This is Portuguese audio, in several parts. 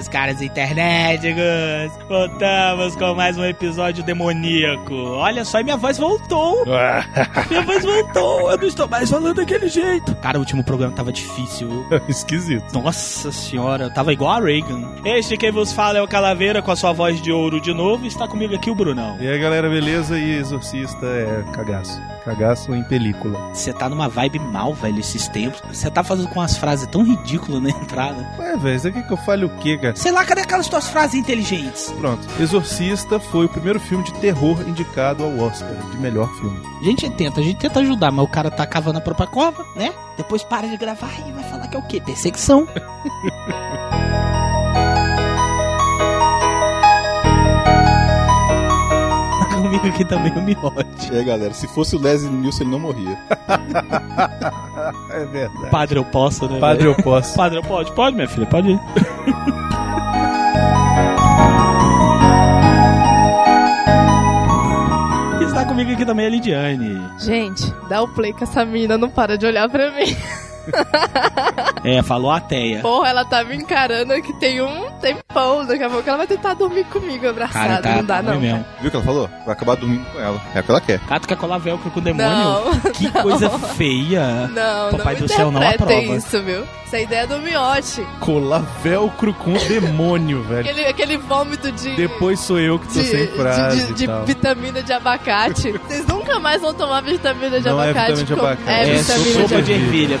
meus caros internéticos! Voltamos com mais um episódio demoníaco. Olha só, e minha voz voltou! minha voz voltou! Eu não estou mais falando daquele jeito! Cara, o último programa tava difícil? Esquisito. Nossa senhora, eu tava igual a Reagan. Este quem vos fala é o Calaveira com a sua voz de ouro de novo. Está comigo aqui o Brunão. E aí, galera, beleza? E Exorcista é cagaço. Cagaço em película. Você tá numa vibe mal, velho, esses tempos. Você tá fazendo com umas frases tão ridículas na entrada. Ué, velho, isso aqui que eu falho o quê, cara? Sei lá, cadê aquelas tuas frases inteligentes? Pronto. Exorcista foi o primeiro filme de terror indicado ao Oscar de melhor filme. A gente tenta, a gente tenta ajudar, mas o cara tá cavando a própria cova, né? Depois para de gravar e vai falar que é o quê? Perseguição. aqui também o Miote. Aí, galera, se fosse o Leslie Nielsen, ele não morria. É verdade. Padre, eu posso, né? Padre, velho? eu posso. Padre, eu pode? Pode, minha filha, pode ir. Está comigo aqui também a Lidiane. Gente, dá o play que essa menina não para de olhar pra mim. É, falou a teia. Porra, ela tá me encarando que tem um tempão. Daqui a pouco ela vai tentar dormir comigo abraçada. Cara, tá não dá, não. mesmo. Viu o que ela falou? Vai acabar dormindo com ela. É o que ela quer. Cara, tu quer colar velcro com o demônio? Não, que não. coisa feia. Não, Papai não do céu não aprova. isso, viu? Essa é a ideia do miote. Colar velcro com demônio, velho. Aquele, aquele vômito de... Depois sou eu que tô de, sem frase de, de- de tal. vitamina de abacate. Vocês nunca mais vão tomar vitamina de Não é abacate. vitamina de com- abacate. É, É, vitamina sopa de, de ervilha.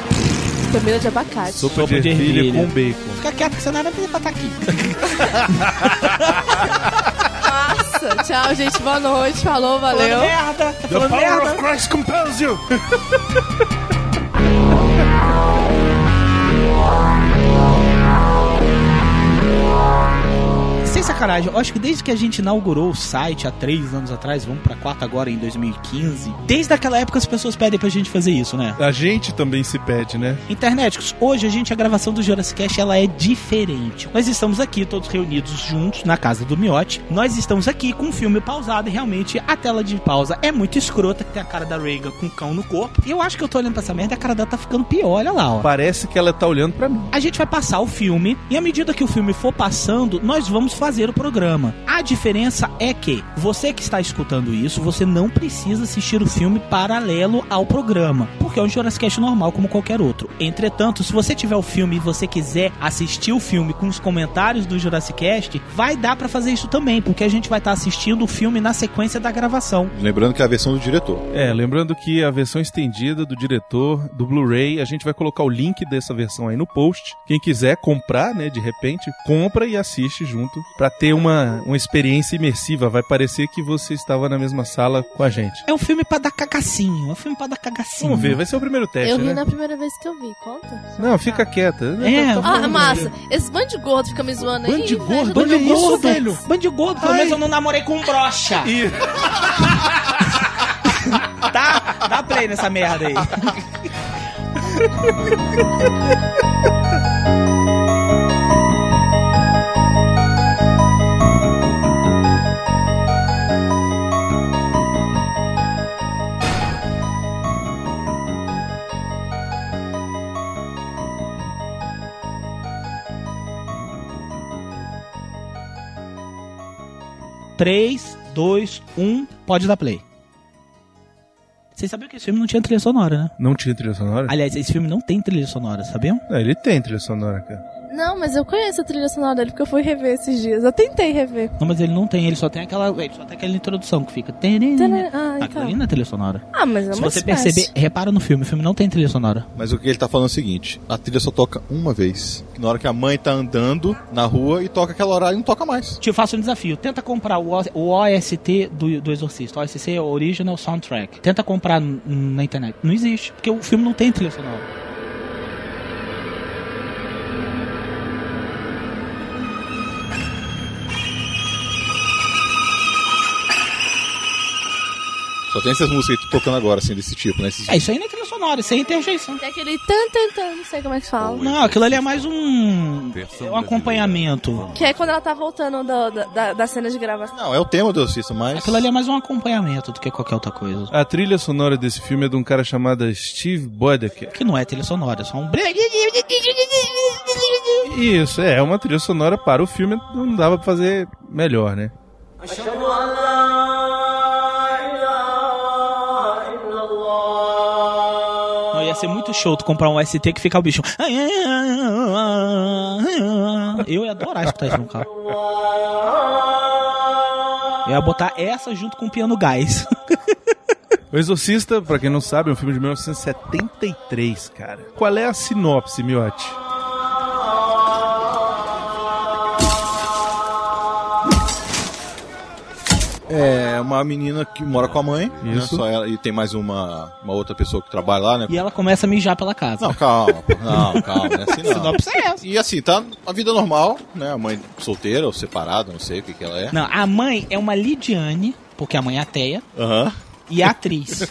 Vitamina de abacate. Sopa, sopa de de ervilha ervilha. com bacon. Fica quieto que você não era pra estar aqui. Nossa, tchau, gente. Boa noite. Falou, Falando valeu. merda. Tá falando merda. Christ compels you! Sem sacanagem, eu acho que desde que a gente inaugurou o site há três anos atrás, vamos pra quatro agora em 2015, desde aquela época as pessoas pedem pra gente fazer isso, né? A gente também se pede, né? Internéticos, hoje a gente, a gravação do Jurassic Cast, ela é diferente. Nós estamos aqui todos reunidos juntos na casa do Miote. Nós estamos aqui com o filme pausado e realmente a tela de pausa é muito escrota, que tem a cara da Reagan com o cão no corpo. E eu acho que eu tô olhando pra essa merda e a cara dela tá ficando pior, olha lá, ó. Parece que ela tá olhando pra mim. A gente vai passar o filme e à medida que o filme for passando, nós vamos fazer o programa. A diferença é que você que está escutando isso, você não precisa assistir o filme paralelo ao programa, porque é um Jurassic Cast normal como qualquer outro. Entretanto, se você tiver o filme e você quiser assistir o filme com os comentários do Jurassic Cast, vai dar pra fazer isso também, porque a gente vai estar assistindo o filme na sequência da gravação. Lembrando que é a versão do diretor. É, lembrando que a versão estendida do diretor do Blu-ray, a gente vai colocar o link dessa versão aí no post. Quem quiser comprar, né, de repente, compra e assiste junto pra ter uma, uma experiência imersiva. Vai parecer que você estava na mesma sala com a gente. É um filme pra dar cagacinho, é um filme pra dar cagacinho. Vamos ver, vai ser o primeiro teste, Eu ri né? na primeira vez que eu vi, conta? Não, fica quieta. É, Tá Ah, falando massa. Esse bando de gordo fica me zoando aí. Bando de gordo? do Bando de gordo, velho. Bando de gordo, pelo menos eu não namorei com um brocha. Ih, Tá? Dá play nessa merda aí. Três, dois, um, pode dar play. Vocês sabiam que esse filme não tinha trilha sonora, né? não tinha trilha sonora? Aliás, esse filme não tem trilha sonora, sabiam? É, ele tem trilha sonora, cara. Não, mas eu conheço a trilha sonora dele porque eu fui rever esses dias. Eu tentei rever. Não, mas ele não tem, ele só tem aquela, ele só tem aquela introdução que fica. Ah, então. ali não é trilha sonora. Ah, mas é Se uma você espécie. perceber, repara no filme, o filme não tem trilha sonora. Mas o que ele tá falando é o seguinte: a trilha só toca uma vez. Na hora que a mãe tá andando na rua e toca aquela horário e não toca mais. Te faço um desafio. Tenta comprar o, O- o OST do, do Exorcista. O OST é o Original Soundtrack. Tenta comprar na internet. Não existe, porque o filme não tem trilha sonora. Só tem essas músicas aí tocando agora, assim, desse tipo, né? Esses... É, isso aí não é trilha sonora, isso aí é interjeição. Tem aquele tan tan tan, não sei como é que fala. Não, aquilo ali é mais um, é um acompanhamento. Que é quando ela tá voltando do- da, da, da cena de gravação. Não, é o tema do Exorcista, mas. Aquilo ali é mais um acompanhamento do que qualquer outra coisa. A trilha sonora desse filme é de um cara chamado Steve Bodecker. Que não é trilha sonora, é só um... Isso, é, é uma trilha sonora para o filme, não dava pra fazer melhor, né? Ia ser muito show tu comprar um ST que fica o bicho. Eu ia adorar escutar isso no carro. Eu ia botar essa junto com o piano gás. O Exorcista, pra quem não sabe, é um filme de 1973, cara. Qual é a sinopse, Miotti? É uma menina que mora com a mãe. né? Isso. Só ela, e tem mais uma, uma outra pessoa que trabalha lá, né? E ela começa a mijar pela casa. Não, calma, pô. não, calma, não é assim não. Sinopse é essa. E assim, tá a vida normal, né? A mãe solteira ou separada, não sei o que que ela é. Não, a mãe é uma Lidiane, porque a mãe é ateia, Aham. e é atriz.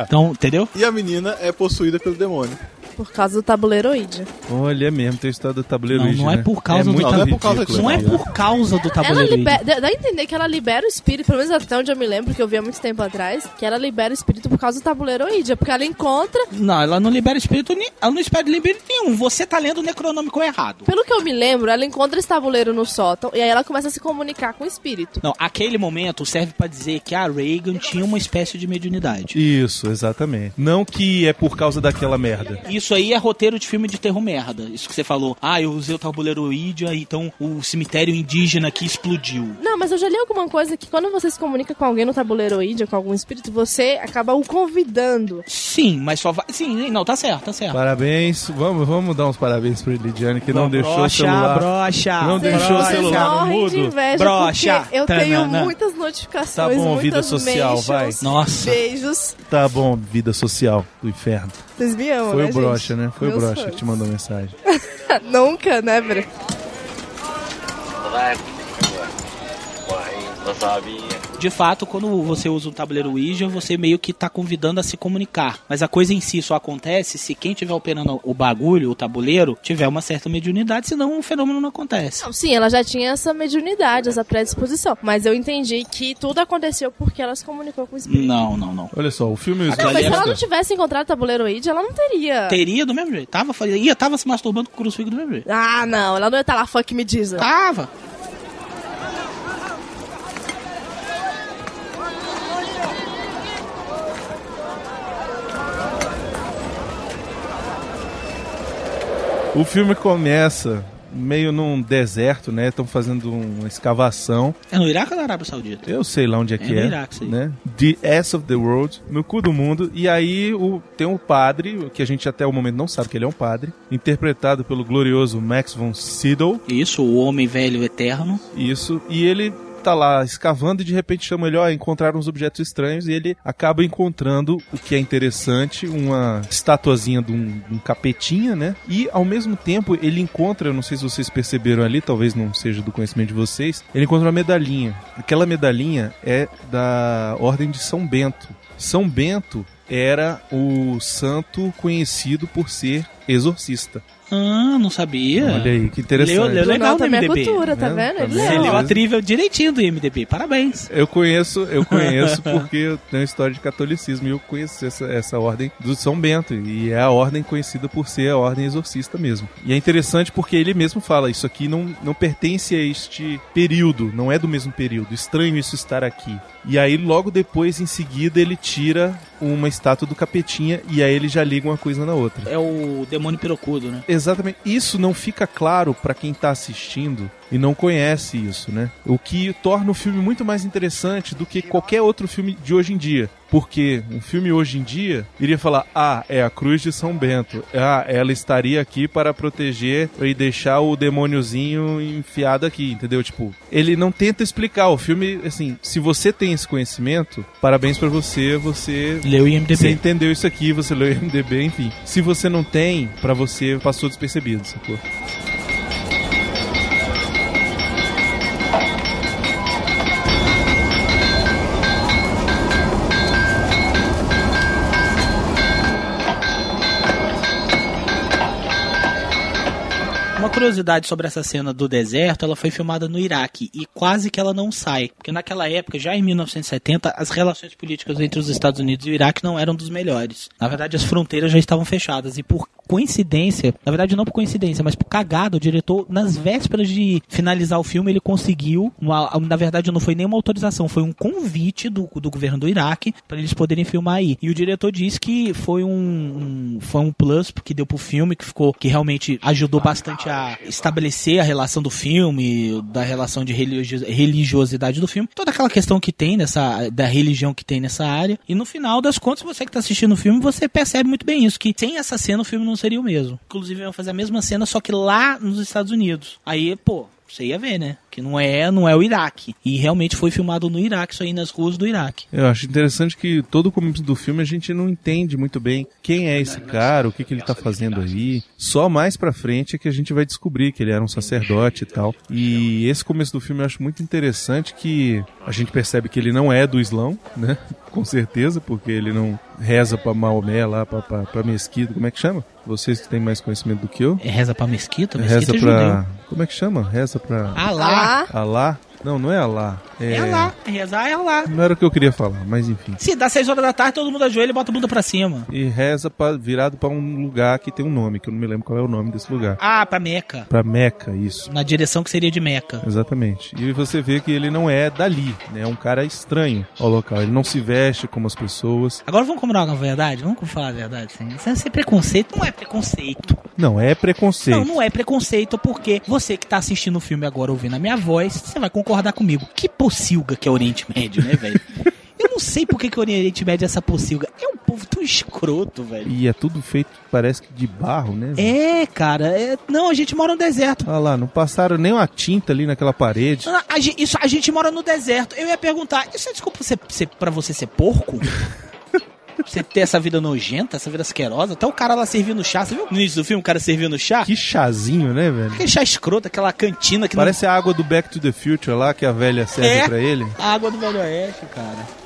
então, entendeu? E a menina é possuída pelo demônio. Por causa do tabuleiroide. Olha é mesmo, tem o estado do tabuleiro Não, não é né? por causa do muito Não, não é por causa ridículo disso, Não é por causa do Ela tabuleiro. libera, dá a entender que ela libera o espírito, pelo menos até onde eu me lembro, que eu vi há muito tempo atrás, que ela libera o espírito por causa do tabuleiro Ouija, porque ela encontra, Não, ela não libera espírito, ela não espera espírito nenhum. Você tá lendo o Necronômico errado. pelo que eu me lembro, ela encontra esse tabuleiro no sótão e aí ela começa a se comunicar com o espírito. Não, aquele momento serve pra dizer que a Reagan tinha uma espécie de mediunidade. Isso, exatamente. Não que é por causa daquela merda. Isso aí é roteiro de filme de terror merda. Isso que você falou. Ah, eu usei o tabuleiro Ouija, então o cemitério indígena aqui explodiu. Não, mas eu já li alguma coisa que quando você se comunica com alguém no tabuleiro Ouija, com algum espírito, você acaba o convidando. Sim, mas só vai. Sim, não, tá certo, tá certo. Parabéns, vamos, vamos dar uns parabéns pra Lidiane que não deixou brocha, o celular. brocha. Não deixou o celular de mudo. inveja Brocha. eu tenho Tanana. muitas notificações, Tá bom, vida social, mentions, vai. Nossa. Beijos. Tá bom, vida social do inferno. Vocês me amam, Foi né, o brocha, né? Foi o brocha fãs. que te mandou mensagem. Nunca, né, Bre? De fato, quando você usa o tabuleiro Ouija, você meio que tá convidando a se comunicar. Mas a coisa em si só acontece se quem estiver operando o bagulho, o tabuleiro, tiver uma certa mediunidade, senão o fenômeno não acontece. Não, sim, ela já tinha essa mediunidade, essa predisposição. Mas eu entendi que tudo aconteceu porque ela se comunicou com o espírito. Não, não, não. Olha só, o filme Não, Aquela mas se ela não tivesse encontrado o tabuleiro Ouija, ela não teria. Teria do mesmo jeito. Tava, ia, tava se masturbando com o crucifixo do mesmo jeito. Ah, não, ela não ia estar lá, fuck me diz. Tava. O filme começa meio num deserto, né? Estão fazendo uma escavação. É no Iraque ou na Arábia Saudita? Eu sei lá onde é que no é, Iraque, isso aí. né? The Ass of the World, no cu do mundo. E aí o, tem um padre, que a gente até o momento não sabe que ele é um padre, interpretado pelo glorioso Max von Sydow. Isso, o homem velho eterno. Isso. E ele tá lá escavando e de repente chama ele, ó, encontrar uns objetos estranhos e ele acaba encontrando o que é interessante, uma estatuazinha de um, um capetinha, né? E ao mesmo tempo ele encontra, eu não sei se vocês perceberam ali, talvez não seja do conhecimento de vocês, ele encontra uma medalhinha. Aquela medalhinha é da Ordem de São Bento. São Bento era o santo conhecido por ser exorcista. Ah, não sabia. Olha aí, que interessante. Leu, leu legal no também é MDB. cultura, tá né? vendo? Ele Também. Você leu. leu a trivia direitinho do IMDB. Parabéns. Eu conheço, eu conheço porque eu tenho história de catolicismo e eu conheço essa, essa ordem do São Bento. E é a ordem conhecida por ser a ordem exorcista mesmo. E é interessante porque ele mesmo fala, isso aqui não, não pertence a este período, não é do mesmo período. Estranho isso estar aqui. E aí, logo depois, em seguida, ele tira uma estátua do capetinha e aí ele já liga uma coisa na outra. É o demônio pirocudo, né? Exatamente. Isso não fica claro para quem tá assistindo e não conhece isso, né? O que torna o filme muito mais interessante do que qualquer outro filme de hoje em dia. Porque um filme hoje em dia iria falar: ah, é a cruz de São Bento. Ah, ela estaria aqui para proteger e deixar o demôniozinho enfiado aqui, entendeu? Tipo, ele não tenta explicar. O filme, assim, se você tem esse conhecimento, parabéns para você, você. Leu o IMDB. Você entendeu isso aqui, você leu o IMDB, enfim. Se você não tem, para você passou despercebido, sacou? Curiosidade sobre essa cena do deserto, ela foi filmada no Iraque e quase que ela não sai, porque naquela época, já em 1970, as relações políticas entre os Estados Unidos e o Iraque não eram dos melhores. Na verdade, as fronteiras já estavam fechadas e por coincidência, na verdade não por coincidência, mas por cagada, o diretor, nas vésperas de finalizar o filme, ele conseguiu, uma- na verdade não foi nenhuma autorização, foi um convite do, do governo do Iraque para eles poderem filmar aí. E o diretor disse que foi um, um- foi um plus que deu pro filme, que ficou, que realmente ajudou bastante a estabelecer a relação do filme, da relação de religio- religiosidade do filme, toda aquela questão que tem nessa, da religião que tem nessa área. E no final das contas, você que tá assistindo o filme, você percebe muito bem isso, que sem essa cena o filme não seria o mesmo. Inclusive, iam fazer a mesma cena, só que lá nos Estados Unidos. Aí, pô, você ia ver, né? Que não é, não é o Iraque. E realmente foi filmado no Iraque, isso aí nas ruas do Iraque. Eu acho interessante que todo o começo do filme a gente não entende muito bem quem é esse cara, o que, que ele tá fazendo aí. Só mais pra frente é que a gente vai descobrir que ele era um sacerdote e tal. E esse começo do filme eu acho muito interessante que a gente percebe que ele não é do Islão, né? Com certeza, porque ele não reza pra Maomé lá, pra, pra, pra mesquita, como é que chama? Vocês que têm mais conhecimento do que eu. É reza pra mesquita? Mesquita Reza é pra. judeu. Como é que chama? Reza pra. Alá. Ah, Alá? Não, não é Alá. É... É Alá. Rezar é Alá. Não era o que eu queria falar, mas enfim. Se dá 6 horas da tarde, todo mundo ajoelha e bota a bunda pra cima. E reza pra, virado pra um lugar que tem um nome, que eu não me lembro qual é o nome desse lugar. Ah, pra Meca. Pra Meca, isso. Na direção que seria de Meca. Exatamente. E você vê que ele não é dali, né? É um cara estranho ao local. Ele não se veste como as pessoas. Agora vamos combinar com a verdade? Vamos falar a verdade, sim. Isso é preconceito. Não é preconceito. Não, é preconceito. Não, não é preconceito, porque você que tá assistindo o filme agora ouvindo a minha voz, você vai concordar comigo. Que pocilga que é o Oriente Médio, né, velho? Eu não sei por que, que o Oriente Médio é essa pocilga. É um povo tão escroto, velho. E é tudo feito, parece que de barro, né? É, cara. é- Não, a gente mora no deserto. Olha lá, não passaram nem uma tinta ali naquela parede. Ah, A, isso, a gente mora no deserto. Eu ia perguntar, isso é desculpa você, você, pra você ser porco? Você ter essa vida nojenta, essa vida asquerosa? Até o cara lá servindo chá. Você viu no início do filme o cara servindo chá? Que chazinho, né, velho? Aquele chá escroto, aquela cantina que Parece a água do Back to the Future lá que a velha serve É. pra ele. não... A água do Velho Oeste, cara.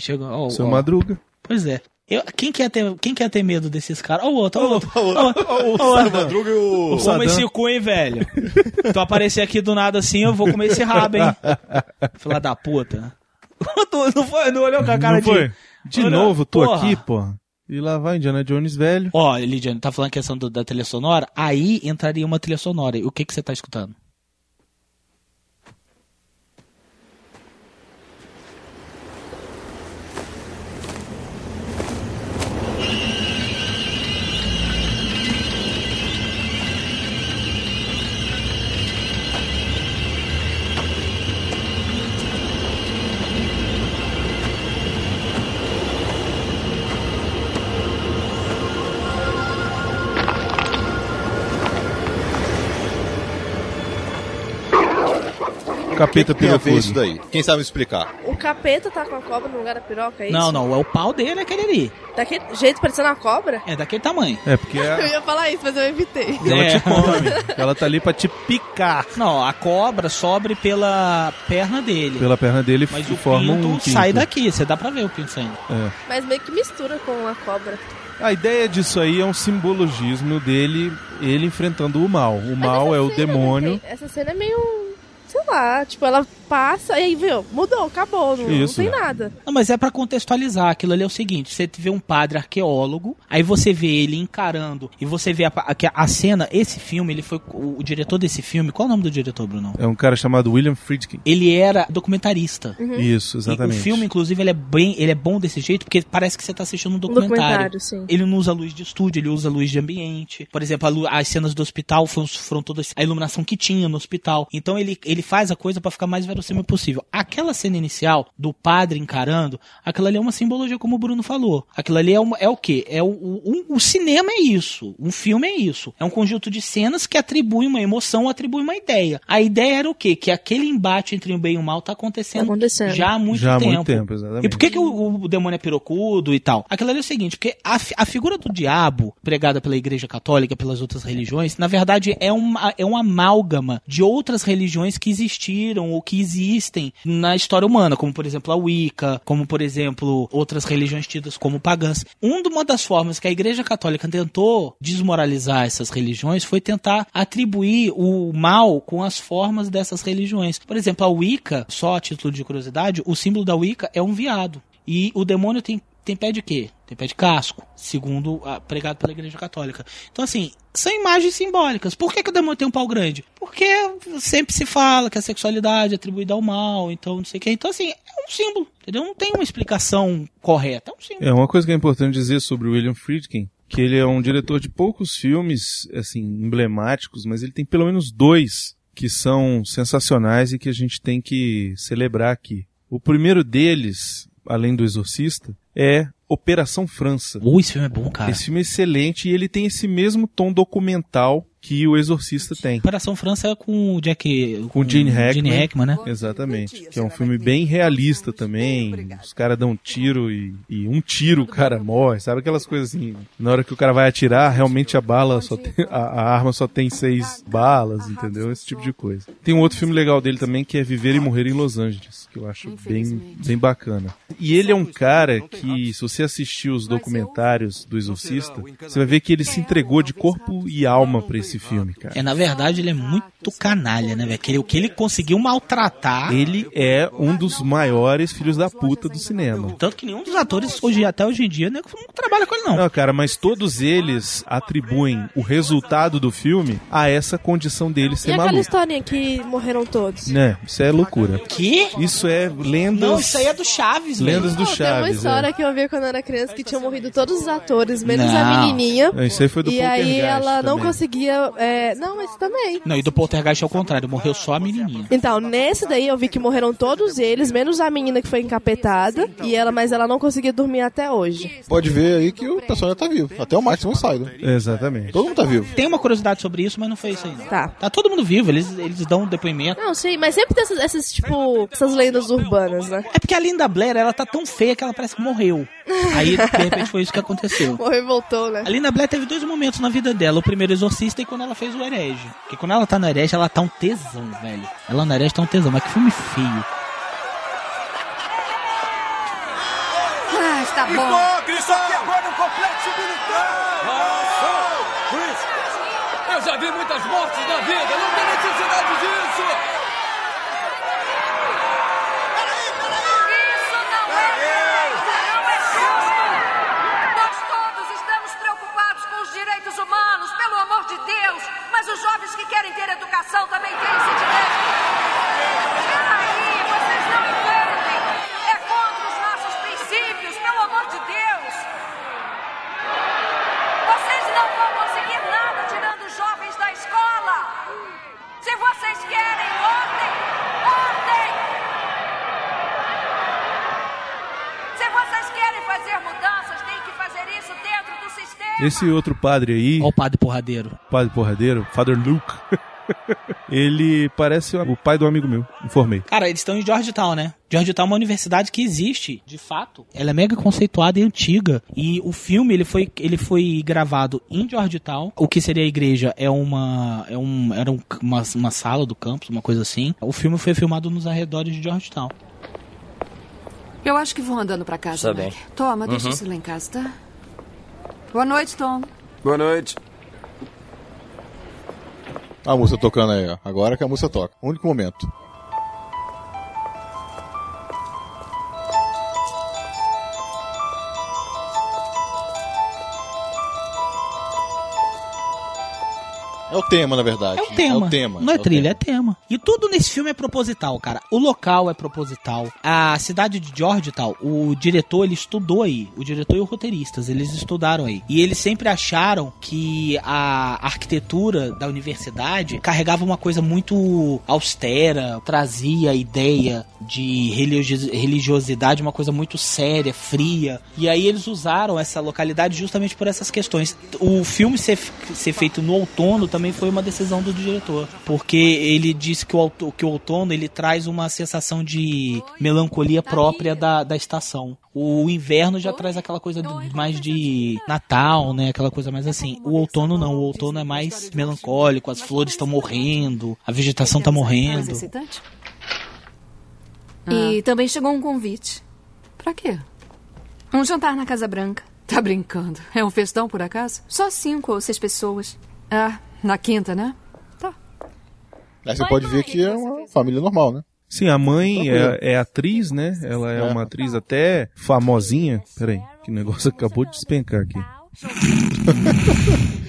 Chegou. ó, Seu ó. Madruga. Pois é. Eu, quem, quer ter, quem quer ter medo desses caras? Ó o outro, ó o outro. Ó o. Madruga e o. Como esse cu, hein, velho? Tu aparecer aqui do nada assim, eu vou comer esse rabo, hein? Filha da puta. Não, foi, não olhou com a cara não de... foi? De Olha, novo, tô porra. aqui, pô. E lá vai Indiana Jones velho. Ó, Lidiane, tá falando a questão do- da trilha sonora? Aí entraria uma trilha sonora. E o que que você tá escutando? Capeta Tem a ver isso pirocudo. daí. Quem sabe explicar? O capeta tá com a cobra no lugar da piroca, é isso? Não, não, é o pau dele aquele ali. Daquele jeito parecendo uma cobra? É daquele tamanho. É, porque Eu a- ia falar isso, mas eu evitei. ela É. te come. Ela tá ali pra te picar Não, a cobra sobe pela perna dele. pela perna dele Mas e o forma pinto um pinto. sai daqui, você dá pra ver o pinto saindo. É. Mas meio que mistura com a cobra. A ideia disso aí é um simbologismo dele, ele enfrentando o mal. O Mas mal é o cena demônio. essa cena é meio. Sei lá, tipo, ela passa e aí, viu? Mudou, acabou, não, não Isso. tem nada. Não, mas é pra contextualizar. Aquilo ali é o seguinte: você vê um padre arqueólogo, aí você vê ele encarando e você vê a, a, que a cena. Esse filme, ele foi o, o diretor desse filme. Qual é o nome do diretor, Bruno? É um cara chamado William Friedkin. Ele era documentarista. Isso, E exatamente. o filme, inclusive, ele é bem, ele é bom desse jeito porque parece que você tá assistindo um Um documentário. documentário, sim. Ele não usa luz de estúdio, ele usa luz de ambiente. Por exemplo, as cenas do hospital foram, foram todas a iluminação que tinha no hospital. Então ele, ele faz a coisa pra ficar mais verossímil possível. Aquela cena inicial do padre encarando, aquilo ali é uma simbologia, como o Bruno falou. Aquilo ali é, uma, é o quê? É o, o, o cinema é isso. Um filme é isso. É um conjunto de cenas que atribui uma emoção, atribui uma ideia. A ideia era o quê? Que aquele embate entre o bem e o mal tá acontecendo, Tá acontecendo. já há muito Já há tempo. muito tempo, exatamente. E por que, que o, o demônio é pirocudo e tal? Aquilo ali é o seguinte, porque a, a figura do diabo, pregada pela igreja católica, pelas outras religiões, na verdade é uma, é uma amálgama de outras religiões que existiram ou que existem na história humana, como por exemplo a Wicca, como por exemplo outras religiões tidas como pagãs. Um- Uma das formas que a igreja católica tentou desmoralizar essas religiões foi tentar atribuir o mal com as formas dessas religiões. Por exemplo, a Wicca, só a título de curiosidade, o símbolo da Wicca é um viado. E o demônio tem, tem pé de quê? Tem pé de casco, segundo a, pregado pela Igreja Católica. Então, assim, são imagens simbólicas. Por que, que o demônio tem um pau grande? Porque sempre se fala que a sexualidade é atribuída ao mal, então não sei o que. Então, assim, é um símbolo, entendeu? Não tem uma explicação correta, é um símbolo. É uma coisa que é importante dizer sobre William Friedkin, que ele é um diretor de poucos filmes assim emblemáticos, mas ele tem pelo menos dois que são sensacionais e que a gente tem que celebrar aqui. O primeiro deles, além do Exorcista, é Operação França. Uh, esse filme é bom, cara. Esse filme é excelente e ele tem esse mesmo tom documental que o Exorcista tem. Operação França é com o Jack... Com Gene Hackman. Hackman, né? Exatamente. Que é um filme bem realista também. Os caras dão um tiro e, e um tiro o cara morre. Sabe aquelas coisas assim? Na hora que o cara vai atirar, realmente a bala só tem, a, a arma só tem seis balas, entendeu? Esse tipo de coisa. Tem um outro filme legal dele também que é Viver e Morrer em Los Angeles, que eu acho bem, bem bacana. E ele é um cara que, se você assistir os documentários do Exorcista, você vai ver que ele se entregou de corpo e alma pra esse filme, cara. É, na verdade, ele é muito canalha, né, velho? Que ele- O que ele conseguiu maltratar... Ele é um dos maiores filhos da puta do cinema. Tanto que nenhum dos atores, hoje, até hoje em dia, né, não trabalha com ele, não. Não, cara, mas todos eles atribuem o resultado do filme a essa condição dele E ser aquela maluco. historinha que morreram todos? Né? Isso é loucura. Que? Isso é lendas. Não, isso aí é do Chaves, velho. Lendas do Não, tem uma Chaves. história é. que eu vi quando eu era criança que tinham morrido todos os atores, menos Não. a menininha. É, Isso aí foi do E aí ela não também. Conseguia. é, Não, mas também. Não, e do Poltergeist é o contrário, morreu só a menininha. Então, nesse daí eu vi que morreram todos eles, menos a menina que foi encapetada. E ela, mas ela não conseguia dormir até hoje. Pode ver aí que o pessoal já tá vivo. Até o Máximo Saido. Exatamente. Todo mundo tá vivo. Tem uma curiosidade sobre isso, mas não foi isso aí, não. Tá. Tá todo mundo vivo, eles, eles dão um depoimento. Não, sim, mas sempre tem essas, essas, tipo, essas lendas urbanas, né? É porque a Linda Blair, ela tá tão feia que ela parece que morreu. Aí, de repente, foi isso que aconteceu. Morreu e voltou, né? A Linda Blair teve dois momentos na vida dela. O primeiro exorcista e quando ela fez o herege. Porque quando ela tá no herege, ela tá um tesão, velho. Ela no herege tá um tesão, mas que filme feio. Ah, está bom. Eu já vi muitas mortes na vida, não tem necessidade disso! Isso não é justo! Não é justo! Nós todos estamos preocupados com os direitos humanos, pelo amor de Deus! Mas os jovens que querem ter educação também têm esse direito! Peraí, vocês não entendem! É contra os nossos princípios, pelo amor de Deus! Vocês não vão conseguir nada tirando os jovens da escola! Se vocês querem ordem, ordem! Se vocês querem fazer mudanças, tem que fazer isso dentro do sistema. Esse outro padre aí, Ó o padre porradeiro. padre porradeiro, Father Luke, Ele parece o pai do amigo meu, informei. Cara, eles estão em Georgetown, né? Georgetown é uma universidade que existe, de fato. Ela é mega conceituada e antiga. E o filme, ele foi, ele foi gravado em Georgetown. O que seria a igreja é uma, é um, era um- uma, uma sala do campus, uma coisa assim. O filme foi filmado nos arredores de Georgetown. Eu acho que vou andando pra casa. Tá bem. Mac. Toma, deixa Uhum. isso lá em casa, tá? Boa noite, Tom. Boa noite. A música tocando aí, ó. Agora que a música toca. Único momento. É o tema, na verdade. É o tema. É o tema. Não é, o trilha, é tema. E tudo nesse filme é proposital, cara. O local é proposital. A cidade de Georgetown, o diretor, ele estudou aí. O diretor e os roteiristas, eles estudaram aí. E eles sempre acharam que a arquitetura da universidade carregava uma coisa muito austera, trazia a ideia de religio- religiosidade, uma coisa muito séria, fria. E aí eles usaram essa localidade justamente por essas questões. O filme ser, ser feito no outono também foi uma decisão do diretor, porque ele disse que o, que o outono ele traz uma sensação de melancolia própria da, da estação. O inverno já traz aquela coisa mais de Natal, né? Aquela coisa mais assim. O outono não, o outono é mais melancólico, as flores estão morrendo, a vegetação tá Mais morrendo. excitante? E também chegou um convite. Pra quê? Um jantar na Casa Branca. Tá brincando? É um festão, por acaso? Só cinco ou seis pessoas. Ah, na quinta, né? Aí você pode ver que é uma família normal, né? Sim, a mãe é, é atriz, né? Ela é, É. uma atriz até famosinha. Peraí, que negócio acabou de despencar aqui.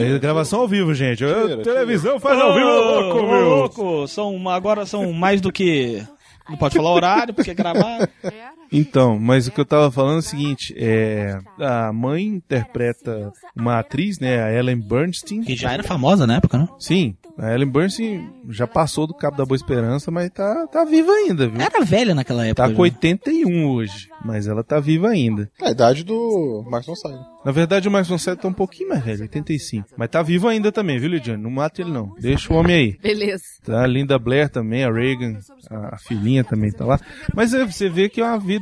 É gravação ao vivo, gente. É, Tira, televisão faz ao vivo, é louco, meu. louco, são, agora são mais do que. Não pode falar horário, porque gravar. Então, mas o que eu tava falando é o seguinte, é, a mãe interpreta uma atriz, né, a Ellen Bernstein. Que já era famosa na época, né? Sim, a Ellen Bernstein já passou do Cabo da Boa Esperança, mas tá, tá viva ainda, viu? Era velha naquela época. Tá com já. 81 hoje, mas ela tá viva ainda. É a idade do Marcos Gonçalves. Na verdade, o Marcos Gonçalves tá um pouquinho mais velho, 85. Mas tá vivo ainda também, viu, Lidiane? Não mata ele não. Deixa o homem aí. Beleza. Tá, a Linda Blair também, a Reagan, a, a filhinha também tá lá. Mas é, você vê que é uma vida,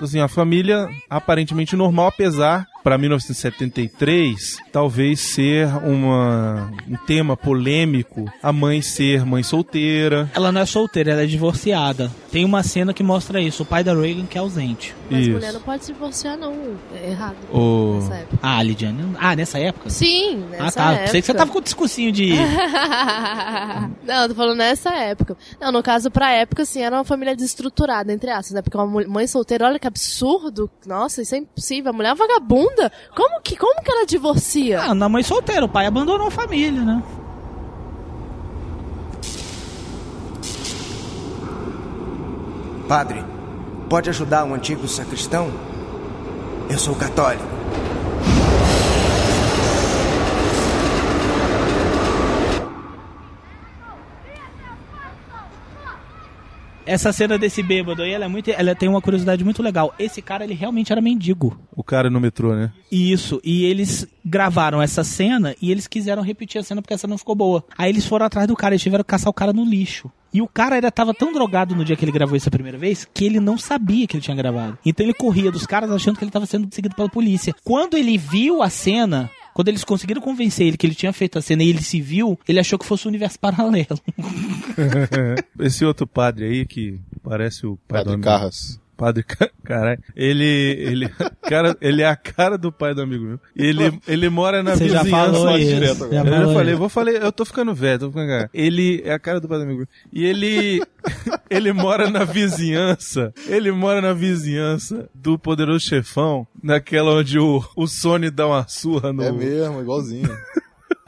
assim, a família aparentemente normal, apesar, para 1973, talvez ser uma, um tema polêmico, a mãe ser mãe solteira. Ela não é solteira, ela é divorciada. Tem uma cena que mostra isso, o pai da Reagan que é ausente. Mas Isso. mulher não pode se divorciar, não. É errado. O- Nessa época. Ah, Lidiane. Ah, nessa época? Sim, nessa ah, tá. época. Sei que você tava com o discursinho de. não, eu tô falando nessa época. Não, no caso, pra época, assim, era uma família desestruturada, entre aspas, né? Porque uma mãe solteira, olha que absurdo. Nossa, isso é impossível. A mulher é uma Como que, como que ela divorcia? Ah, na mãe solteira, o pai abandonou a família, né? Padre, pode ajudar um antigo sacristão? Eu sou católico. Essa cena desse bêbado aí, ela, é muito, ela tem uma curiosidade muito legal. Esse cara, ele realmente era mendigo. O cara no metrô, né? Isso, e eles gravaram essa cena e eles quiseram repetir a cena porque essa não ficou boa. Aí eles foram atrás do cara, eles tiveram que caçar o cara no lixo. E o cara ainda tava tão drogado no dia que ele gravou isso a primeira vez que ele não sabia que ele tinha gravado. Então ele corria dos caras achando que ele tava sendo seguido pela polícia. Quando ele viu a cena, quando eles conseguiram convencer ele que ele tinha feito a cena e ele se viu, ele achou que fosse um universo paralelo. Esse outro padre aí que parece o pai Padre do. Carras. Padre Ca- caralho. Ele, ele, cara, ele é a cara do pai do amigo meu. Ele, ele mora na Você já vizinhança. falou Fala isso, direto já eu falou já falei, isso. vou falei, eu tô ficando velho, tô ficando cara. Ele é a cara do pai do amigo meu. E ele, ele mora na vizinhança. Ele mora na vizinhança do poderoso chefão, naquela onde o, o Sony dá uma surra no É mesmo, igualzinho.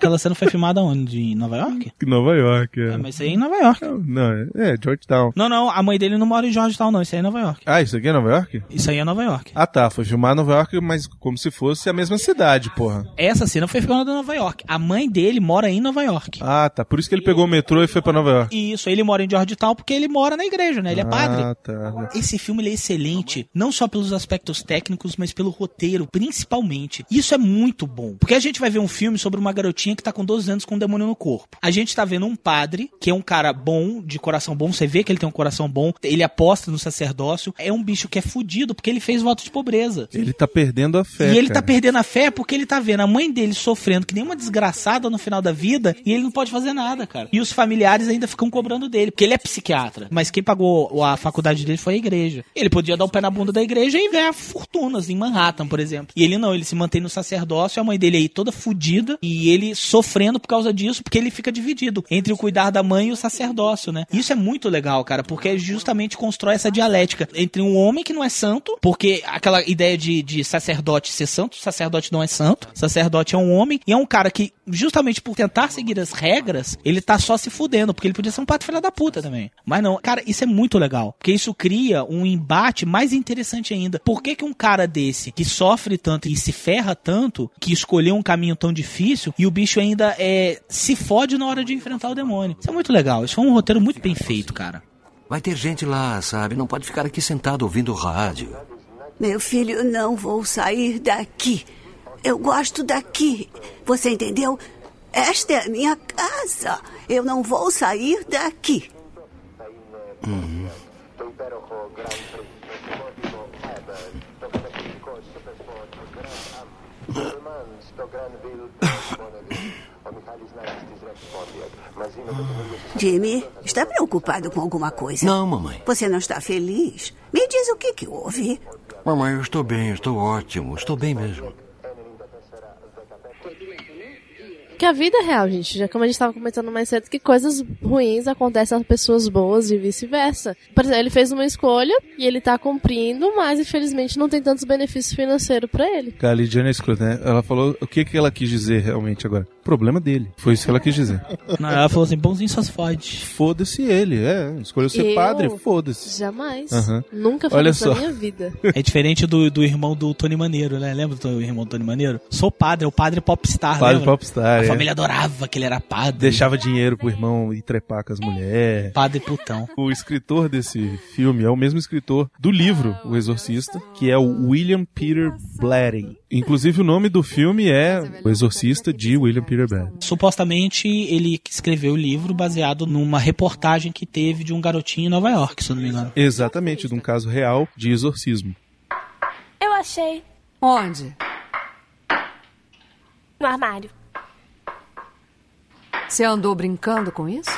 Aquela cena foi filmada onde? Em Nova York? Nova York. É. É, mas isso aí é em Nova York. Não, é, é Georgetown. Não, não, a mãe dele não mora em Georgetown, não. Isso aí é Nova York. Ah, isso aqui é Nova York? Isso aí é Nova York. Ah tá, foi filmar em Nova York, mas como se fosse a mesma cidade, porra. Essa cena foi filmada em Nova York. A mãe dele mora em Nova York. Ah, tá. Por isso que ele pegou o metrô e foi pra Nova York. Isso, ele mora em Georgetown porque ele mora na igreja, né? Ele é padre. Ah, tá. Esse filme ele é excelente, não só pelos aspectos técnicos, mas pelo roteiro, principalmente. Isso é muito bom. Porque a gente vai ver um filme sobre uma garotinha garotinha que tá com 12 anos com um demônio no corpo. A gente tá vendo um padre, que é um cara bom, de coração bom, você vê que ele tem um coração bom, ele aposta no sacerdócio, é um bicho que é fudido porque ele fez voto de pobreza. Ele tá perdendo a fé. E ele tá cara. perdendo a fé porque ele tá vendo a mãe dele sofrendo que nem uma desgraçada no final da vida e ele não pode fazer nada, cara. E os familiares ainda ficam cobrando dele, porque ele é psiquiatra. Mas quem pagou a faculdade dele foi a igreja. Ele podia dar o pé na bunda da igreja e ganhar fortunas em Manhattan, por exemplo. E ele não, ele se mantém no sacerdócio, a mãe dele aí toda fudida e ele sofrendo por causa disso, porque ele fica dividido entre o cuidar da mãe e o sacerdócio, né? Isso é muito legal, cara, porque justamente constrói essa dialética entre um homem que não é santo, porque aquela ideia de, de sacerdote ser santo, sacerdote não é santo, sacerdote é um homem, e é um cara que, justamente por tentar seguir as regras, ele tá só se fudendo, porque ele podia ser um pato filha da puta também. Mas não, cara, isso é muito legal, porque isso cria um embate mais interessante ainda. Por que que um cara desse, que sofre tanto e se ferra tanto, que escolheu um caminho tão difícil, e o bicho ainda é se fode na hora de enfrentar o demônio? Isso é muito legal, isso foi um roteiro muito bem feito, cara. Vai ter gente lá, sabe? Não pode ficar aqui sentado ouvindo rádio. Meu filho, não vou sair daqui. Eu gosto daqui. Você entendeu? Esta é a minha casa. Eu não vou sair daqui. Uhum. Jimmy, está preocupado com alguma coisa? Não, mamãe. Você não está feliz? Me diz o que, que houve. Mamãe, eu estou bem, estou ótimo, estou bem mesmo. Que a vida é real, gente. Já como a gente estava comentando mais cedo, que coisas ruins acontecem às pessoas boas e vice-versa. Por exemplo, ele fez uma escolha e ele tá cumprindo, mas infelizmente não tem tantos benefícios financeiros para ele. A Lidiana escuta, né? Ela falou o que, que ela quis dizer realmente agora. Problema dele. Foi isso que ela quis dizer. Não, ela falou assim, bonzinho só se fode. Foda-se ele, é. Escolheu ser Eu? padre, foda-se. Jamais. Aham. Nunca Olha fiz isso na só. minha vida. É diferente do, do irmão do Tony Maneiro, né? Lembra do irmão do Tony Maneiro? Sou padre, é o padre popstar, Padre lembra? popstar, A é. família adorava que ele era padre. Deixava dinheiro pro irmão ir trepar com as mulheres. Padre putão. O escritor desse filme é o mesmo escritor do livro O Exorcista, que é o William Peter Blatty. Inclusive o nome do filme é O Exorcista de William Peter Blatty. Supostamente ele escreveu o livro baseado numa reportagem que teve de um garotinho em Nova York, se eu não me engano. Exatamente, de um caso real de exorcismo. Eu achei. Onde? No armário. Você andou brincando com isso?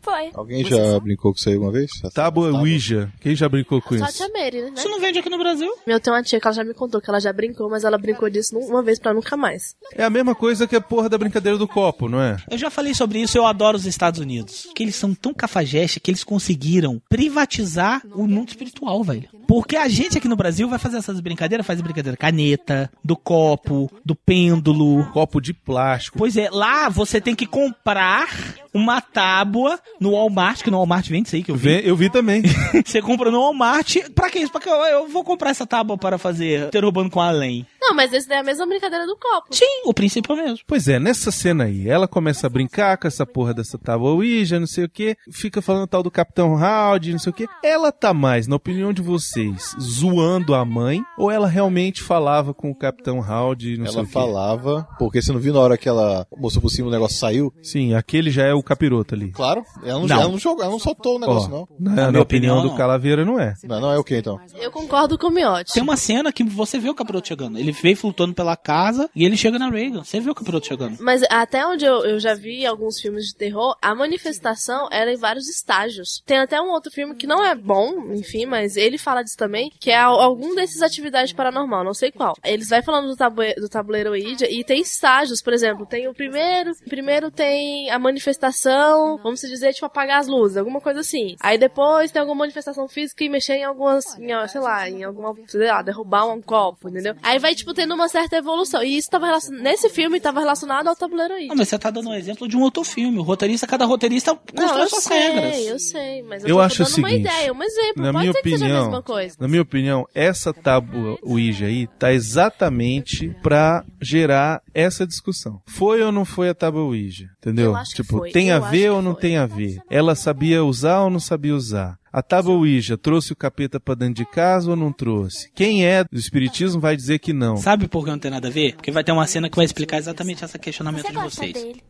Foi. Alguém já brincou com isso aí uma vez? Tábua Ouija. Quem já brincou com Só a isso? tia Mary, né? Isso não vende aqui no Brasil? Meu, tem uma tia que ela já me contou que ela já brincou, mas ela brincou disso uma vez pra nunca mais. É a mesma coisa que a porra da brincadeira do copo, não é? Eu já falei sobre isso, eu adoro os Estados Unidos. Que eles são tão cafajeste que eles conseguiram privatizar o mundo espiritual, velho. Porque a gente aqui no Brasil vai fazer essas brincadeiras, faz brincadeira caneta, do copo, do pêndulo. Copo de plástico. Pois é, lá você tem que comprar uma tábua no Walmart, que no Walmart vende isso aí que eu vi. Vê- Eu vi também. Você compra no Walmart. Pra que isso? Pra que eu, eu vou comprar essa tábua para fazer ter urbano com além. Não, mas esse daí é a mesma brincadeira do copo. Sim, o princípio é o mesmo. Pois é, nessa cena aí, ela começa a brincar com essa porra dessa tábua Ouija, não sei o que, fica falando tal do Capitão Howdy, não sei o que. Ela tá mais, na opinião de vocês, zoando a mãe, ou ela realmente falava com o Capitão Howdy, não sei Ela o quê? falava, porque você não viu na hora que ela mostrou por cima o negócio saiu? Sim, aquele já é o capiroto ali. Claro, ela não, Não. ela não jogou, ela não soltou o negócio, Ó, não. Na, Na opinião, opinião, do. Calaveira, não é. Não, não é o que então? Eu concordo com o Miotti. Tem uma cena que você vê o capiroto chegando. Ele veio flutuando pela casa e ele chega na Reagan. Você vê o capiroto chegando. Mas até onde eu, eu já vi alguns filmes de terror, a manifestação era em vários estágios. Tem até um outro filme que não é bom, enfim, mas ele fala disso também, que é al- algum desses atividades paranormal, não sei qual. Eles vai falando do, tabue, do tabuleiro Ouija e tem estágios, por exemplo, tem o primeiro, primeiro tem a manifestação, vamos dizer, tipo, apagar as luzes, alguma coisa assim. Aí depois tem alguma manifestação física e mexer em algumas, em, sei lá, em alguma, sei lá, derrubar um copo, entendeu? Aí vai, tipo, tendo uma certa evolução. E isso tava relacionado, nesse filme tava relacionado ao tabuleiro Ouija. Não, mas você tá dando um exemplo de um outro filme. O roteirista, cada roteirista constrói suas sei, regras. eu sei, mas eu, Eu tô acho dando uma seguinte, ideia, um exemplo. Na Pode minha ser que seja a opinião, mesma coisa. na minha opinião, essa tábua Ouija aí tá exatamente pra gerar essa discussão. Foi ou não foi a tábua Ouija? Entendeu? Eu acho que tipo, foi, tem eu a ver ou não foi. tem a ver? Ela sabia usar ou não sabia usar? A tábua Ouija trouxe o capeta pra dentro de casa ou não trouxe? Quem é do espiritismo vai dizer que não. Sabe por que não tem nada a ver? Porque vai ter uma cena que vai explicar exatamente esse questionamento Você de gosta vocês. dele?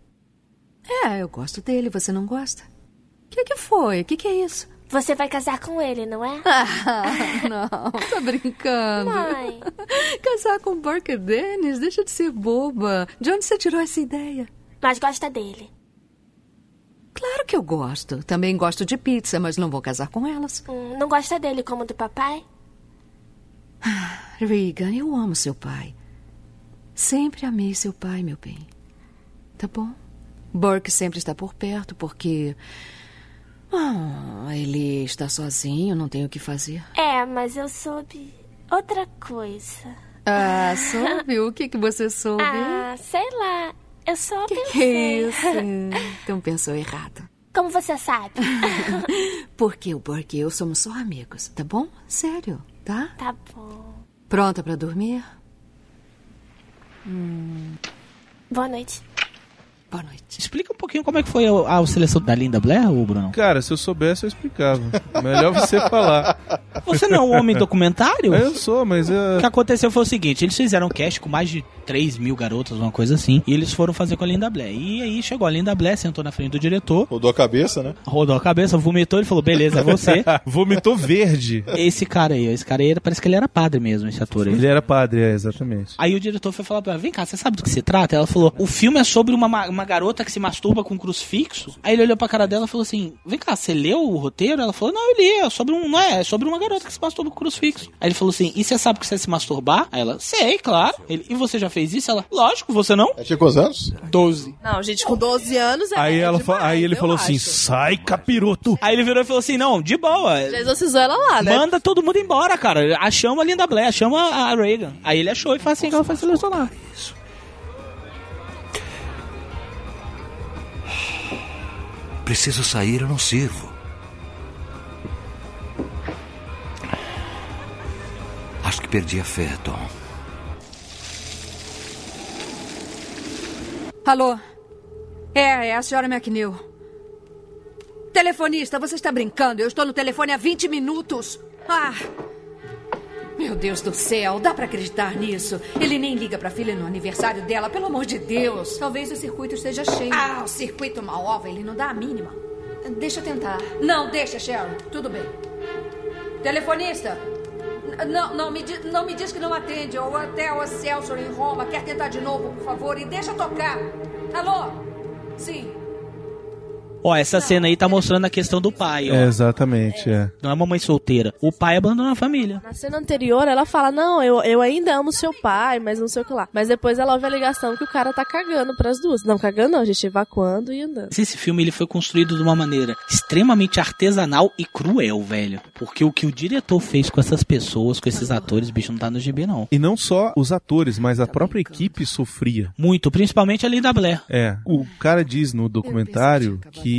É, eu gosto dele, você não gosta? O que, que foi? O que, que é isso? Você vai casar com ele, não é? Ah, não, tá brincando. Mãe. Casar com Parker Dennis? Deixa de ser boba. De onde você tirou essa ideia? Mas gosta dele. Claro que eu gosto. Também gosto de pizza, mas não vou casar com elas. Hum, não gosta dele como do papai? Regan, eu amo seu pai. Sempre amei seu pai, meu bem. Tá bom? Burke sempre está por perto porque. Ah, ele está sozinho, não tem o que fazer. É, mas eu soube outra coisa. Ah, soube? O que, que você soube? Ah, sei lá. Eu só que pensei. que é isso? Então pensou errado. Como você sabe? Porque o Burke e eu somos só amigos, tá bom? Sério, tá? Tá bom. Pronta pra dormir? Boa noite. Boa noite. Explica um pouquinho como é que foi a, a seleção da Linda Blair, ô Bruno? Cara, se eu soubesse, eu explicava. Melhor você falar. Você não é um homem documentário? Eu sou, mas é. O que aconteceu foi o seguinte: eles fizeram um cast com mais de 3 mil garotas, uma coisa assim, e eles foram fazer com a Linda Blair. E aí chegou a Linda Blair, sentou na frente do diretor, Rodou a cabeça, né? rodou a cabeça, vomitou, ele falou: beleza, é você. Vomitou verde. esse cara aí, ó, esse cara aí parece que ele era padre mesmo, esse ator aí. Ele era padre, é, exatamente. Aí o diretor foi falar pra ela, vem cá, você sabe do que se trata? Ela falou, o filme é sobre uma, ma- uma garota que se masturba com um crucifixo. Aí ele olhou pra cara dela e falou assim, vem cá, você leu o roteiro? Ela falou, não, eu li, é sobre um, não é, é sobre uma garota que se masturba com crucifixo. Aí ele falou assim, e você sabe que você é se masturbar? Aí ela, sei, claro. Ele, e você já fez isso? Ela, lógico, você não? Ela tinha quantos anos? 12. Não, gente, com 12 anos é Aí, ela demais, fa- aí ele falou acho. assim: sai, capiroto. Aí ele virou e falou assim, não, de boa. Já exorcizou ela lá, né? Manda todo mundo embora, cara. Achamos a Linda Blair, achamos a Reagan. Aí ele achou e faz assim que ela foi selecionar. Preciso sair, eu não sirvo. Acho que perdi a fé, Tom. Alô? É, é a senhora McNeil. Telefonista, você está brincando? Eu estou no telefone há 20 minutos. Ah! Meu Deus do céu, dá pra acreditar nisso? Ele nem liga pra filha no aniversário dela, pelo amor de Deus. Talvez o circuito esteja cheio. Ah, o circuito uma ova, ele não dá a mínima. Deixa eu tentar. Não, deixa, Sharon. Tudo bem. Telefonista? Não, não me, di- não me diz que não atende. O Hotel Excelsior em Roma quer tentar de novo, por favor, e deixa tocar. Alô? Sim. Ó, essa cena aí tá mostrando a questão do pai, ó. É, exatamente, é. Não é uma mãe solteira. O pai abandonou a família. Na cena anterior, ela fala: Não, eu, eu ainda amo seu pai, mas não sei o que lá. Mas depois ela ouve a ligação que o cara tá cagando pras duas. Não, cagando não, gente, evacuando e andando. Esse filme ele foi construído de uma maneira extremamente artesanal e cruel, velho. Porque o que o diretor fez com essas pessoas, com esses atores, bicho, não tá no GB, não. E não só os atores, mas a própria equipe sofria. Muito, principalmente a Linda Blair. É, o cara diz no documentário que,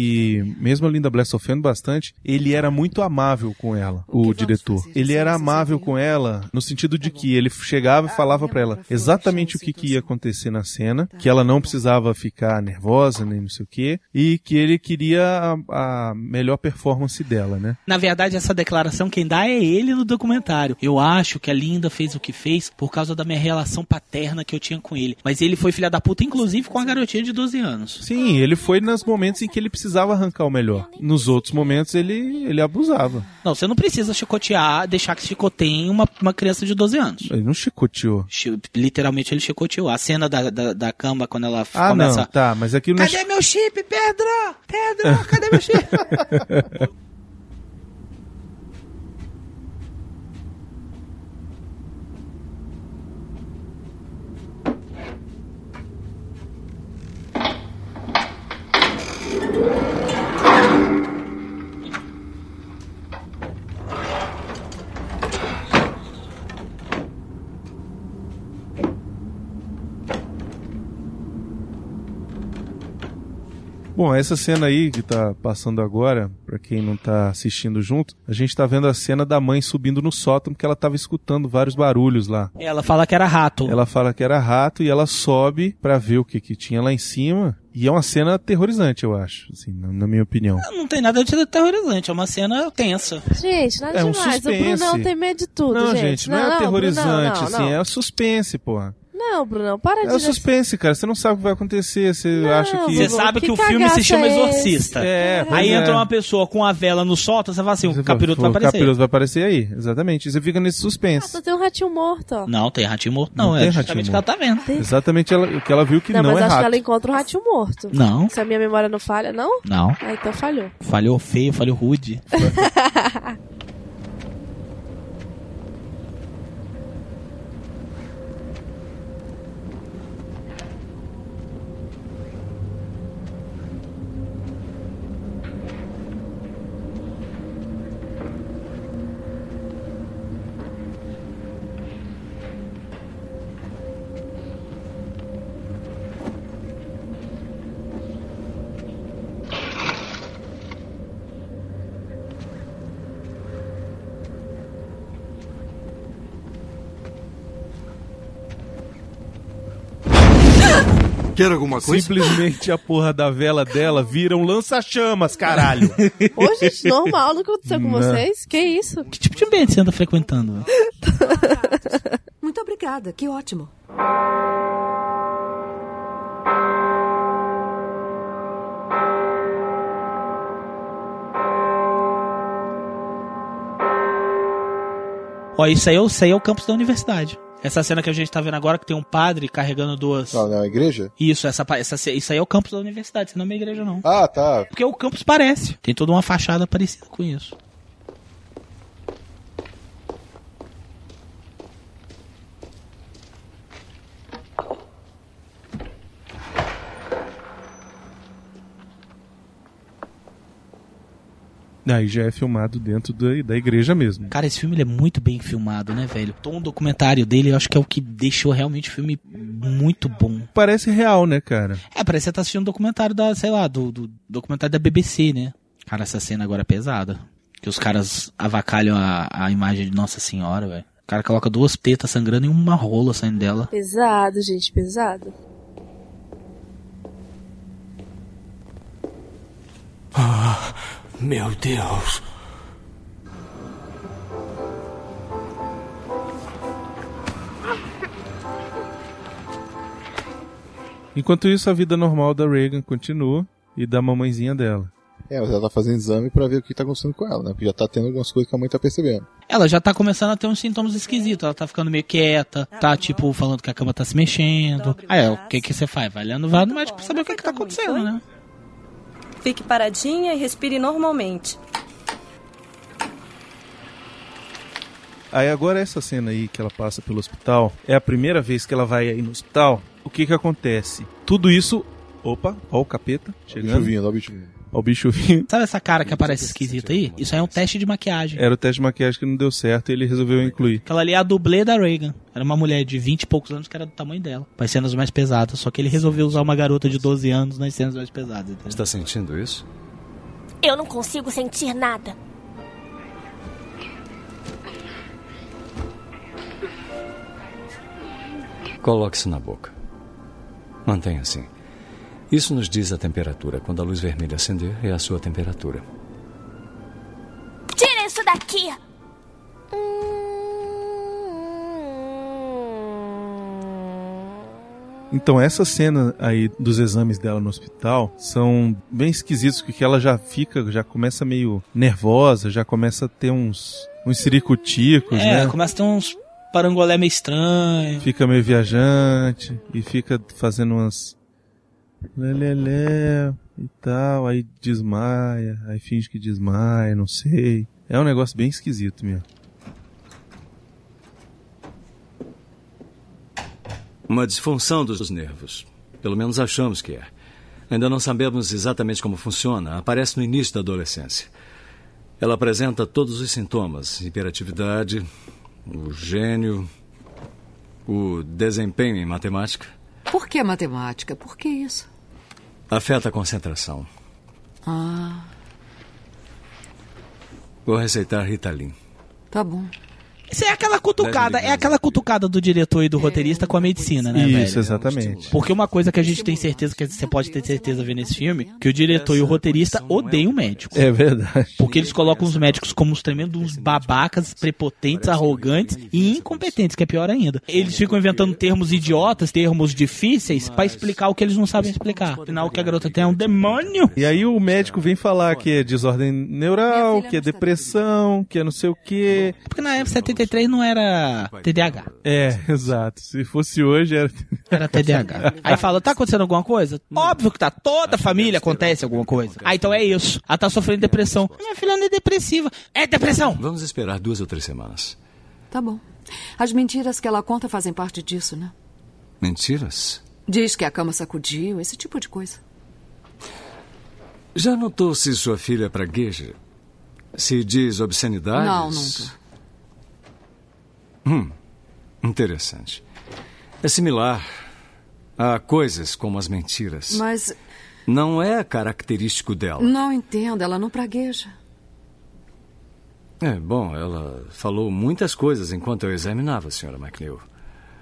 mesmo a Linda Blair sofrendo bastante, ele era muito amável com ela, o diretor. Ele era amável com ela no sentido de que ele chegava e falava pra ela exatamente o que, que ia acontecer na cena, que ela não precisava ficar nervosa, nem não sei o quê, e que ele queria a, a melhor performance dela, né? Na verdade, essa declaração quem dá é ele no documentário. Eu acho que a Linda fez o que fez por causa da minha relação paterna que eu tinha com ele. Mas ele foi filha da puta, inclusive com a garotinha de 12 anos. Sim, ele foi nos momentos em que ele precisava arrancar o melhor. Nos outros momentos ele, ele abusava. Não, você não precisa chicotear, deixar que chicoteiem uma, uma criança de 12 anos. Ele não chicoteou. Chi- Literalmente ele chicoteou. A cena da, da, da cama quando ela Ah, começa. não, tá, mas aquilo não Cadê meu chip, Pedro? Pedro, cadê meu chip? Thank you. Bom, essa cena aí que tá passando agora, pra quem não tá assistindo junto, a gente tá vendo a cena da mãe subindo no sótão porque ela tava escutando vários barulhos lá. Ela fala que era rato. Ela fala que era rato e ela sobe pra ver o que que tinha lá em cima. E é uma cena aterrorizante, eu acho, assim, na, na minha opinião. Não tem nada de aterrorizante, é uma cena tensa. Gente, nada É um demais. O suspense. Brunão tem medo de tudo, Não, gente. gente, não, é aterrorizante, Brunão, não, assim, não. é suspense, porra. Não, Brunão, para de... É o suspense, cara. Você não sabe o que vai acontecer. Você acha que. Você sabe que, que o filme se chama é? Exorcista. É, aí é. entra uma pessoa com a vela no sótão, você fala assim, o capiroto vai O aparecer. capiroto vai aparecer aí, exatamente. Você fica nesse suspense. Só tem um ratinho morto, ó. Não, tem ratinho morto. Não, Não é tem justamente o que ela tá vendo. Exatamente ela- o que ela viu que não, não, mas é acho rato. que ela encontra um ratinho morto. Não. Se a minha memória não falha, não? Não. Ah, então falhou. Falhou feio, falhou rude. Quer alguma coisa? Simplesmente a porra da vela dela vira um lança-chamas, caralho. Ô, gente, normal, não aconteceu com Não. vocês? Que isso? Que tipo de ambiente você anda frequentando? Muito obrigada, que ótimo. Ó, isso aí, é o- isso aí é o campus da universidade. Essa cena que a gente tá vendo agora, que tem um padre carregando duas... Não, não é igreja? Isso, essa, essa, isso aí é o campus da universidade, isso não é uma igreja, não. Ah, tá. Porque o campus parece. Tem toda uma fachada parecida com isso. Aí já é filmado dentro da, da igreja mesmo. Cara, esse filme ele é muito bem filmado, né, velho? O tom documentário dele, eu acho que é o que deixou realmente o filme muito bom. Parece real, né, cara? É, parece que você tá assistindo um documentário da, sei lá, do, do documentário da BBC, né? Cara, essa cena agora é pesada. Que os caras avacalham a, a imagem de Nossa Senhora, velho. O cara coloca duas tetas sangrando e uma rola saindo dela. Pesado, gente, pesado. Ah, meu Deus. Enquanto isso, a vida normal da Reagan continua e da mamãezinha dela. É, mas ela tá fazendo exame pra ver o que tá acontecendo com ela, né? Porque já tá tendo algumas coisas que a mãe tá percebendo. Ela já tá começando a ter uns sintomas esquisitos. Ela tá ficando meio quieta, tá tipo falando que a cama tá se mexendo. Aí, ó, o que que você faz? Vai lendo, vai no médico pra saber o que que tá acontecendo, né? Fique paradinha e respire normalmente. Aí agora essa cena aí que ela passa pelo hospital, é a primeira vez que ela vai aí no hospital. O que que acontece? Tudo isso... Opa, ó o capeta chegando. bicho vindo, ó o bicho vindo. O bicho vindo. Sabe essa cara que aparece esquisita aí? Isso aí é um teste de maquiagem. Era o teste de maquiagem que não deu certo e ele resolveu incluir. Aquela ali é a dublê da Reagan. Era uma mulher de 20 e poucos anos que era do tamanho dela. Para cenas mais pesadas. Só que ele resolveu usar uma garota de 12 anos nas cenas mais pesadas. entendeu? Está sentindo isso? Eu não consigo sentir nada. Coloque-se na boca. Mantenha assim. Isso nos diz a temperatura. Quando a luz vermelha acender, é a sua temperatura. Tira isso daqui! Então essa cena aí dos exames dela no hospital são bem esquisitos porque ela já fica, já começa meio nervosa, já começa a ter uns uns siricuticos, É, né? começa a ter uns parangolé meio estranho. Fica meio viajante e fica fazendo umas lelelé e tal, aí desmaia, aí finge que desmaia, não sei. É um negócio bem esquisito mesmo. Uma disfunção dos nervos. Pelo menos achamos que é. Ainda não sabemos exatamente como funciona. Aparece no início da adolescência. Ela apresenta todos os sintomas: hiperatividade, o gênio, o desempenho em matemática. Por que matemática? Por que isso? Afeta a concentração. Ah, Vou receitar Ritalin. tá bom. Isso é aquela cutucada, é aquela cutucada do diretor e do roteirista com a medicina, né, Isso, velho? exatamente. Porque uma coisa que a gente tem certeza, que você pode ter certeza vendo esse filme, que o diretor e o roteirista odeiam médicos. É verdade. Porque eles colocam os médicos como uns tremendos uns babacas, prepotentes, arrogantes e incompetentes, que é pior ainda. Eles ficam inventando termos idiotas, termos difíceis, pra explicar o que eles não sabem explicar. Afinal, o que a garota tem é um demônio. E aí o médico vem falar que é desordem neural, que é depressão, que é não sei o quê. Porque na época 73 não era TDAH. É, exato. Se fosse hoje era. Era TDAH. Aí fala, tá acontecendo alguma coisa? Óbvio que tá. Toda família acontece alguma coisa. Ah, então é isso. Ela tá sofrendo depressão. Minha filha não é depressiva. É depressão! Vamos esperar duas ou três semanas. Tá bom. As mentiras que ela conta fazem parte disso, né? Mentiras? Diz que a cama sacudiu, esse tipo de coisa. Já notou se sua filha é pragueja? Se diz obscenidades? Não, nunca. Hum, interessante. É similar a coisas como as mentiras. Mas Não é característico dela. não entendo, ela não pragueja. É, bom, ela falou muitas coisas enquanto eu examinava a senhora McNeil.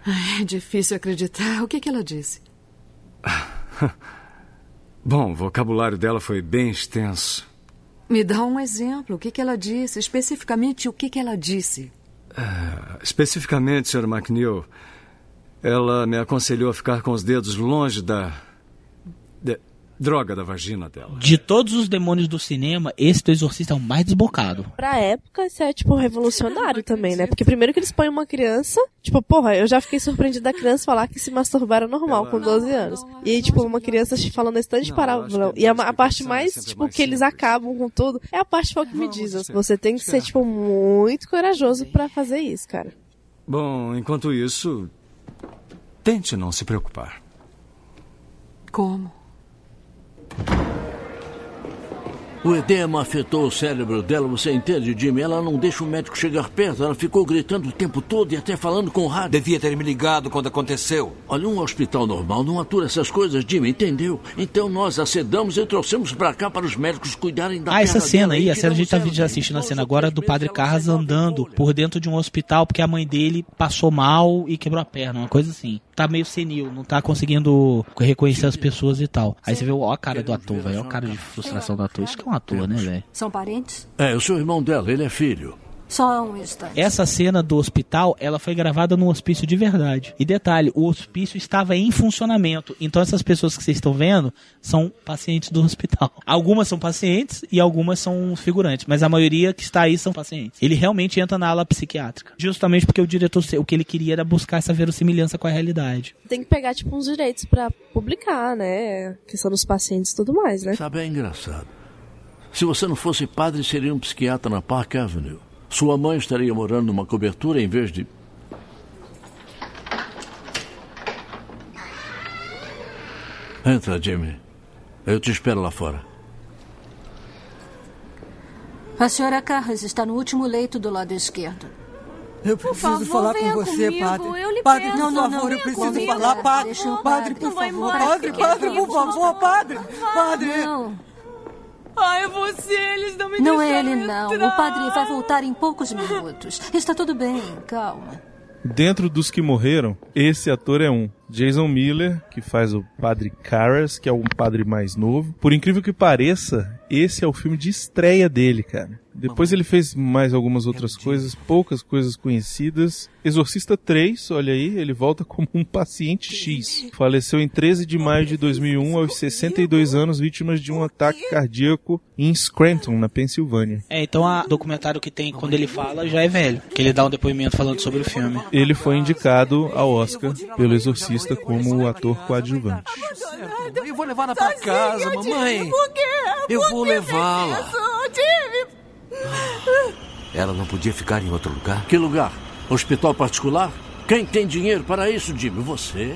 Ai, É difícil acreditar. O que, que ela disse? Bom, o vocabulário dela foi bem extenso. Me dá um exemplo. O que, que ela disse? Especificamente, o que, que ela disse? Especificamente, senhora McNeil, ela me aconselhou a ficar com os dedos longe da. da droga da vagina dela. De todos os demônios do cinema, esse do Exorcista é o mais desbocado. Pra época, isso é, tipo, revolucionário também, né? Porque primeiro que eles põem uma criança, tipo, porra, eu já fiquei surpreendida da criança falar que se masturbar era normal com 12 anos. E aí, tipo, uma criança falando esse tanto de parábola. E a, a parte mais, tipo, que eles acabam com tudo, é a parte que me diz. Você tem que ser, tipo, muito corajoso pra fazer isso, cara. Bom, enquanto isso, tente não se preocupar. Como? O edema afetou o cérebro dela, você entende, Jimmy? Ela não deixa o médico chegar perto. Ela ficou gritando o tempo todo e até falando com o rádio. Devia ter me ligado quando aconteceu. Olha, um hospital normal não atura essas coisas, Jimmy, entendeu? Então nós acedamos e trouxemos pra cá para os médicos cuidarem da Ah, essa cena dela aí, e a cena a gente tá já assistindo a cena agora do Padre Carras andando por dentro de um hospital porque a mãe dele passou mal e quebrou a perna, uma coisa assim. Tá meio senil, não tá conseguindo reconhecer as pessoas e tal. Aí você vê, ó a cara do ator, velho, ó a cara de frustração do ator. Isso que é um ator, né, velho? São parentes? É, eu sou irmão dela, ele é filho. Só um instante. Essa cena do hospital, ela foi gravada num hospício de verdade. E detalhe, o hospício estava em funcionamento. Então essas pessoas que vocês estão vendo são pacientes do hospital. Algumas são pacientes e algumas são figurantes, mas a maioria que está aí são pacientes. Ele realmente entra na ala psiquiátrica, justamente porque o diretor o que ele queria era buscar essa verossimilhança com a realidade. Tem que pegar, tipo, uns direitos pra publicar, né? Questão dos pacientes e tudo mais, né? Sabe, é engraçado. Se você não fosse padre, seria um psiquiatra na Park Avenue. Sua mãe estaria morando numa cobertura em vez de. Entra, Jimmy. Eu te espero lá fora. A senhora Carras está no último leito do lado esquerdo. Eu preciso favor, falar com você, comigo, padre. eu lhe padre, peço. por Não, não, favor, não, eu preciso comigo. falar, padre. Deixa o padre, padre. por favor, padre, padre, por favor, padre. Padre. Não, Ai, é você, eles não me não é ele, não. entrar. O padre vai voltar em poucos minutos. Está tudo bem, calma. Dentro dos que morreram, esse ator é um. Jason Miller, que faz o Padre Karras, que é um padre mais novo. Por incrível que pareça, esse é o filme de estreia dele, cara. Depois ele fez mais algumas outras coisas, poucas coisas conhecidas. Exorcista 3, olha aí, ele volta como um paciente X. Faleceu em 13 de maio de 2001, aos 62 anos, vítima de um ataque cardíaco em Scranton, na Pensilvânia. É, então o documentário que tem quando ele fala já é velho, que ele dá um depoimento falando sobre o filme. Ele foi indicado ao Oscar pelo Exorcista como ator coadjuvante. Eu vou levá-la pra casa, mamãe. Eu vou levá-la. Ela não podia ficar em outro lugar? Que lugar? Hospital particular? Quem tem dinheiro para isso, Jimmy? Você?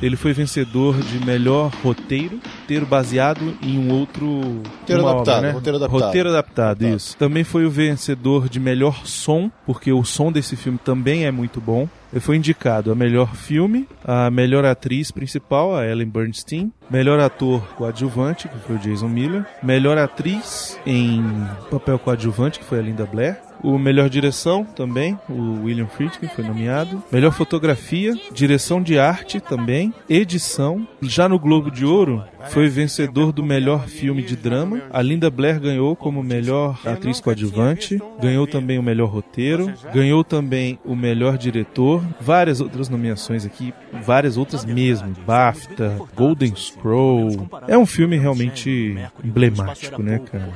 Ele foi vencedor de melhor roteiro, roteiro baseado em um outro. Roteiro uma adaptado, obra, né? roteiro adaptado. Roteiro adaptado, isso. Também foi o vencedor de melhor som, porque o som desse filme também é muito bom. Ele foi indicado a melhor filme, a melhor atriz principal, a Ellen Bernstein, melhor ator coadjuvante, que foi o Jason Miller, melhor atriz em papel coadjuvante, que foi a Linda Blair, o melhor direção também, o William Friedkin foi nomeado. Melhor fotografia, direção de arte também, edição. Já no Globo de Ouro, foi vencedor do melhor filme de drama. A Linda Blair ganhou como melhor atriz coadjuvante, ganhou também o melhor roteiro, ganhou também o melhor diretor. Várias outras nomeações aqui, várias outras mesmo. BAFTA, Golden Scroll. É um filme realmente emblemático, né, cara?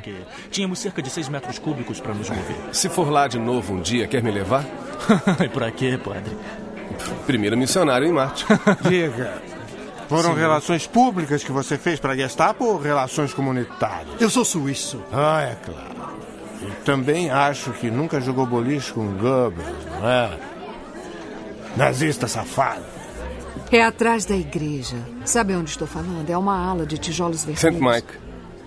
Tínhamos cerca de 6 metros cúbicos para nos mover. Se for lá de novo um dia, quer me levar? e pra quê, padre? Primeiro missionário em Marte. Diga, foram Sim. relações públicas que você fez para a Gestapo ou relações comunitárias? Eu sou suíço. Ah, é claro. E também acho que nunca jogou boliche com Goebbels, não é? Nazista safado. É atrás da igreja. Sabe onde estou falando? É uma ala de tijolos vermelhos. St. Mike.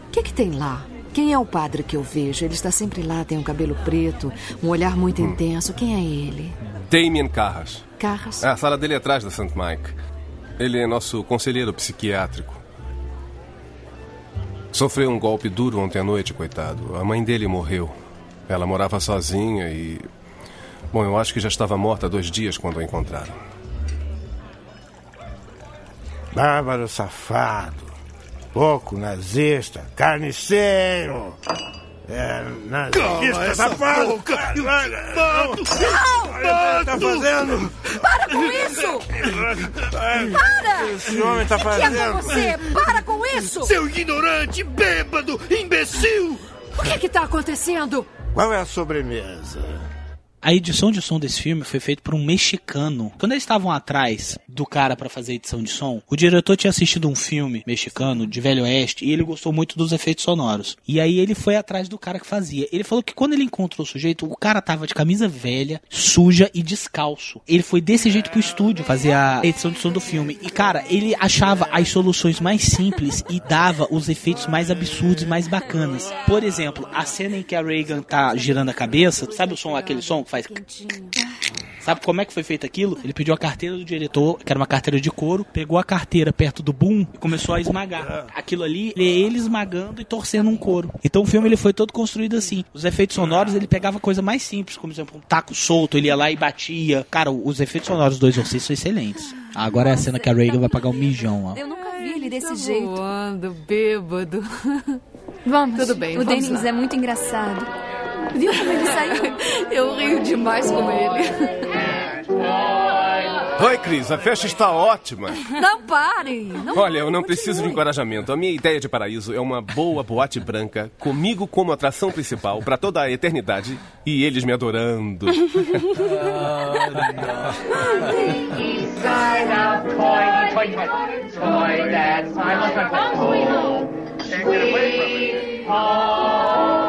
O que, que tem lá? Quem é o padre que eu vejo? Ele está sempre lá, tem um cabelo preto, um olhar muito Hum. intenso. Quem é ele? Damien Carras. Carras? É, a sala dele é atrás da St. Mike. Ele é nosso conselheiro psiquiátrico. Sofreu um golpe duro ontem à noite, coitado. A mãe dele morreu. Ela morava sozinha e. Bom, eu acho que já estava morta há dois dias quando a encontraram. Bárbaro safado. Pouco nazista. Carniceiro. É, nazista safado. boca! Mato! Não! Tá fazendo? Para com isso! Para! Esse homem tá O que é fazendo? com você? Para com isso! Seu ignorante, bêbado, imbecil! O que que tá acontecendo? Qual é a sobremesa? A edição de som desse filme foi feita por um mexicano. Quando eles estavam atrás do cara pra fazer a edição de som, o diretor tinha assistido um filme mexicano de Velho Oeste e ele gostou muito dos efeitos sonoros. E aí ele foi atrás do cara que fazia. Ele falou que quando ele encontrou o sujeito, o cara tava de camisa velha, suja e descalço. Ele foi desse jeito pro estúdio fazer a edição de som do filme. E cara, ele achava as soluções mais simples e dava os efeitos mais absurdos e mais bacanas. Por exemplo, a cena em que a Reagan tá girando a cabeça, sabe o som, aquele som que faz Sabe como é que foi feito aquilo? Ele pediu a carteira do diretor, que era uma carteira de couro, pegou a carteira perto do boom e começou a esmagar. Aquilo ali é ele esmagando e torcendo um couro. Então o filme ele foi todo construído assim. Os efeitos sonoros ele pegava coisa mais simples, como por exemplo um taco solto, ele ia lá e batia. Cara, os efeitos sonoros do Exorcista são excelentes. Agora é a cena que a Reagan vai pagar um mijão, ó. Eu nunca vi ele desse jeito. Voando, bêbado. Vamos. Tudo bem, O lá. é muito engraçado. Viu como ele saiu? Eu rio demais com ele. Oi, Cris, a festa está ótima. Não parem. Não Olha, eu não preciso de encorajamento. A minha ideia de paraíso é uma boa boate branca, comigo como atração principal para toda a eternidade e eles me adorando.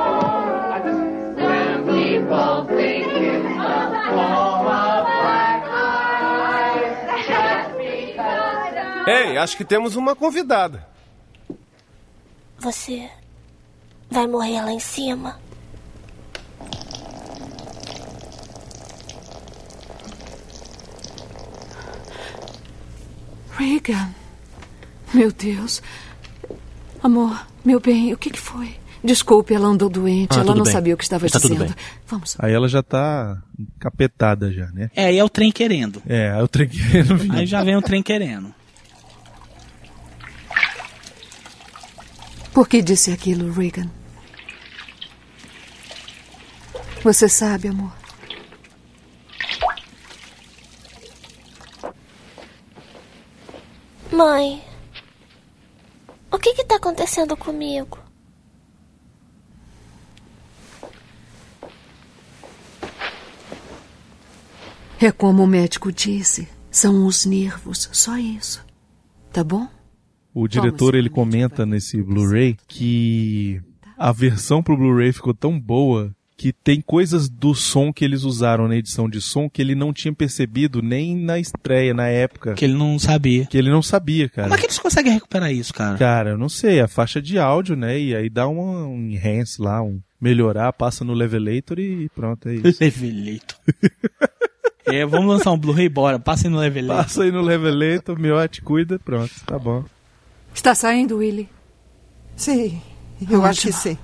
Ei, acho que temos uma convidada. Você vai morrer lá em cima. Regan. Meu Deus. Amor, meu bem, o que, que foi? Desculpe, ela andou doente. Ah, ela não bem. sabia o que estava Está tudo dizendo. bem. Vamos. Aí ela já tá encapetada já, né? É, aí é o trem querendo. É, aí o trem querendo vir. Aí já vem o trem querendo. Por que disse aquilo, Regan? Você sabe, amor. Mãe, o que que tá acontecendo comigo? É como o médico disse. São os nervos, só isso. Tá bom? O diretor ele comenta nesse Blu-ray que a versão pro Blu-ray ficou tão boa que tem coisas do som que eles usaram na edição de som que ele não tinha percebido nem na estreia, na época. Que ele não sabia. Que ele não sabia, cara. Como é que eles conseguem recuperar isso, cara? Cara, eu não sei, a faixa de áudio, né? E aí dá um, um enhance lá, um melhorar, passa no Levelator e pronto, é isso. Levelator. é, vamos lançar um Blu-ray, bora. Passa aí no Levelator. Passa aí no Levelator, miote, cuida, pronto, tá bom. Está saindo, Willy? Sim, eu Ótimo. acho que sim.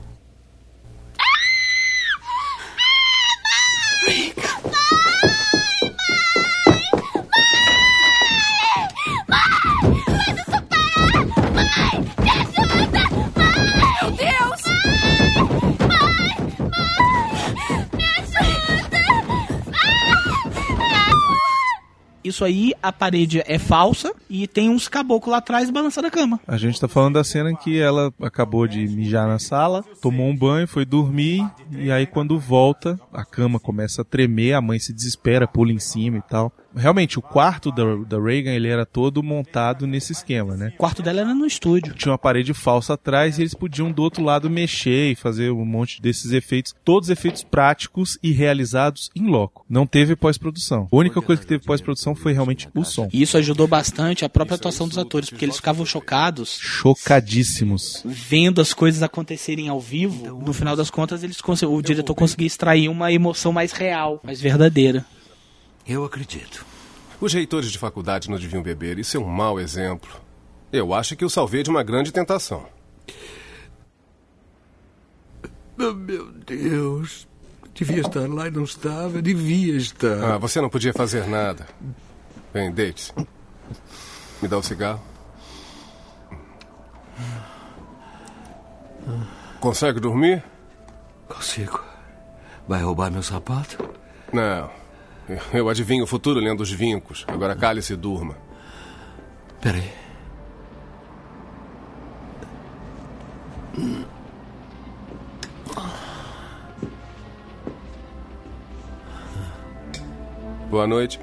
Isso aí, a parede é falsa e tem uns caboclos lá atrás balançando a cama. A gente tá falando da cena em que ela acabou de mijar na sala, tomou um banho, foi dormir, e aí quando volta, a cama começa a tremer, a mãe se desespera, pula em cima e tal. Realmente, o quarto da, da Reagan, ele era todo montado nesse esquema, né? O quarto dela era no estúdio. Tinha uma parede falsa atrás e eles podiam do outro lado mexer e fazer um monte desses efeitos, todos efeitos práticos e realizados em loco. Não teve pós-produção. A única coisa que teve pós-produção foi realmente o som. E isso ajudou bastante a própria atuação dos atores, porque eles ficavam chocados, Chocadíssimos. vendo as coisas acontecerem ao vivo. No final das contas, eles o diretor conseguia extrair uma emoção mais real, mais verdadeira. Eu acredito. Os reitores de faculdade não deviam beber. Isso é um mau exemplo. Eu acho que o salvei de uma grande tentação. Oh, meu Deus. Devia estar lá e não estava. Devia estar. Ah, você não podia fazer nada. Vem, deite-se. Me dá o cigarro. Consegue dormir? Consigo. Vai roubar meu sapato? Não. Eu adivinho o futuro lendo os vincos. Agora cale-se e durma. Peraí. Boa noite.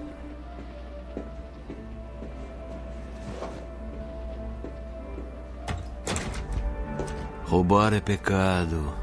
Roubar é pecado.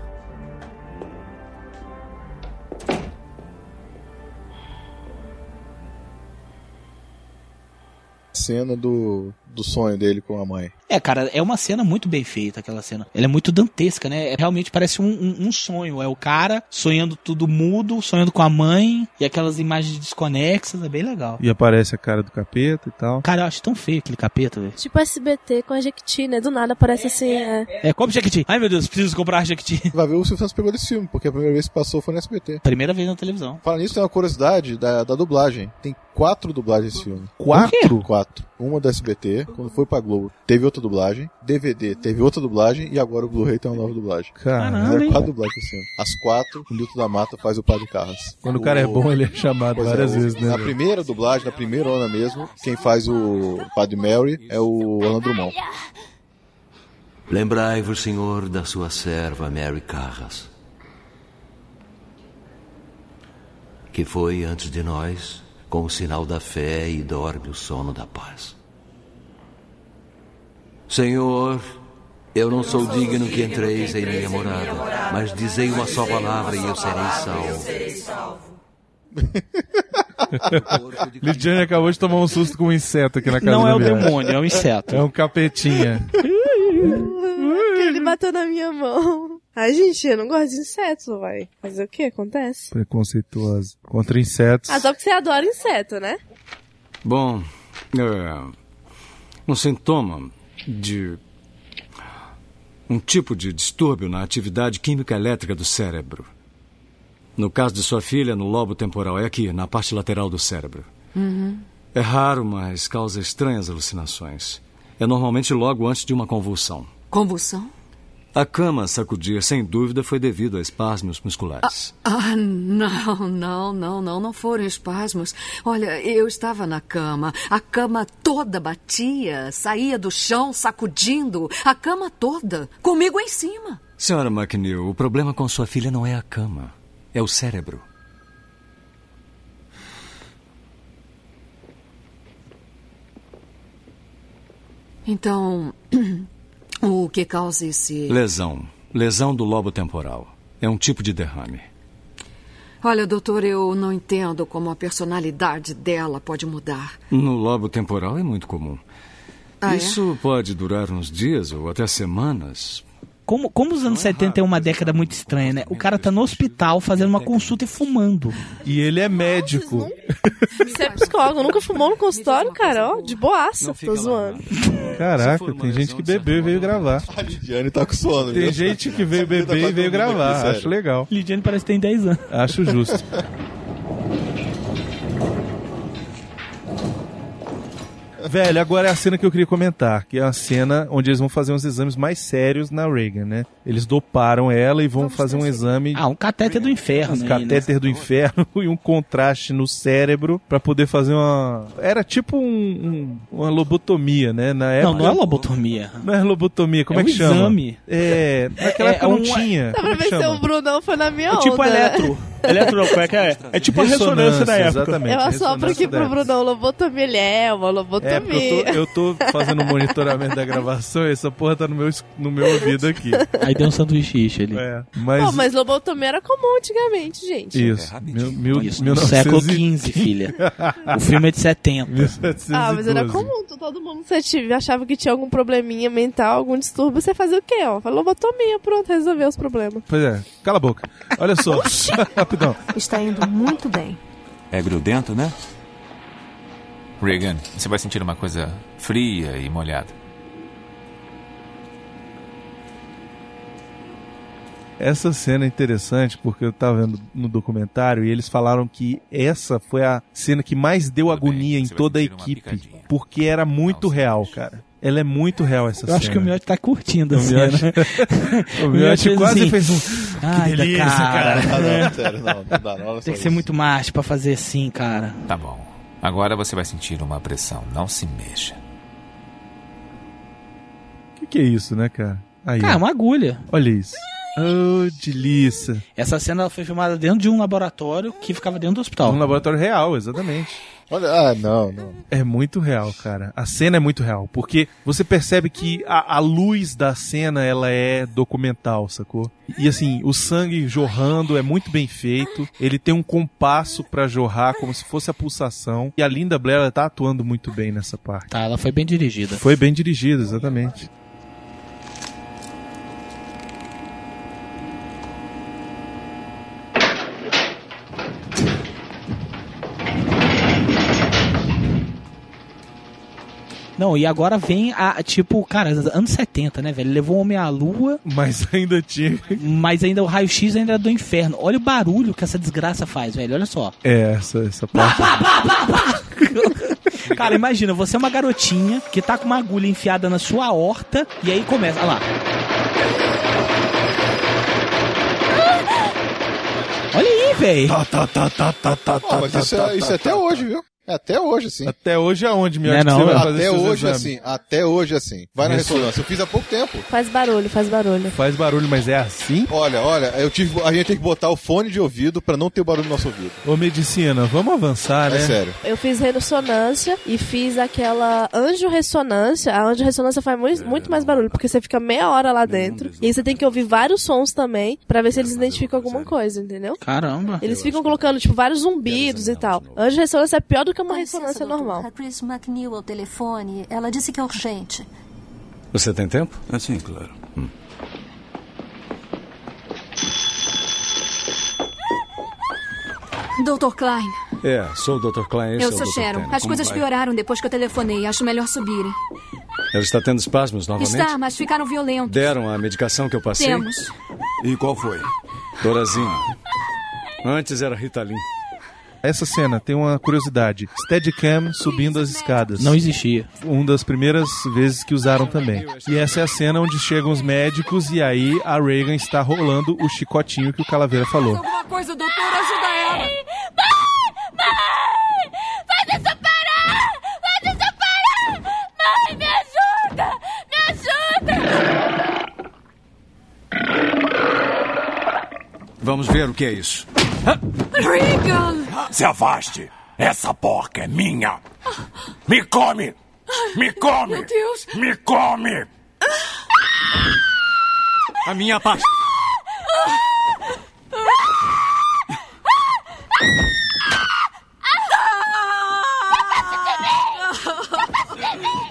Cena do, do sonho dele com a mãe. É, cara, é uma cena muito bem feita, aquela cena. Ela é muito dantesca, né? É- Realmente parece um, um- um sonho. É o cara sonhando tudo mudo, sonhando com a mãe, e aquelas imagens desconexas, é bem legal. E aparece a cara do capeta e tal. Cara, eu acho tão feio aquele capeta, velho. Tipo SBT com a Jequiti, né? Do nada aparece assim, é... É, come Jequiti. Ai, meu Deus, preciso comprar Jequiti. Vai ver o Silvio Santos pegou desse filme, porque a primeira vez que passou foi no SBT. Primeira vez na televisão. Fala nisso, tem uma curiosidade da, da dublagem. Tem quatro dublagens desse filme. Quatro? Quatro. Uma do SBT, quando foi pra Globo, teve outra dublagem. DVD teve outra dublagem e agora o Blu-ray tem uma nova dublagem. Caramba, é hein? quatro dublagens filme. As quatro, o Nilton da Mata faz o Padre Carras. Quando o cara é bom, ele é chamado Pois é, várias o- vezes, né? Na primeira dublagem, na primeira onda mesmo, quem faz o Padre Mary é o Alan Drummond. Lembrai-vos, Senhor, da sua serva Mary Carras, que foi antes de nós com o sinal da fé e dorme o sono da paz. Senhor, eu não sou digno que entreis em minha morada, mas dizei uma só palavra e eu serei salvo. Lidiane acabou de tomar um susto com um inseto aqui na casa Não é o demônio, é um inseto. É um capetinha. Ele bateu na minha mão. Ai, gente, eu não gosto de inseto, vai. Fazer o que acontece? Preconceituosa. Contra insetos. Ah, só porque você adora inseto, né? Bom, é, um sintoma de um tipo de distúrbio na atividade química elétrica do cérebro. No caso de sua filha, no lobo temporal, é aqui, na parte lateral do cérebro. Uhum. É raro, mas causa estranhas alucinações. É normalmente logo antes de uma convulsão. Convulsão? A cama sacudir, sem dúvida, foi devido a espasmos musculares. Ah, não, não, não, não, não foram espasmos. Olha, eu estava na cama, a cama toda batia, saía do chão sacudindo, a cama toda, comigo em cima. Senhora McNeil, o problema com sua filha não é a cama, é o cérebro. Então, o que causa esse. Lesão. Lesão do lobo temporal. É um tipo de derrame. Olha, doutor, eu não entendo como a personalidade dela pode mudar. No lobo temporal é muito comum. Ah, é? Isso pode durar uns dias ou até semanas. Como, como os anos 70 é uma década muito estranha, né? O cara tá no hospital fazendo uma consulta e fumando. E ele é médico. Você é psicólogo, nunca fumou no consultório, cara? Ó, de boaça, tô zoando. Caraca, tem gente que bebeu e veio gravar. A Lidiane tá com sono. Tem gente que veio Tá beber e veio gravar. Acho legal. Lidiane parece que tem 10 anos. Acho justo. Velho, agora é a cena que eu queria comentar, que é a cena onde eles vão fazer uns exames mais sérios na Reagan, né? Eles doparam ela e vão fazer um exame. Ah, um catéter do inferno. Um aí, catéter né? do inferno e um contraste no cérebro pra poder fazer uma. Era tipo um- um- uma lobotomia, né? Na época. Não, não é lobotomia. Não é lobotomia, como É é, um que chama? exame. É. Naquela É- época é não um- tinha. Dá pra é que ver se o Brunão foi na minha É tipo onda, né? eletro. Eletro, como é que é? É tipo a ressonância da época. Exatamente. Eu assopro aqui pro. Brunão, lobotomia, ele é uma É, porque eu tô, eu tô fazendo o monitoramento da gravação e essa porra tá no meu, no meu ouvido aqui. Aí deu um sanduíche ali. É, mas. Pô, mas lobotomia era comum antigamente, gente. Isso. Mil, mil, Isso, no 1900 século XV, filha. O filme é de 70. 1712. Ah, mas era comum, todo mundo você tive- achava que tinha algum probleminha mental, algum distúrbio, você fazia o quê, ó? Falou lobotomia, pronto, resolveu os problemas. Pois é, cala a boca. Olha só, rapidão. Está indo muito bem. É grudento, né? Regan, você vai sentir uma coisa fria e molhada. Essa cena é interessante porque eu tava vendo no documentário e eles falaram que essa foi a cena que mais deu agonia em toda a equipe, porque era muito real, cara. Ela é muito real essa Eu cena. acho que o Miotti tá curtindo a O Miotti- cena. o Miotti quase assim, fez um. Ai, Que delícia, cara. cara. Ah, É. não, sério, não, não dá, não, Tem que ser isso. muito macho pra fazer assim, cara. Tá bom. Agora você vai sentir uma pressão. Não se mexa. O que, que é isso, né, cara? Aí, Cara, ó. uma agulha. Olha isso. Oh, delícia. Essa cena foi filmada dentro de um laboratório que ficava dentro do hospital. Um laboratório real, exatamente. Olha, ah, não, não. É muito real, cara. A cena é muito real, porque você percebe que a, a luz da cena ela é documental, sacou? E assim, o sangue jorrando é muito bem feito. Ele tem um compasso pra jorrar como se fosse a pulsação. E a Linda Blair ela tá atuando muito bem nessa parte. Tá, ela foi bem dirigida. Foi bem dirigida, exatamente. Não, e agora vem a, tipo, cara, anos 70, né, velho? Levou o homem à lua. Mas ainda tinha. Mas ainda o raio-x ainda é do inferno. Olha o barulho que essa desgraça faz, velho. Olha só. É, essa, essa parte. Cara, imagina, você é uma garotinha que tá com uma agulha enfiada na sua horta e aí começa. Olha lá. Olha aí, velho. Tá, tá, tá, tá, tá, tá, Ó, mas isso, é, isso é até hoje, viu? É até hoje, assim. Até hoje aonde, Não é que não, você vai né? fazer Até hoje, exames? assim. Até hoje, assim. Vai na Isso. ressonância. Eu fiz há pouco tempo. Faz barulho, faz barulho. Faz barulho, mas é assim? Olha, olha, eu tive, a gente tem que botar o fone de ouvido pra não ter barulho no nosso ouvido. Ô, medicina, vamos avançar, né? É sério. Eu fiz ressonância e fiz aquela anjo-ressonância. A anjo-ressonância faz muito, muito mais barulho, porque você fica meia hora lá dentro. E aí você tem que ouvir vários sons também, pra ver se eles identificam alguma coisa, entendeu? Caramba. Eles ficam colocando, tipo, vários zumbidos e tal. Anjo-ressonância é pior do que uma ressonância normal. A Chris McNeil ao telefone. Ela disse que é urgente. Você tem tempo? Ah, sim, claro. Dr. Klein, É, sou o Dr. Klein. esse eu é o sou Dr. Sharon. As Como coisas vai? pioraram depois que eu telefonei. Acho melhor subirem. Ela está tendo espasmos novamente? Está, mas ficaram violentos. Deram a medicação que eu passei? Temos. E qual foi? Dorazine. Antes era Ritalin. Essa cena tem uma curiosidade. Steadicam subindo as escadas. Não existia. Uma das primeiras vezes que usaram também. E essa é a cena onde chegam os médicos e aí a Reagan está rolando o chicotinho que o Calaveira falou. Alguma coisa, doutor, ajuda ela. Faz isso parar! Faz isso parar! Mãe, me ajuda! Me ajuda! Vamos ver o que é isso. Regan! Se afaste! Essa porca é minha! Me come! Me come! Meu Deus! Me come! A minha pasta.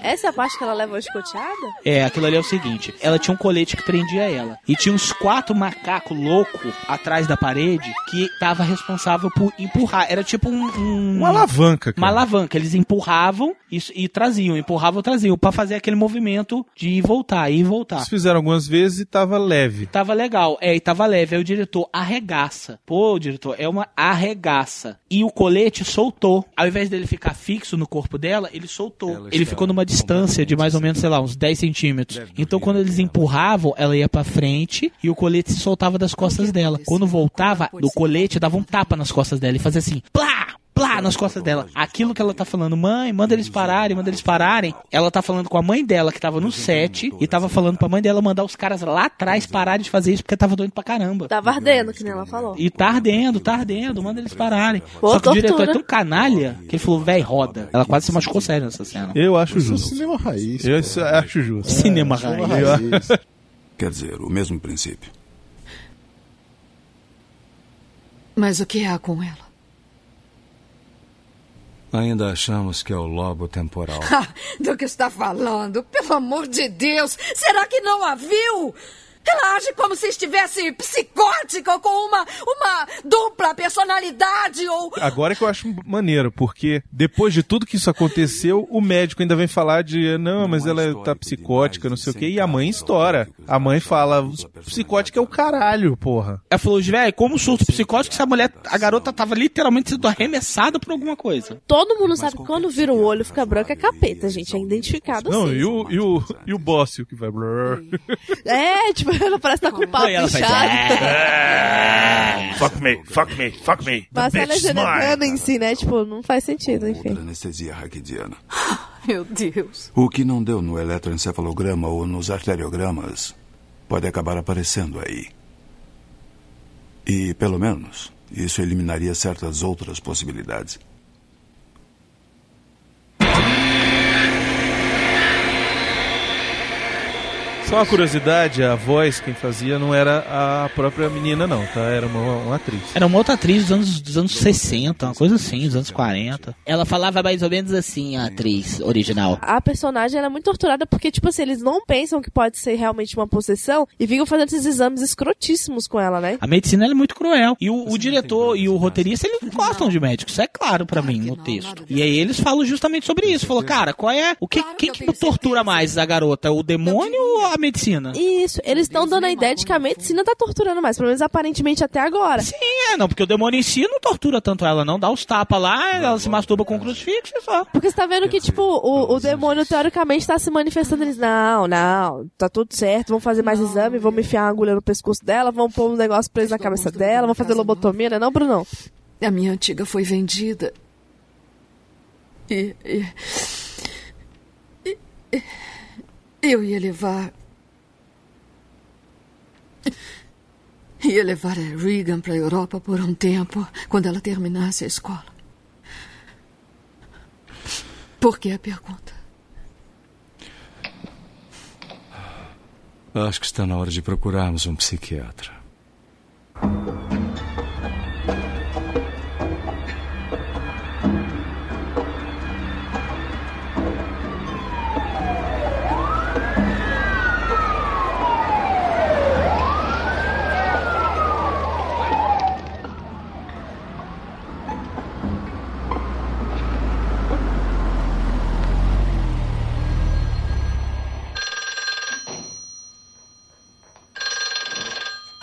Essa é a parte que ela leva uma escoteada? É, aquilo ali é o seguinte: ela tinha um colete que prendia ela. E tinha uns quatro macacos loucos atrás da parede que tava responsável por empurrar. Era tipo um. um- Uma alavanca, Uma cara. alavanca. Eles empurravam e, e traziam, empurravam e traziam, pra fazer aquele movimento de ir e voltar, ir e voltar. Eles fizeram algumas vezes e tava leve. Tava legal, é, e tava leve. Aí o diretor arregaça. Pô, diretor, é uma arregaça. E o colete soltou. Ao invés dele ficar fixo no corpo dela, ele soltou. ele ficou numa distância de mais ou menos, sei lá, uns 10 centímetros. Então quando eles empurravam, ela ia pra frente e o colete se soltava das costas dela. Quando voltava, o colete dava um tapa nas costas dela e fazia assim, plá! Plá, nas costas dela. Aquilo que ela tá falando, mãe, manda eles pararem, manda eles pararem. Ela tá falando com a mãe dela, que tava no set, e tava falando pra mãe dela mandar os caras lá atrás pararem de fazer isso, porque tava doendo pra caramba. Tava ardendo, que nem ela falou. E tá ardendo, tá ardendo, manda eles pararem. Pô, Só que o diretor é tortura. tão canalha que ele falou, véi, roda. Ela quase se machucou sério nessa cena. Eu acho Isso é justo. cinema raiz. Eu acho justo. Cinema cinema raiz. raiz. Quer dizer, o mesmo princípio. Mas o que há com ela? Ainda achamos que é o lobo temporal. Do que está falando? Pelo amor de Deus! Será que não a viu? Ela age como se estivesse psicótica ou com uma, uma dupla personalidade ou. Agora é que eu acho maneiro, porque depois de tudo que isso aconteceu, o médico ainda vem falar de não, mas ela tá psicótica, não sei o quê, e a mãe estoura. A mãe fala, psicótica é o caralho, porra. Ela falou, velho, como surto psicótico se a mulher, a garota tava literalmente sendo arremessada por alguma coisa. Todo mundo sabe que quando vira o olho fica branco é capeta, gente. É identificado Não, assim. e o, e o, e o Bócio que vai. É, tipo, ela parece estar com o papo ela faz, inchado. É. Fuck me, fuck me, fuck me. Mas a bitch legenda smile. em si, né? Tipo, não faz sentido, enfim. Anestesia raquidiana. Meu Deus. O que não deu no eletroencefalograma ou nos arteriogramas pode acabar aparecendo aí. E, pelo menos, isso eliminaria certas outras possibilidades. Só uma curiosidade, a voz quem fazia não era a própria menina, não, tá? Era uma, uma atriz. Era uma outra atriz dos anos, dos anos 60, uma coisa assim, dos anos 40. Ela falava mais ou menos assim, a atriz original. A personagem ela é muito torturada porque, tipo assim, eles não pensam que pode ser realmente uma possessão e ficam fazendo esses exames escrotíssimos com ela, né? A medicina é muito cruel. E o, o diretor e o roteirista, eles gostam de médicos. Isso é claro pra mim no texto. E aí eles falam justamente sobre isso. Falou, cara, qual é. O que, quem que tortura mais a garota? O demônio ou a medicina? Isso, eles estão dando a ideia de que a medicina tá torturando mais, pelo menos aparentemente até agora. Sim, é, não, porque o demônio em si não tortura tanto ela, não. Dá os tapas lá, ela se masturba com o crucifixo e só. Porque você tá vendo que, tipo, o, o demônio teoricamente tá se manifestando. Eles, não, não, tá tudo certo, vamos fazer mais exame, vamos enfiar uma agulha no pescoço dela, vamos pôr um negócio preso na cabeça dela, vamos fazer lobotomia, né, não, Brunão? A minha antiga foi vendida. E- e- eu ia levar. Ia levar a Regan para a Europa por um tempo, quando ela terminasse a escola. Por que a pergunta? Acho que está na hora de procurarmos um psiquiatra.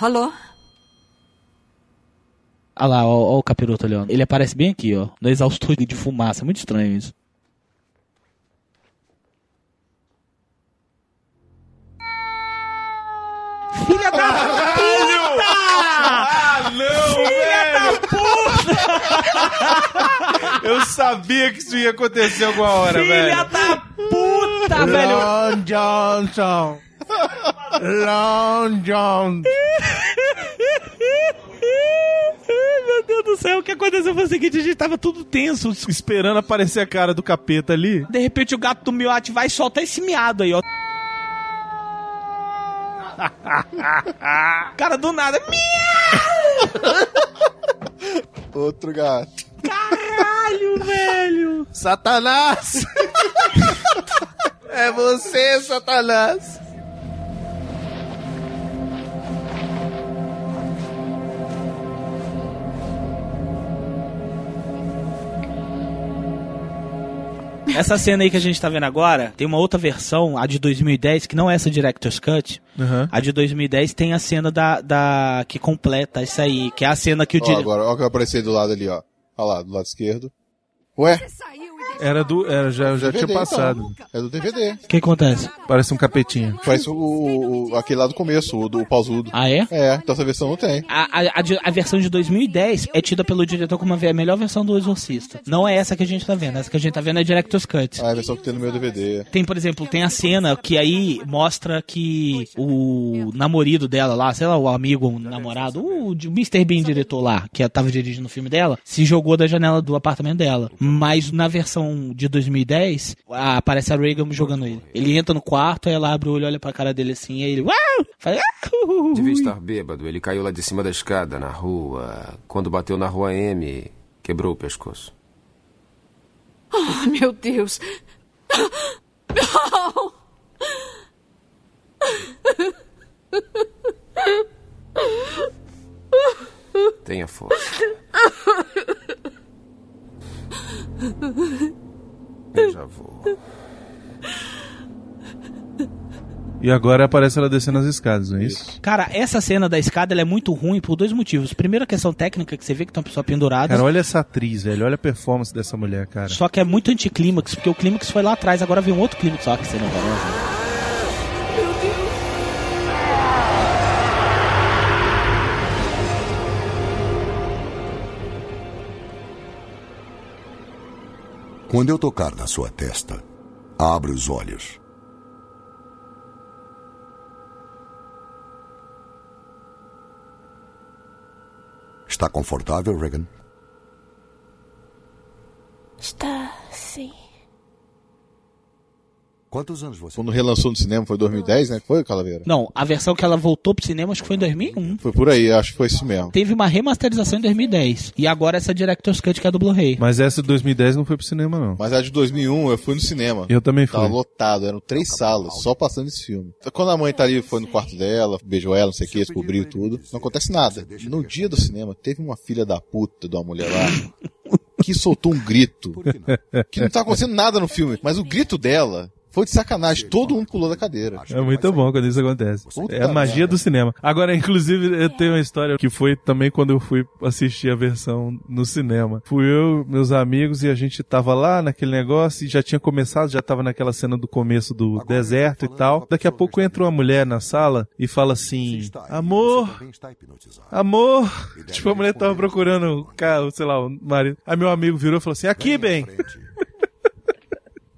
Alô? Olha lá, ó, ó o capiroto ali, ó. Ele aparece bem aqui, ó. No exaustor de fumaça. Muito estranho isso. Filha da puta! Ah, não, Filha velho! Eu sabia que isso ia acontecer alguma hora, Filha velho. da puta, velho! Long Johnson. Long John. Meu Deus do céu, o que aconteceu foi o seguinte, a gente tava tudo tenso. Esperando aparecer a cara do capeta ali. De repente o gato do miote vai e solta esse miado aí, ó. Cara, do nada. Outro gato. Caralho, velho! Satanás! É você, Satanás! Essa cena aí que a gente tá vendo agora, tem uma outra versão, a de 2010, que não é essa Director's Cut. Uhum. A de 2010 tem a cena da, da que completa isso aí, que é a cena que o Ó, dire... agora, ó o que vai aparecer do lado ali, ó. Olha lá, do lado esquerdo. Ué? Era do. Era, já já tinha passado. então. É do DVD. O que acontece? Parece um capetinho. Parece o, o- aquele lá do começo, o do pausudo. Ah, é? É, então essa versão não tem. A, a, a versão de 2010 é tida pelo diretor como a melhor versão do Exorcista. Não é essa que a gente tá vendo. Essa que a gente tá vendo é Director's Cut. Ah, é a versão que tem no meu DVD. Tem, por exemplo, tem a cena que aí mostra que o namorado dela lá, sei lá, o amigo, o namorado, o Mr. Bean diretor lá, que tava dirigindo o filme dela, se jogou da janela do apartamento dela. Mas na versão de 2010, ah, aparece a Reagan jogando ele. Ele entra no quarto, aí ela abre o olho, olha pra cara dele assim, aí ele, uau! Faz, "Ah!" Devia estar bêbado. Ele caiu lá de cima da escada, na rua. Quando bateu na rua M, quebrou o pescoço. Ah, meu Deus. Não! Tenha força. Eu já vou. E agora aparece ela descendo as escadas, não é isso? Cara, essa cena da escada é muito ruim por dois motivos. Primeiro, a questão técnica, que você vê que tem uma pessoa pendurada. Cara, olha essa atriz, velho. Olha a performance dessa mulher, cara. Só que é muito anticlímax, porque o clímax foi lá atrás, agora vem um outro clímax. Ó, que cena horrorosa. Quando eu tocar na sua testa, abre os olhos. Está confortável, Regan? Está, sim. Quantos anos você Quando relançou no cinema foi 2010, né? Foi, Calaveira? Não, a versão que ela voltou pro cinema acho que foi em 2001. Foi por aí, acho que foi isso mesmo. Teve uma remasterização em 2010. E agora essa Director's Cut que é do Blu-ray. Mas essa de 2010 não foi pro cinema, não. Mas a de 2001 eu fui no cinema. Eu também fui. Tava lotado, eram três salas, só passando esse filme. Quando a mãe tá ali, foi no quarto dela, beijou ela, não sei o que, descobriu tudo. Não acontece nada. No dia do cinema, teve uma filha da puta de uma mulher lá que soltou um grito. Que não tá acontecendo nada no filme, mas o grito dela foi de sacanagem. Todo mundo pulou da cadeira. É muito bom quando isso acontece. Puta É a magia merda. do cinema. Agora, inclusive, eu tenho uma história que foi também quando eu fui assistir a versão no cinema. Fui eu, meus amigos, e a gente tava lá naquele negócio e já tinha começado, já tava naquela cena do começo do deserto e tal. Daqui a pouco entra uma mulher na sala e fala assim: Amor, amor. Tipo, a mulher tava procurando o carro, sei lá, o marido. Aí meu amigo virou e falou assim: Aqui, bem.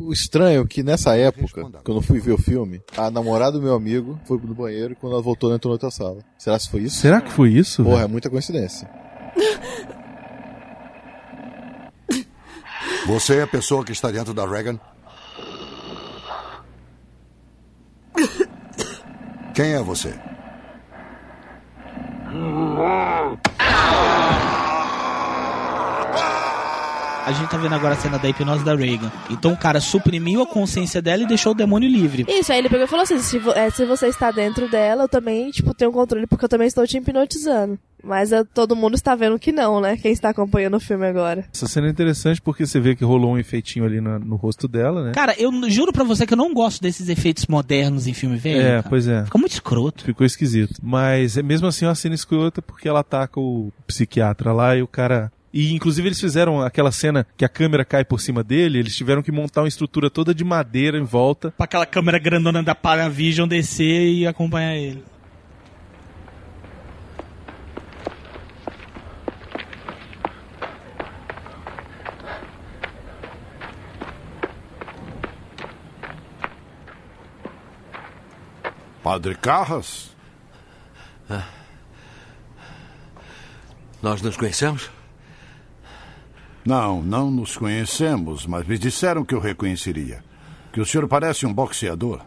O estranho é que nessa época, quando eu fui ver o filme, a namorada do meu amigo foi no banheiro e quando ela voltou, ela entrou na outra sala. Será que foi isso? Será que foi isso? Porra, é muita coincidência. Você é a pessoa que está dentro da Regan? Quem é você? A gente tá vendo agora a cena da hipnose da Reagan. Então o cara suprimiu a consciência dela e deixou o demônio livre. Isso, aí ele pegou e falou assim: se, vo- é, se você está dentro dela, eu também, tipo, tenho controle porque eu também estou te hipnotizando. Mas é, todo mundo está vendo que não, né? Quem está acompanhando o filme agora. Essa cena é interessante porque você vê que rolou um efeitinho ali na- no rosto dela, né? Cara, eu juro pra você que eu não gosto desses efeitos modernos em filme velho. É, cara. pois é. Fica muito escroto. Ficou esquisito. Mas é mesmo assim uma cena escrota porque ela ataca o psiquiatra lá e o cara. E inclusive eles fizeram aquela cena que a câmera cai por cima dele, eles tiveram que montar uma estrutura toda de madeira em volta. Pra aquela câmera grandona da Paravision descer e acompanhar ele. Padre Carras? Nós nos conhecemos? Não, não nos conhecemos, mas me disseram que eu reconheceria. Que o senhor parece um boxeador.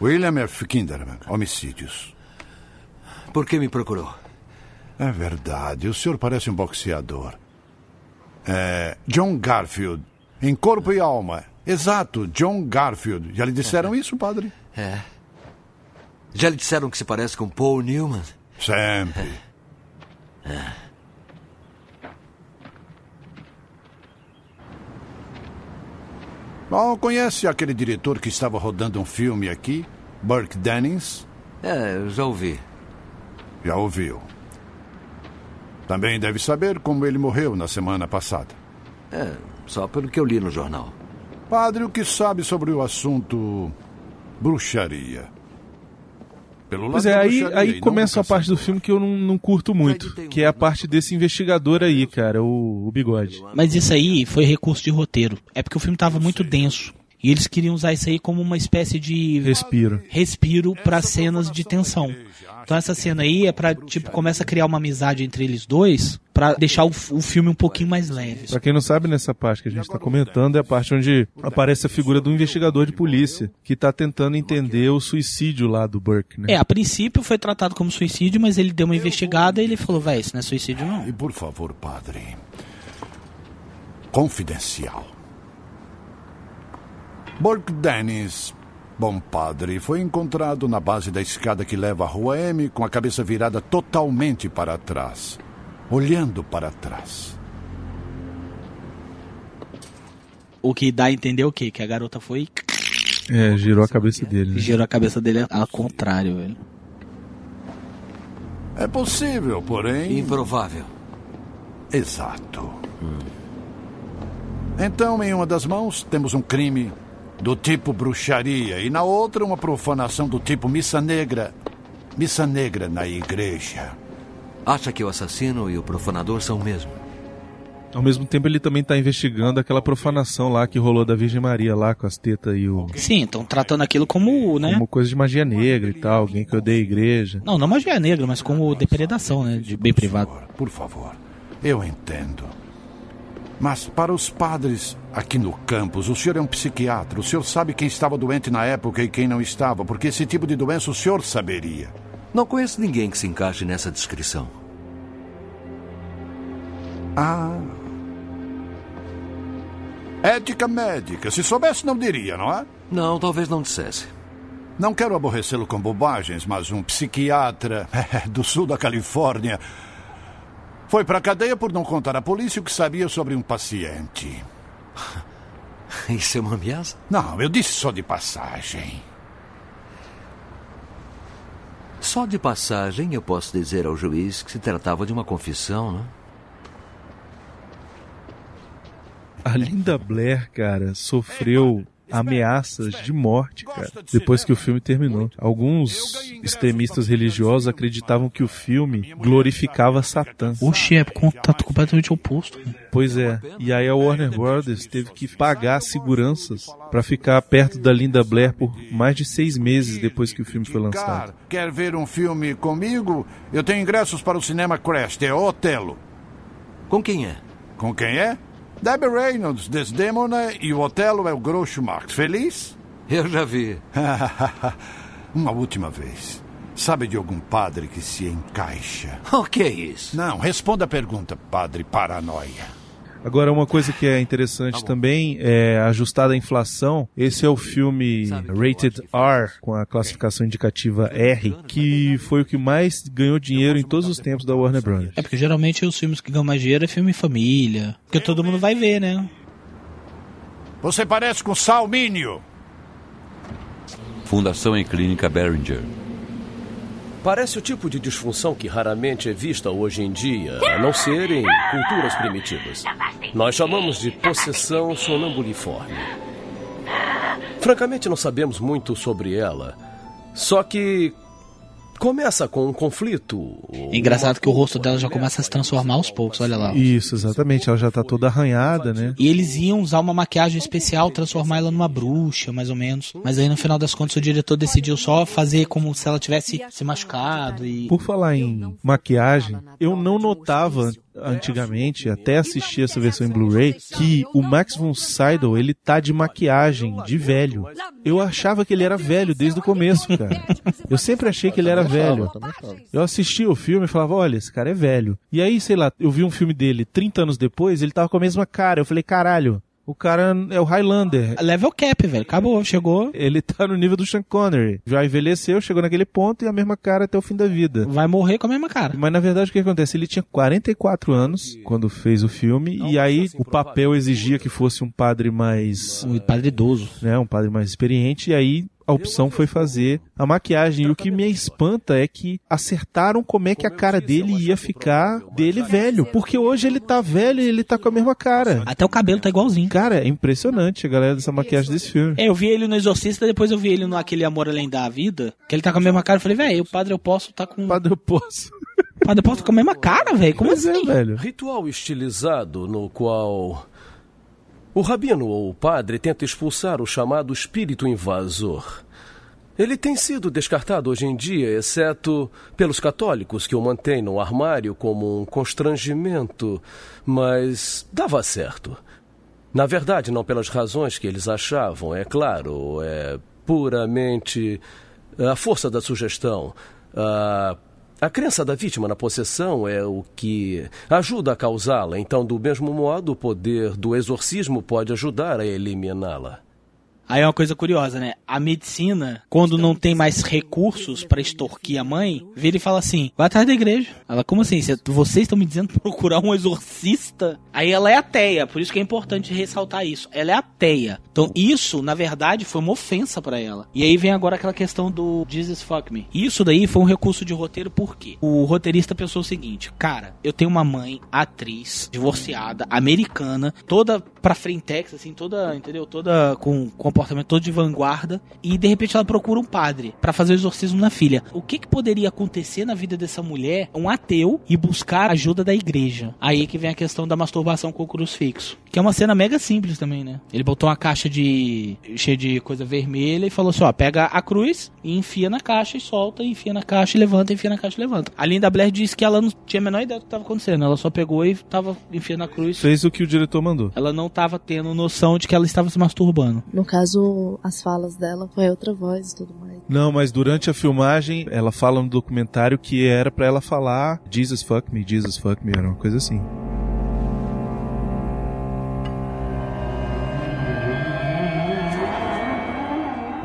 William F. Kinderman, homicídios. Por que me procurou? É verdade, o senhor parece um boxeador. É. John Garfield, em corpo e alma. Exato, John Garfield. Já lhe disseram isso, padre? É. Já lhe disseram que se parece com Paul Newman? Sempre. É. Bom, conhece aquele diretor que estava rodando um filme aqui? Burke Dennings? É, já ouvi. Já ouviu. Também deve saber como ele morreu na semana passada. É, só pelo que eu li no jornal. Padre, o que sabe sobre o assunto bruxaria? Pelo Pois é, aí, bruxaria aí começa a parte do filme que eu não, não curto muito, que é a parte desse investigador aí, cara, o, o bigode. Mas isso aí foi recurso de roteiro. É porque o filme tava muito denso. E eles queriam usar isso aí como uma espécie de respiro, respiro para cenas de tensão. Então essa cena aí é pra, tipo, começa a criar uma amizade entre eles dois pra deixar o, o filme um pouquinho mais leve. Pra quem não sabe, nessa parte que a gente tá comentando é a parte onde aparece a figura do investigador de polícia, que tá tentando entender o suicídio lá do Burke, né? É, a princípio foi tratado como suicídio, mas ele deu uma investigada e ele falou, véi, isso não é suicídio não. E por favor, padre. Confidencial. Burke Dennis, bom padre, foi encontrado na base da escada que leva à rua M com a cabeça virada totalmente para trás. Olhando para trás. O que dá a entender o quê? Que a garota foi É, girou a cabeça dele. Né? girou a cabeça dele ao contrário, velho. É possível, porém. Improvável. Exato. Então, em uma das mãos, temos um crime do tipo bruxaria e na outra, uma profanação do tipo missa negra. Missa negra na igreja. Acha que o assassino e o profanador são o mesmo? Ao mesmo tempo, ele também tá investigando aquela profanação lá que rolou da Virgem Maria lá com as tetas e o. Sim, estão tratando aquilo como, né? Como coisa de magia negra e tal, alguém que odeia a igreja. Não, não magia negra, mas como depredação, né? De bem privado. Por favor, eu entendo. Mas para os padres aqui no campus, o senhor é um psiquiatra. O senhor sabe quem estava doente na época e quem não estava, porque esse tipo de doença o senhor saberia. Não conheço ninguém que se encaixe nessa descrição. Ah. Ética médica. Se soubesse, não diria, não é? Não, talvez não dissesse. Não quero aborrecê-lo com bobagens, mas um psiquiatra do sul da Califórnia foi para a cadeia por não contar à polícia o que sabia sobre um paciente. Isso é uma ameaça? Não, eu disse só de passagem. Só de passagem eu posso dizer ao juiz que se tratava de uma confissão, né? A Linda Blair, cara, sofreu ameaças de morte, cara, depois que o filme terminou. Alguns extremistas religiosos acreditavam que o filme glorificava Satã. Oxe, é contato completamente oposto. né? Pois é. E aí a Warner Brothers teve que pagar seguranças pra ficar perto da Linda Blair por mais de seis meses depois que o filme foi lançado. Quer ver um filme comigo? Eu tenho ingressos para o cinema Crest, é Otelo. Com quem é? Com quem é? Debbie Reynolds, Desdemona e o Otelo é o Groucho Marx. Feliz? Eu já vi. Uma última vez. Sabe de algum padre que se encaixa? O que é isso? Não, responda a pergunta, padre paranoia. Agora, uma coisa que é interessante também é ajustada à inflação. Esse é o filme Rated R, com a classificação indicativa R, que foi o que mais ganhou dinheiro em todos os tempos da Warner Bros. É porque geralmente os filmes que ganham mais dinheiro é filme família. Porque todo mundo vai ver, né? Você parece com Salmínio. Fundação e Clínica Behringer. Parece o tipo de disfunção que raramente é vista hoje em dia, a não ser em culturas primitivas. Nós chamamos de possessão sonambuliforme. Francamente, não sabemos muito sobre ela. Só que começa com um conflito. É engraçado que o rosto dela já começa a se transformar aos poucos, olha lá. Isso, exatamente. Ela já tá toda arranhada, né? E eles iam usar uma maquiagem especial, transformar ela numa bruxa, mais ou menos. Mas aí no final das contas o diretor decidiu só fazer como se ela tivesse se machucado e. Por falar em maquiagem, eu não notava antigamente, até assistir essa versão em Blu-ray, que o Max von Sydow, ele tá de maquiagem, de velho. Eu achava que ele era velho desde o começo, cara. Eu sempre achei que ele era velho. Eu assistia o filme e falava, olha, esse cara é velho. E aí, sei lá, eu vi um filme dele 30 anos depois, ele tava com a mesma cara. Eu falei, caralho, O cara é o Highlander. Level cap, velho. Acabou, chegou. Ele tá no nível do Sean Connery. Já envelheceu, chegou naquele ponto e a mesma cara até o fim da vida. Vai morrer com a mesma cara. Mas na verdade o que acontece? Ele tinha 44 anos quando fez o filme e aí o papel exigia que fosse um padre mais... Um padre idoso. Né, um padre mais experiente e aí a opção foi fazer a maquiagem. E o que me espanta é que acertaram como é que a cara dele ia ficar dele velho. Porque hoje ele tá velho e ele tá com a mesma cara. Até o cabelo tá igualzinho. Cara, é impressionante a galera dessa maquiagem desse filme. É, eu vi ele no Exorcista, depois eu vi ele no Aquele Amor Além da Vida, que ele tá com a mesma cara. Eu falei, velho, o padre eu posso tá com. Padre eu posso. O padre eu posso tá com a mesma cara, velho. Como Pois assim? é, velho. Ritual estilizado no qual o rabino ou o padre tenta expulsar o chamado espírito invasor. Ele tem sido descartado hoje em dia, exceto pelos católicos que o mantêm no armário como um constrangimento, mas dava certo. Na verdade, não pelas razões que eles achavam, é claro, é puramente a força da sugestão. A, a crença da vítima na possessão é o que ajuda a causá-la, então, do mesmo modo, o poder do exorcismo pode ajudar a eliminá-la. Aí é uma coisa curiosa, né? A medicina, quando não tem mais recursos pra extorquir a mãe, vira e fala assim: vai atrás da igreja. Ela, como assim? Cê- Vocês estão me dizendo procurar um exorcista? Aí ela é ateia, por isso que é importante ressaltar isso. Ela é ateia. Então isso, na verdade, foi uma ofensa pra ela. E aí vem agora aquela questão do Jesus fuck me. Isso daí foi um recurso de roteiro, por quê? O roteirista pensou o seguinte: cara, eu tenho uma mãe, atriz, divorciada, americana, toda pra frentex, assim, toda, entendeu? Toda com comportamento todo de vanguarda. E de repente ela procura um padre pra fazer o exorcismo na filha. O que que poderia acontecer na vida dessa mulher, um ateu, e buscar ajuda da igreja? Aí que vem a questão da masturbação com o crucifixo. Que é uma cena mega simples também, né? Ele botou uma caixa de. cheia de coisa vermelha e falou assim: ó, pega a cruz e enfia na caixa e solta, e enfia na caixa e levanta, enfia na caixa e levanta. A Linda Blair disse que ela não tinha a menor ideia do que tava acontecendo. Ela só pegou e tava enfiando a cruz. Fez o que o diretor mandou. Ela não tava tendo noção de que ela estava se masturbando. No caso, as falas dela foi outra voz e tudo mais. Não, mas durante a filmagem, ela fala no documentário que era pra ela falar Jesus fuck me, Jesus fuck me, era uma coisa assim.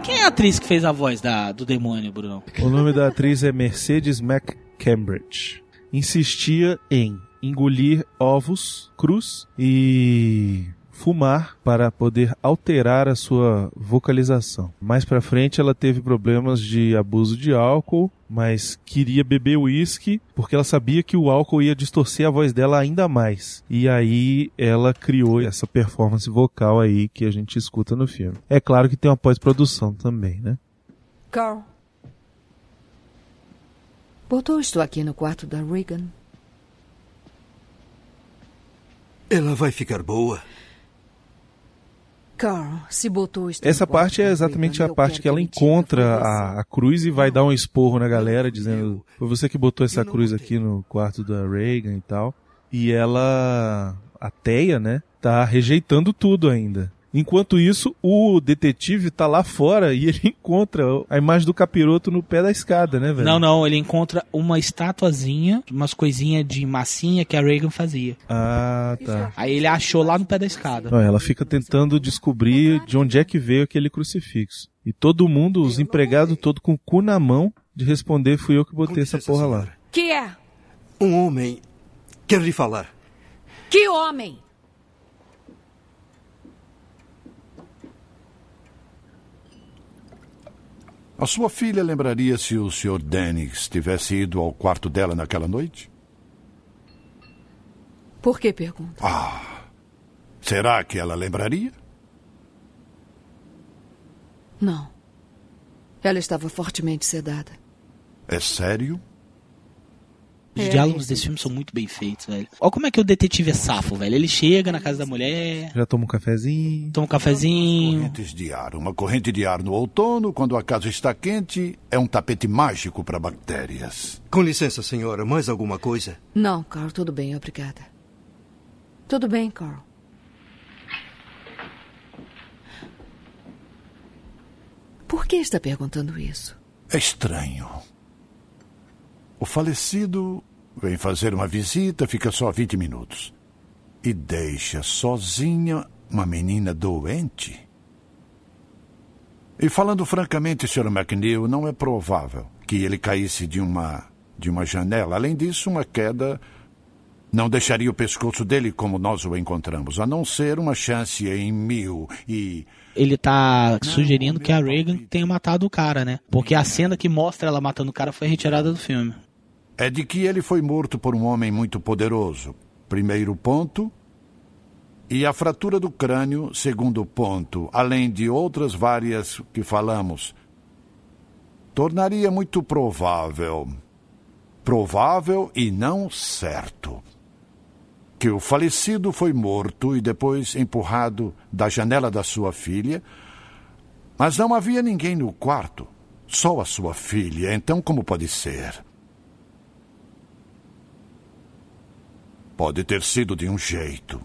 Quem é a atriz que fez a voz da, do demônio, Bruno? O nome da atriz é Mercedes McCambridge. Insistia em engolir ovos crus e fumar para poder alterar a sua vocalização. Mais pra frente ela teve problemas de abuso de álcool, mas queria beber uísque porque ela sabia que o álcool ia distorcer a voz dela ainda mais. E aí ela criou essa performance vocal aí que a gente escuta no filme. É claro que tem uma pós-produção também, né? Carl. Botou isto aqui no quarto da Regan. Ela vai ficar boa. Carl, se botou isto Essa parte é exatamente a eu parte que ela encontra você. a, a cruz e vai dar um esporro na galera, dizendo: Foi você que botou essa cruz aqui no quarto da Reagan e tal. E ela, ateia, né? Tá rejeitando tudo ainda. Enquanto isso, o detetive tá lá fora e ele encontra a imagem do capiroto no pé da escada, né, velho? Não, não, ele encontra uma estatuazinha, umas coisinhas de massinha que a Reagan fazia. Ah, tá. Aí ele achou lá no pé da escada. Não, ela fica tentando descobrir de onde é que veio aquele crucifixo. E todo mundo, os empregados, todo com o cu na mão, de responder: fui eu que botei essa porra lá. Que é? Um homem quer lhe falar. Que homem? A sua filha lembraria se o Sr. Dennings tivesse ido ao quarto dela naquela noite? Por que pergunta? Ah, será que ela lembraria? Não. Ela estava fortemente sedada. É sério? Os É, diálogos desse filme são muito bem feitos, velho. Olha como é que o detetive é safo, velho. Ele chega na casa da mulher, Já toma um cafezinho. toma um cafezinho. Correntes de ar. Uma corrente de ar no outono, quando a casa está quente, é um tapete mágico para bactérias. Com licença, senhora, mais alguma coisa? Não, Carl, tudo bem, obrigada. Tudo bem, Carl. Por que está perguntando isso? É estranho. O falecido vem fazer uma visita, fica só 20 minutos. E deixa sozinha Uma menina doente? E falando francamente, Sr. McNeil, não é provável que ele caísse de uma de uma janela. Além disso, uma queda não deixaria o pescoço dele como nós o encontramos, a não ser uma chance em mil e Ele tá sugerindo que a Reagan tenha matado o cara, né? Porque a cena que mostra ela matando o cara foi retirada do filme. É de que ele foi morto por um homem muito poderoso. Primeiro ponto. E a fratura do crânio, segundo ponto, além de outras várias que falamos, tornaria muito provável, provável e não certo, que o falecido foi morto e depois empurrado da janela da sua filha, mas não havia ninguém no quarto, só a sua filha. Então, como pode ser? Pode ter sido de um jeito.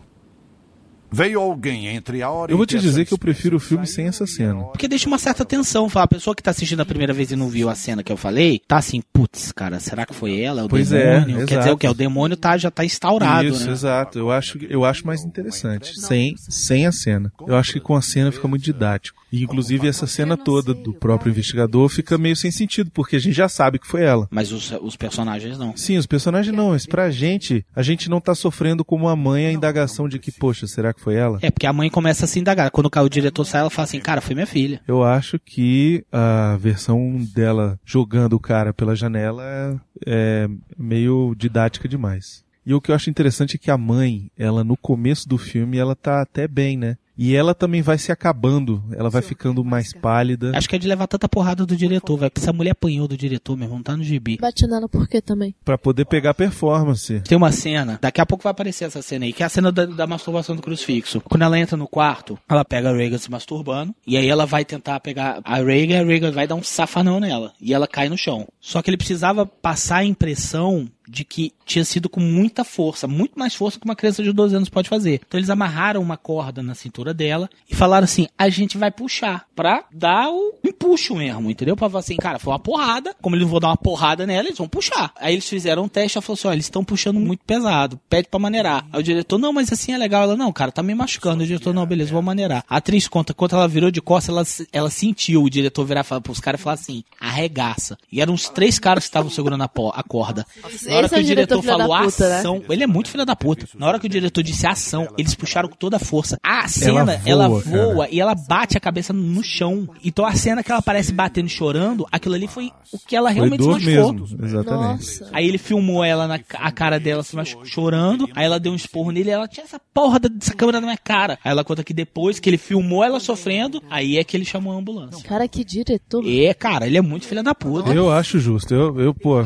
Veio alguém entre a hora Eu vou te dizer que eu prefiro o filme sem essa cena. Porque deixa uma certa tensão. A pessoa que tá assistindo a primeira vez e não viu a cena que eu falei, tá assim, putz, cara, será que foi ela? O Pois é, demônio? Quer dizer o quê? O demônio tá, já tá instaurado, Isso, né? exato. Eu acho, eu acho mais interessante. Sem, sem a cena. Eu acho que com a cena fica muito didático. E inclusive essa cena toda do próprio investigador fica meio sem sentido, porque a gente já sabe que foi ela. Mas os, os personagens não. Sim, os personagens não, mas pra gente, a gente não tá sofrendo como a mãe a indagação de que, poxa, será que foi ela? É, porque a mãe começa a se indagar. Quando o diretor sai, ela fala assim, cara, foi minha filha. Eu acho que a versão dela jogando o cara pela janela é meio didática demais. E o que eu acho interessante é que a mãe, ela no começo do filme, ela tá até bem, né? E ela também vai se acabando, ela vai ficando mais pálida. Acho que é de levar tanta porrada do diretor, velho. Essa mulher apanhou do diretor, meu irmão, tá no gibi. Bate nela por quê também? Pra poder pegar performance. Tem uma cena, daqui a pouco vai aparecer essa cena aí, que é a cena da, da masturbação do crucifixo. Quando ela entra no quarto, ela pega a Reagan se masturbando, e aí ela vai tentar pegar a Reagan, e a Reagan vai dar um safanão nela, e ela cai no chão. Só que ele precisava passar a impressão de que tinha sido com muita força, muito mais força que uma criança de 12 anos pode fazer. Então eles amarraram uma corda na cintura dela e falaram assim: a gente vai puxar pra dar o empuxo mesmo, entendeu? Pra falar assim, cara, foi uma porrada, como eles não vão dar uma porrada nela, eles vão puxar. Aí eles fizeram um teste, ela falou assim: ó, eles estão puxando muito pesado, pede pra maneirar. Aí o diretor, não, mas assim é legal. Ela, não, cara, tá me machucando. O diretor, não, beleza, vou maneirar. A atriz conta, quando ela virou de costas, ela, ela sentiu o diretor virar e pros caras e falar assim: arregaça. E eram uns três caras que estavam segurando a, a corda. Na hora Esse que é o diretor da falou puta, né? ação, ele é muito filho da puta. Na hora que o diretor disse ação, eles puxaram com toda a força. A cena, ela voa, voa, cara. e ela bate a cabeça no chão. Então a cena que ela aparece batendo e chorando, aquilo ali foi o que ela Foi realmente se dor machucou. mesmo, exatamente. Aí ele filmou ela na a cara dela se machu- chorando, aí ela deu um esporro nele e ela tinha essa porra dessa câmera na minha cara. Aí ela conta que depois que ele filmou ela sofrendo, aí é que ele chamou a ambulância. Cara, que diretor. É, cara, ele é muito filho da puta. Eu acho justo. Eu, eu pô,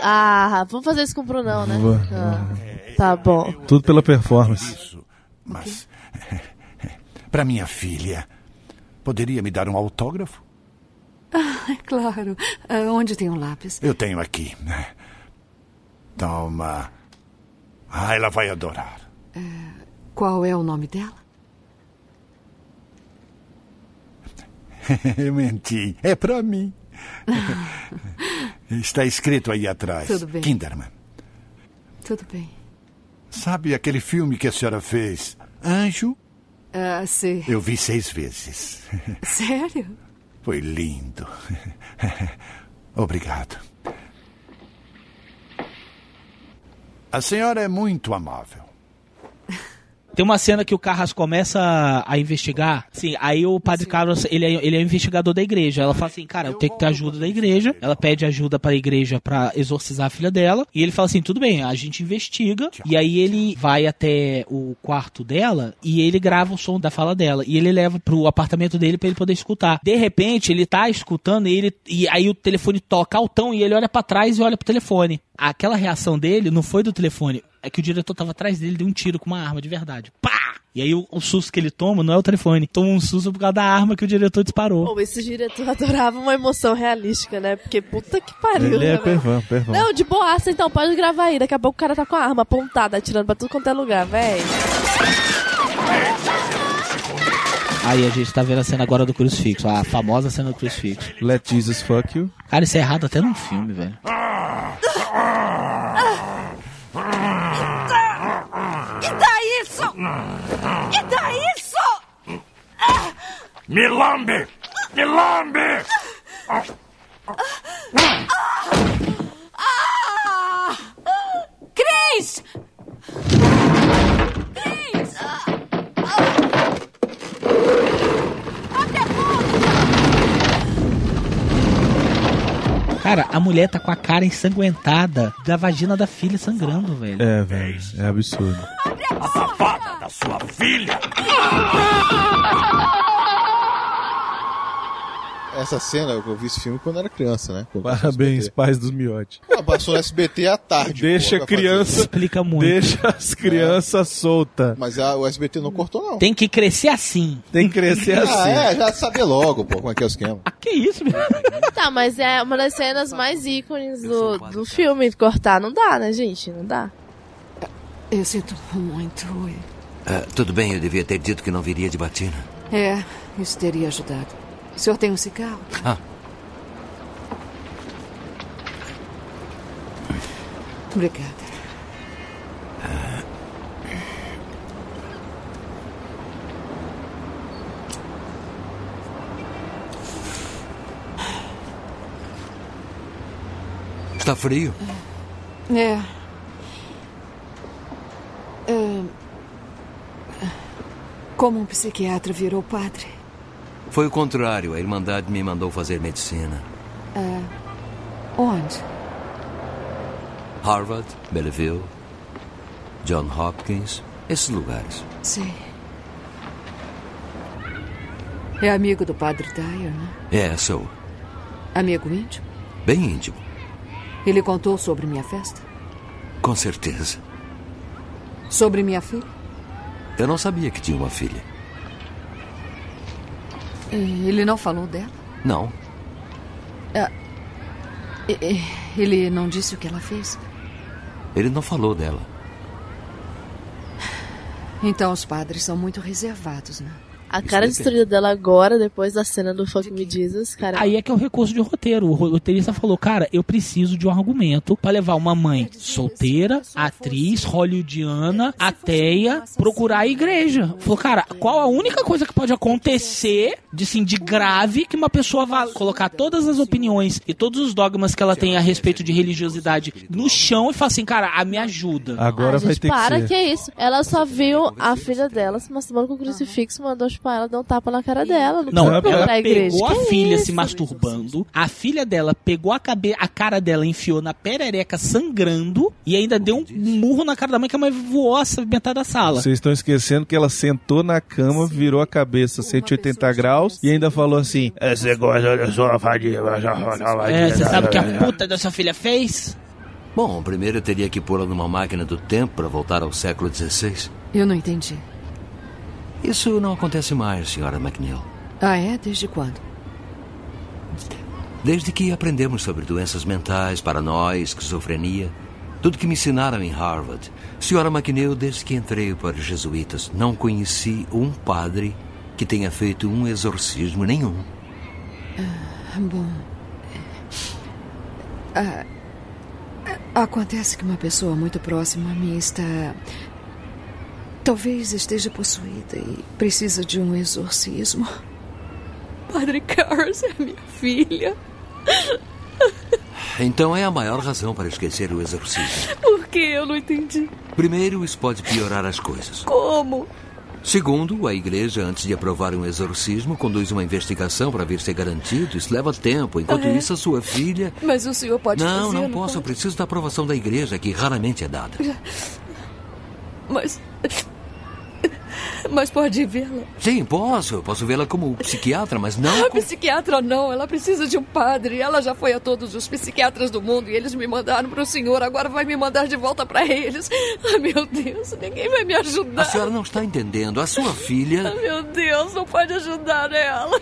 Ah, vamos fazer isso com o Brunão, né? Vou- Ah, tá bom. tudo pela performance. Mas para minha filha, poderia me dar um autógrafo? Ah, é claro. Ah, onde tem um lápis? Eu tenho aqui. Toma. Ah, ela vai adorar. Qual é o nome dela? Eu menti. É para mim. Está escrito aí atrás. Tudo bem. Kinderman. Tudo bem. Sabe aquele filme que a senhora fez? Anjo? Ah, sim. Eu vi seis vezes. Sério? Foi lindo. Obrigado. A senhora é muito amável. Tem uma cena que o Carras começa a, investigar. Sim, aí o Padre Carlos, ele é, ele é investigador da igreja. Ela fala assim, cara, eu tenho que ter ajuda da igreja. Ela pede ajuda para a igreja para exorcizar a filha dela. E ele fala assim, tudo bem, a gente investiga. E aí ele vai até o quarto dela e ele grava o som da fala dela. E ele leva pro apartamento dele para ele poder escutar. De repente, ele tá escutando e, ele, e aí o telefone toca altão e ele olha para trás e olha pro telefone. Aquela reação dele não foi do telefone. É que o diretor tava atrás dele deu um tiro com uma arma de verdade. Pá! E aí o, o susto que ele toma não é o telefone. Toma um susto por causa da arma que o diretor disparou. Pô, esse diretor adorava uma emoção realística, né? Porque puta que pariu, Ele né, é velho? pervão, pervão. Não, de boaça, então, pode gravar aí. Daqui a pouco o cara tá com a arma apontada, atirando pra tudo quanto é lugar, véi. Aí a gente tá vendo a cena agora do crucifixo, a famosa cena do crucifixo. Let Jesus fuck you. Cara, isso é errado até num filme, velho. E dá isso? Me lambe! Me lambe! Ah! ah! ah! Cris! Cara, a mulher tá com a cara ensanguentada da vagina da filha sangrando, velho. É, velho. É absurdo. A safada da sua filha! Essa cena, eu vi esse filme quando era criança, né? Quando Parabéns, pais dos miotes. Ah, Passou no SBT à tarde. Deixa pô, a fazer criança. Explica muito. Deixa as crianças soltas. Mas a- o SBT não cortou, não. Tem que crescer assim. Tem que crescer assim. Ah, é, já saber logo, pô, como é que é o esquema. Que isso, meu? Tá, mas é uma das cenas mais ícones do, do filme. Cortar não dá, né, gente? Não dá. Eu sinto muito. Ah, tudo bem, eu devia ter dito que não viria de batina. É, isso teria ajudado. O senhor tem um cigarro? Ah. Obrigada. Está frio? É. É, Como um psiquiatra virou padre? Foi o contrário. A Irmandade me mandou fazer medicina. É. Onde? Harvard, Belleville, John Hopkins, esses lugares. Sim. É amigo do padre Dyer, né? É, sou. Amigo íntimo? Bem íntimo, Ele contou sobre minha festa? com certeza. Sobre minha filha? Eu não sabia que tinha uma filha. E Ele não falou dela? Não. Ah, Ele não disse o que ela fez? Ele não falou dela. Então os padres são muito reservados, né? A cara destruída dela agora, depois da cena do Fuck Me Jesus, cara. Aí é que é o recurso de roteiro. O roteirista falou, cara, eu preciso de um argumento pra levar uma mãe solteira, atriz, hollywoodiana, ateia, procurar a igreja. Falou, cara, qual a única coisa que pode acontecer de, assim, de grave que uma pessoa vá colocar todas as opiniões e todos os dogmas que ela tem a respeito de religiosidade no chão e falar assim, cara, a me ajuda. Agora Ah, vai gente, ter para, que que, ser. é isso? Ela só viu a filha dela se masturbando com o crucifixo, mandou chupar ela, deu um tapa na cara dela. Não, Não, ela igreja. pegou a Que filha isso? se masturbando, a filha dela pegou a, cabe a cara dela, enfiou na perereca sangrando e ainda deu um murro na cara da mãe que a mãe voou a metade da sala. Vocês estão esquecendo que ela sentou na cama, virou a cabeça 180 graus e ainda falou assim: Você gosta da sua? É, você sabe o que a puta dessa filha fez? Bom, primeiro eu teria que pô-la numa máquina do tempo para voltar ao século XVI. Eu não entendi. Isso não acontece mais, senhora McNeil. Ah, é? Desde quando? Desde que aprendemos sobre doenças mentais, paranoia, esquizofrenia, tudo que me ensinaram em Harvard. Senhora McNeil, desde que entrei para os jesuítas, não conheci um padre que tenha feito um exorcismo nenhum. Ah, bom. Ah, acontece que uma pessoa muito próxima a mim está. Talvez esteja possuída e precisa de um exorcismo. Padre Carlos é minha filha. Então é a maior razão para esquecer o exorcismo. Por que eu não entendi? Primeiro, isso pode piorar as coisas. Como? Segundo, a igreja, antes de aprovar um exorcismo, conduz uma investigação para ver se é garantido. Isso leva tempo. Enquanto Ah, é? isso, a sua filha. Mas o senhor pode não, fazer? não posso. Eu pode? preciso da aprovação da igreja, que raramente é dada. Mas. Mas pode vê-la. Sim, posso. Posso vê-la como psiquiatra, mas não. A psiquiatra não, ela precisa de um padre. Ela já foi a todos os psiquiatras do mundo e eles me mandaram para o senhor. Agora vai me mandar de volta para eles. Ah, meu Deus, ninguém vai me ajudar. A senhora não está entendendo. A sua filha. Ah, meu Deus, não pode ajudar ela.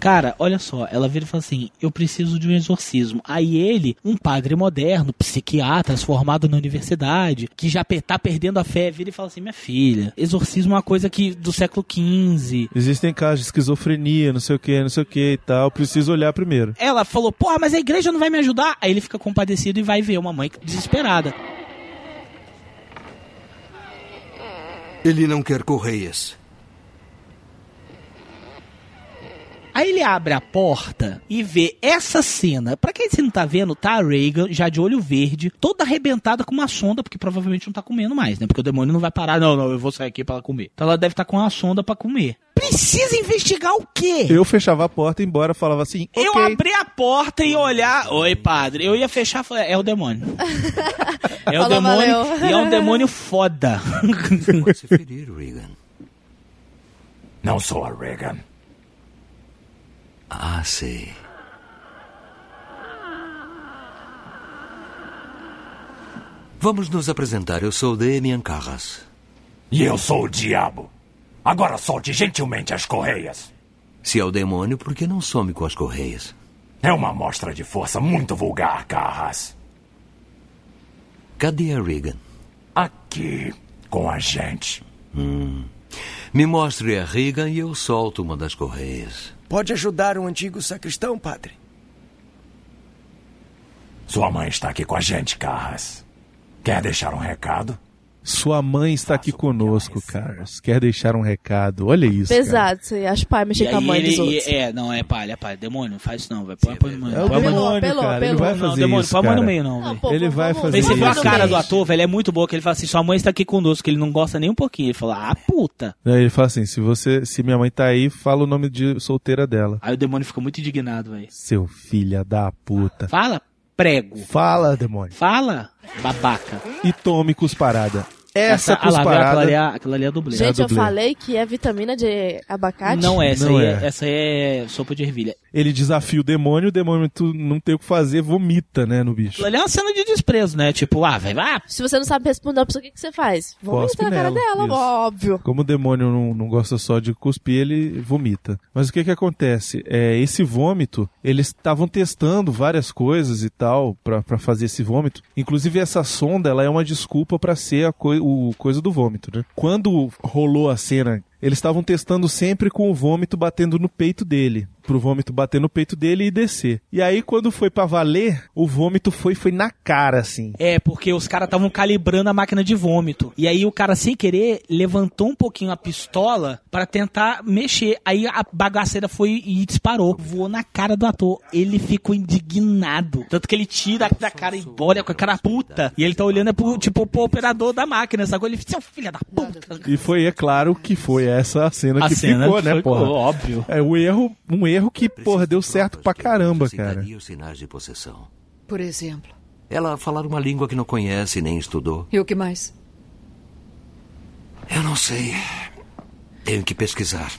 Cara, olha só, ela vira e fala assim: Eu preciso de um exorcismo. Aí ele, um padre moderno, psiquiatra, formado na universidade, que já tá perdendo a fé, vira e fala assim: Minha filha, exorcismo é uma coisa que do século XV. Existem casos de esquizofrenia, não sei o que, não sei o que e tal. Preciso olhar primeiro. Ela falou: Porra, mas a igreja não vai me ajudar. Aí ele fica compadecido e vai ver uma mãe desesperada. Ele não quer correias. Aí ele abre a porta e vê essa cena. Pra quem você não tá vendo, tá a Reagan já de olho verde, toda arrebentada com uma sonda, porque provavelmente não tá comendo mais, né? Porque o demônio não vai parar, não, não, eu vou sair aqui pra ela comer. Então ela deve estar com uma sonda pra comer. Precisa investigar o quê? Eu fechava a porta e embora, falava assim, Eu ok. abri a porta e olhar. Oi, padre. Eu ia fechar. falei, É o demônio. É o Falou, demônio. valeu. E é um demônio foda. se ferir, Regan. Não sou a Reagan. Ah, sei. Vamos nos apresentar. Eu sou Damian Carras. E eu sou o diabo. Agora solte gentilmente as correias. Se é o demônio, por que não some com as correias? É uma amostra de força muito vulgar, Carras. Cadê a Regan? Aqui, com a gente. Hum. Me mostre a Regan e eu solto uma das correias. Pode ajudar um antigo sacristão, padre? Sua mãe está aqui com a gente, Carras. Quer deixar um recado? Sua mãe está aqui conosco, Carlos. Quer deixar um recado? Olha isso. Pesado, isso aí. Acho pai mexer E com a mãe dos ele, outros. e- é, não, é palha, é palha. Demônio, não faz isso não, vai. Põe, põe, põe, É o põe a mão- demônio, pelou, cara. Ele vai Não, fazer demônio, isso, põe a no meio não, velho. pô, Ele vai fazer Mas você isso. viu a no cara meio. do ator, velho? É muito boa, que ele fala assim, sua mãe está aqui conosco, que ele não gosta nem um pouquinho. Ele fala, ah, puta. Aí ele fala assim: se você, se minha mãe tá aí, fala o nome de solteira dela. Aí o demônio fica muito indignado, velho. Seu filha da puta. Fala, prego. Fala, demônio. Fala, babaca. E tome cusparada. Essa, ah lá, aquela ali, é, aquela ali é a dublê. Gente, É a eu dublê. falei que é vitamina de abacate. Não é, essa, Não aí é. essa aí é sopa de ervilha. Ele desafia o demônio, o demônio tu não tem o que fazer, vomita, né, no bicho. Ali é uma cena de desprezo, né? Tipo, ah, vai, vai. Se você não sabe responder a pessoa, o que, que você faz? Vomita na cara dela, isso. óbvio. Como o demônio não, não gosta só de cuspir, ele vomita. Mas o que que acontece? É, esse vômito, eles estavam testando várias coisas e tal pra pra fazer esse vômito. Inclusive essa sonda, ela é uma desculpa pra ser a coi- o coisa do vômito, né? Quando rolou a cena, eles estavam testando sempre com o vômito batendo no peito dele. Pro vômito bater no peito dele e descer. E aí, quando foi pra valer, o vômito foi, foi na cara, assim. É, porque os caras estavam calibrando a máquina de vômito. E aí o cara, sem querer, levantou um pouquinho a pistola pra tentar mexer. Aí a bagaceira foi e disparou. Voou na cara do ator. Ele ficou indignado. Tanto que ele tira da cara e olha com a cara puta. E ele tá olhando é pro, tipo, pro operador da máquina, sacou? Ele, seu filho da puta. E foi, é claro, que foi essa a cena A que cena ficou, né, porra? óbvio. É um erro, um erro que, porra, deu certo pra caramba, cara. Sinais de possessão. Por exemplo. Ela falar uma língua que não conhece nem estudou. E o que mais? Eu não sei. Tenho que pesquisar.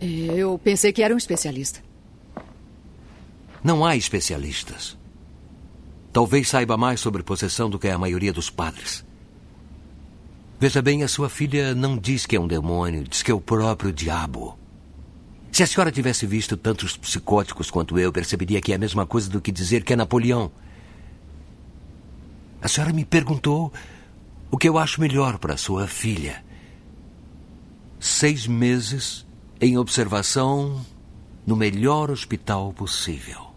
Eu pensei que era um especialista. Não há especialistas. Talvez saiba mais sobre possessão do que a maioria dos padres. Veja bem, a sua filha não diz que é um demônio, diz que é o próprio diabo. Se a senhora tivesse visto tantos psicóticos quanto eu, perceberia que é a mesma coisa do que dizer que é Napoleão. A senhora me perguntou o que eu acho melhor para sua filha. Seis meses em observação no melhor hospital possível.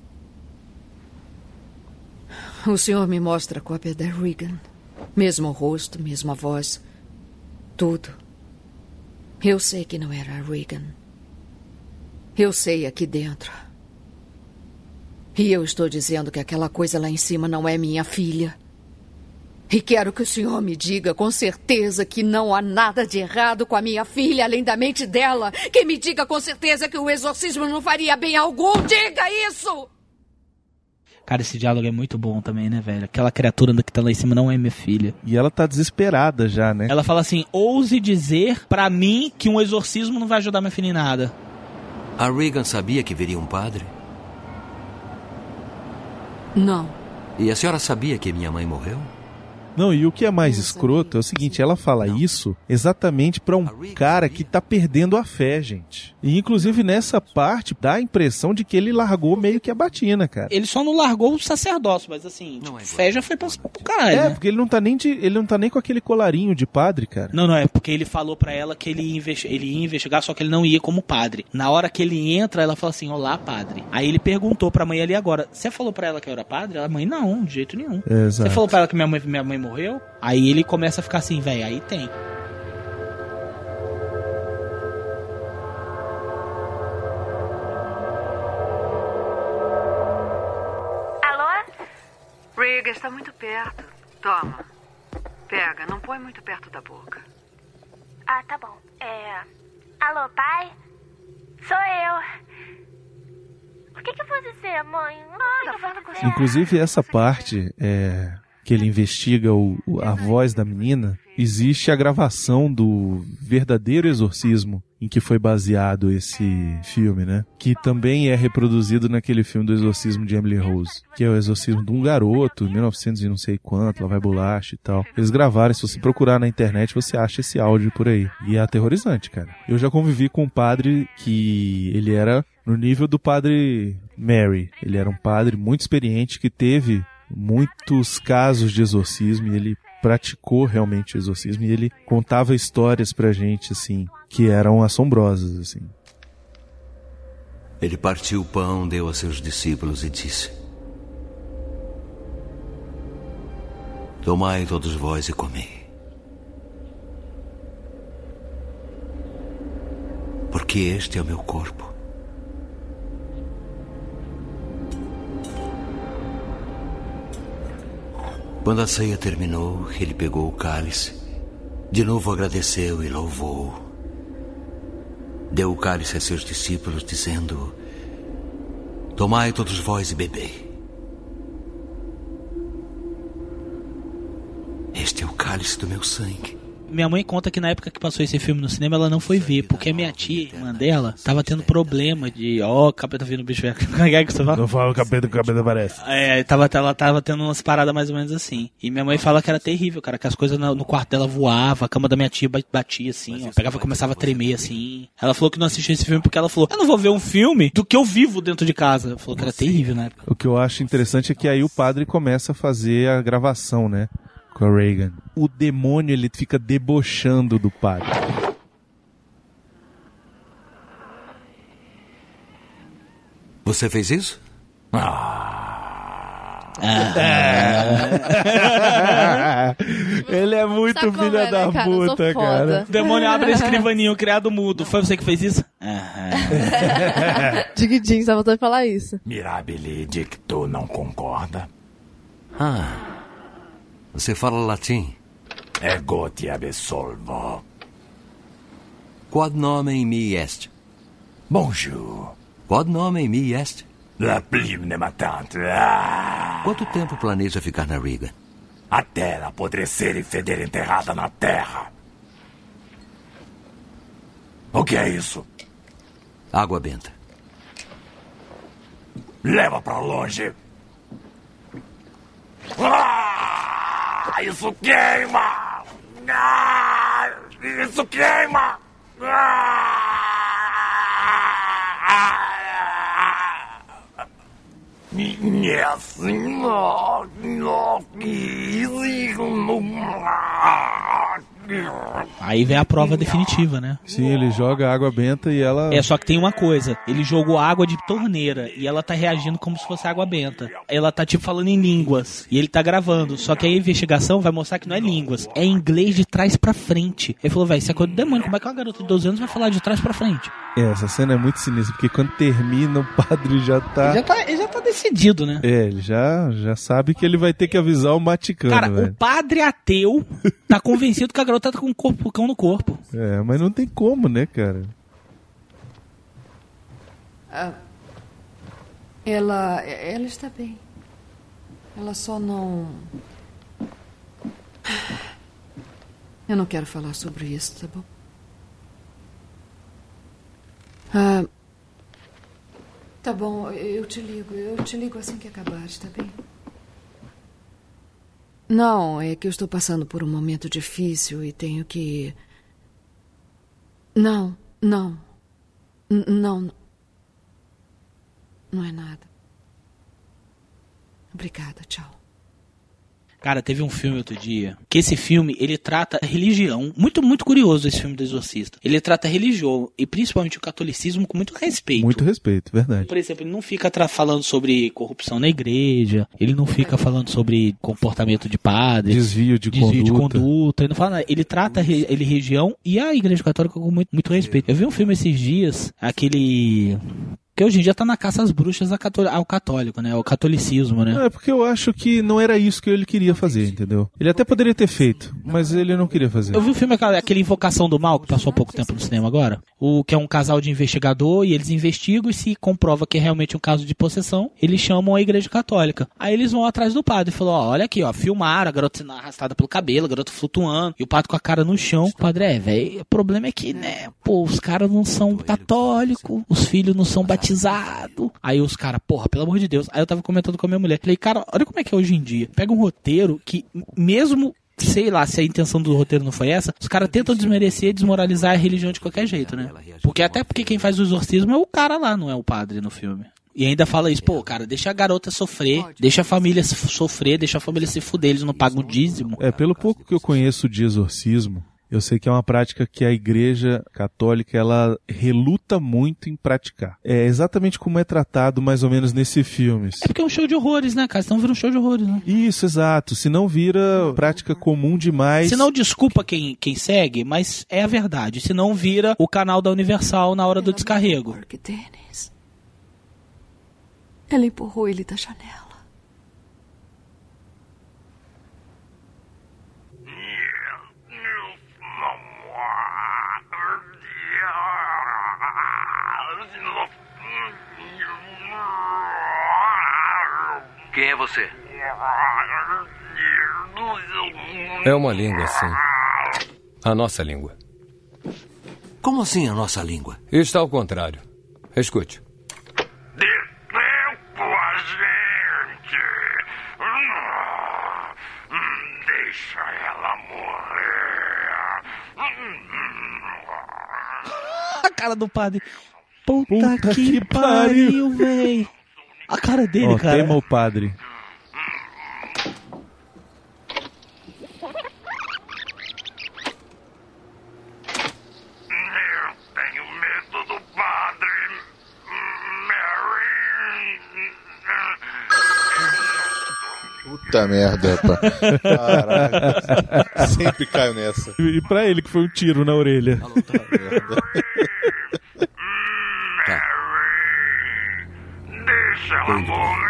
O senhor me mostra a cópia da Regan. Mesmo rosto, mesmo a voz. Tudo. Eu sei que não era a Regan. Eu sei aqui dentro. E eu estou dizendo que aquela coisa lá em cima não é minha filha. E quero que o senhor me diga com certeza que não há nada de errado com a minha filha, além da mente dela. Que me diga com certeza que o exorcismo não faria bem algum. Diga isso! Cara, esse diálogo é muito bom também, né, velho? Aquela criatura que tá lá em cima não é minha filha. E ela tá desesperada já, né? Ela fala assim: ouse dizer pra mim que um exorcismo não vai ajudar minha filha em nada. A Regan sabia que viria um padre? Não. E a senhora sabia que minha mãe morreu? Não, e o que é mais escroto é o seguinte, ela fala isso exatamente pra um cara que tá perdendo a fé, gente. E inclusive nessa parte dá a impressão de que ele largou meio que a batina, cara. Ele só não largou o sacerdócio, mas assim, tipo, fé já foi pra, pro caralho. É, né? porque ele não tá nem de, ele não tá nem com aquele colarinho de padre, cara. Não, não, é porque ele falou pra ela que ele investi- ele ia investigar, só que ele não ia como padre. Na hora que ele entra, ela fala assim: Olá, padre. Aí ele perguntou pra mãe ali agora: Você falou pra ela que eu era padre? Ela, mãe, não, de jeito nenhum. É, exato. Você falou pra ela que minha mãe, minha mãe morreu. Aí ele começa a ficar assim, velho, aí tem. está muito perto. Toma. Pega, não põe muito perto da boca. Ah, tá bom. É. Alô, pai? Sou eu. O que, que eu vou dizer, mãe? Não Nada, eu vou dizer. Inclusive, essa parte é que ele investiga o, a voz da menina, existe a gravação do verdadeiro exorcismo em que foi baseado esse filme, né? Que também é reproduzido naquele filme do exorcismo de Emily Rose, que é o exorcismo de um garoto, em 1900 e não sei quanto, lá vai bolacha e tal. Eles gravaram, se você procurar na internet, você acha esse áudio por aí. E é aterrorizante, cara. Eu já convivi com um padre que ele era no nível do padre Mary. Ele era um padre muito experiente que teve muitos casos de exorcismo e ele praticou realmente exorcismo e ele contava histórias pra gente assim que eram assombrosas assim. Ele partiu o pão, deu a seus discípulos e disse: Tomai todos vós e comei. Porque este é o meu corpo. Quando a ceia terminou, ele pegou o cálice, de novo agradeceu e louvou. Deu o cálice a seus discípulos, dizendo: Tomai todos vós e bebei. Este é o cálice do meu sangue. Minha mãe conta que na época que passou esse filme no cinema, ela não foi ver, porque a minha tia, irmã dela, tava tendo problema de, ó, oh, capeta vindo bicho velho. Como é que você fala? Não fala o capeta que o capeta aparece. É, tava, ela tava tendo umas paradas mais ou menos assim. E minha mãe fala que era terrível, cara, que as coisas no, no quarto dela voavam, a cama da minha tia batia assim, ó, pegava e começava a tremer assim. Ela falou que não assistiu esse filme porque ela falou, eu não vou ver um filme do que eu vivo dentro de casa. Ela falou que era terrível na época. O que eu acho interessante é que aí o padre começa a fazer a gravação, né? Com a Reagan. O demônio ele fica debochando do padre. Você fez isso? ele é muito Sabe como filha é, né, da cara? Puta, cara. O demônio abre a escrivaninha, o criado mudo. Foi você que fez isso? Diguidinho, só voltou a falar isso. Mirabile dicto não concorda. Ah. Você fala latim? Ego te absolvo. Quod nomen mi est? Bonjour. Quod nomen mi est? La plimne matante. Ah. Quanto tempo planeja ficar na Reagan? Até ela apodrecer e feder enterrada na terra. O que é isso? Água benta. Leva pra longe. Ah, isso queima! Ah, isso queima! Ah, minha senhora, Aí vem a prova definitiva, né? Sim, ele joga água benta e ela. É, só que tem uma coisa. Ele jogou água de torneira e ela tá reagindo como se fosse água benta. Ela tá, tipo, falando em línguas. E ele tá gravando. Só que a investigação vai mostrar que não é línguas. É inglês de trás pra frente. Ele falou, velho, isso é coisa do demônio. Como é que uma garota de 12 anos vai falar de trás pra frente? É, essa cena é muito sinistra, porque quando termina, o padre já tá. Ele já tá, ele já tá decidido, né? É, ele já, já sabe que ele vai ter que avisar o Maticano, Cara, velho. o padre ateu tá convencido que a garota tá com um corpo, cão no corpo. É, mas não tem como, né, cara? Ah, ela. Ela está bem. Ela só não. Eu não quero falar sobre isso, tá bom? Ah, tá bom, eu te ligo. Eu te ligo assim que acabar, está bem? Não, é que eu estou passando por um momento difícil e tenho que. Não, não. Não. Não é nada. Obrigada, tchau. Cara, teve um filme outro dia, que esse filme, ele trata religião, muito, muito curioso esse filme do Exorcista. Ele trata religião, e principalmente o catolicismo, com muito respeito. Muito respeito, verdade. Por exemplo, ele não fica falando sobre corrupção na igreja, ele não fica falando sobre comportamento de padres, Desvio de desvio de conduta. conduta, ele não fala nada. Ele trata ele religião e a igreja católica com muito, muito respeito. Eu vi um filme esses dias, aquele Porque hoje em dia tá na caça às bruxas ao católico, né? Ao catolicismo, né? É porque eu acho que não era isso que ele queria fazer, entendeu? Ele até poderia ter feito, mas ele não queria fazer. Eu vi o filme aquela- aquele Invocação do Mal, que passou há pouco tempo no cinema agora. O que é um casal de investigador e eles investigam e se comprova que é realmente um caso de possessão, eles chamam a igreja católica. Aí eles vão atrás do padre e falam, ó, olha aqui, ó, filmaram a garota sendo arrastada pelo cabelo, a garota flutuando, e o padre com a cara no chão. O padre, é, velho, o problema é que, né, pô, os caras não são católicos, os filhos não são batizados. Aí os caras, porra, pelo amor de Deus. Aí eu tava comentando com a minha mulher, falei, cara, olha como é que é hoje em dia. Pega um roteiro que, mesmo sei lá se a intenção do roteiro não foi essa, os caras tentam desmerecer, desmoralizar a religião de qualquer jeito, né? Porque até porque quem faz o exorcismo é o cara lá, não é o padre no filme. E ainda fala isso, pô, cara, deixa a garota sofrer, deixa a família sofrer, deixa a família se fuder, eles não pagam o dízimo. É, pelo pouco que eu conheço de exorcismo, eu sei que é uma prática que a igreja católica ela reluta muito em praticar. É exatamente como é tratado mais ou menos nesse filme. É porque é um show de horrores, né, cara? Senão vira um show de horrores, né? Isso, exato. Se não vira prática comum demais. Se não desculpa quem, quem segue, mas é a verdade. Se não vira o canal da Universal na hora do descarrego. Dennis. Ela empurrou ele da janela. Quem é você? É uma língua, sim. A nossa língua. Como assim a nossa língua? Está ao contrário. Escute. Deixa ela morrer. A cara do padre. Puta, Puta que, que pariu, véi. A cara dele, Ó, cara. tema o padre. Tenho medo do padre. Mary. Puta merda, pá. Caraca. Sempre caio nessa. E pra ele que foi um tiro na orelha. Deixa ela morrer.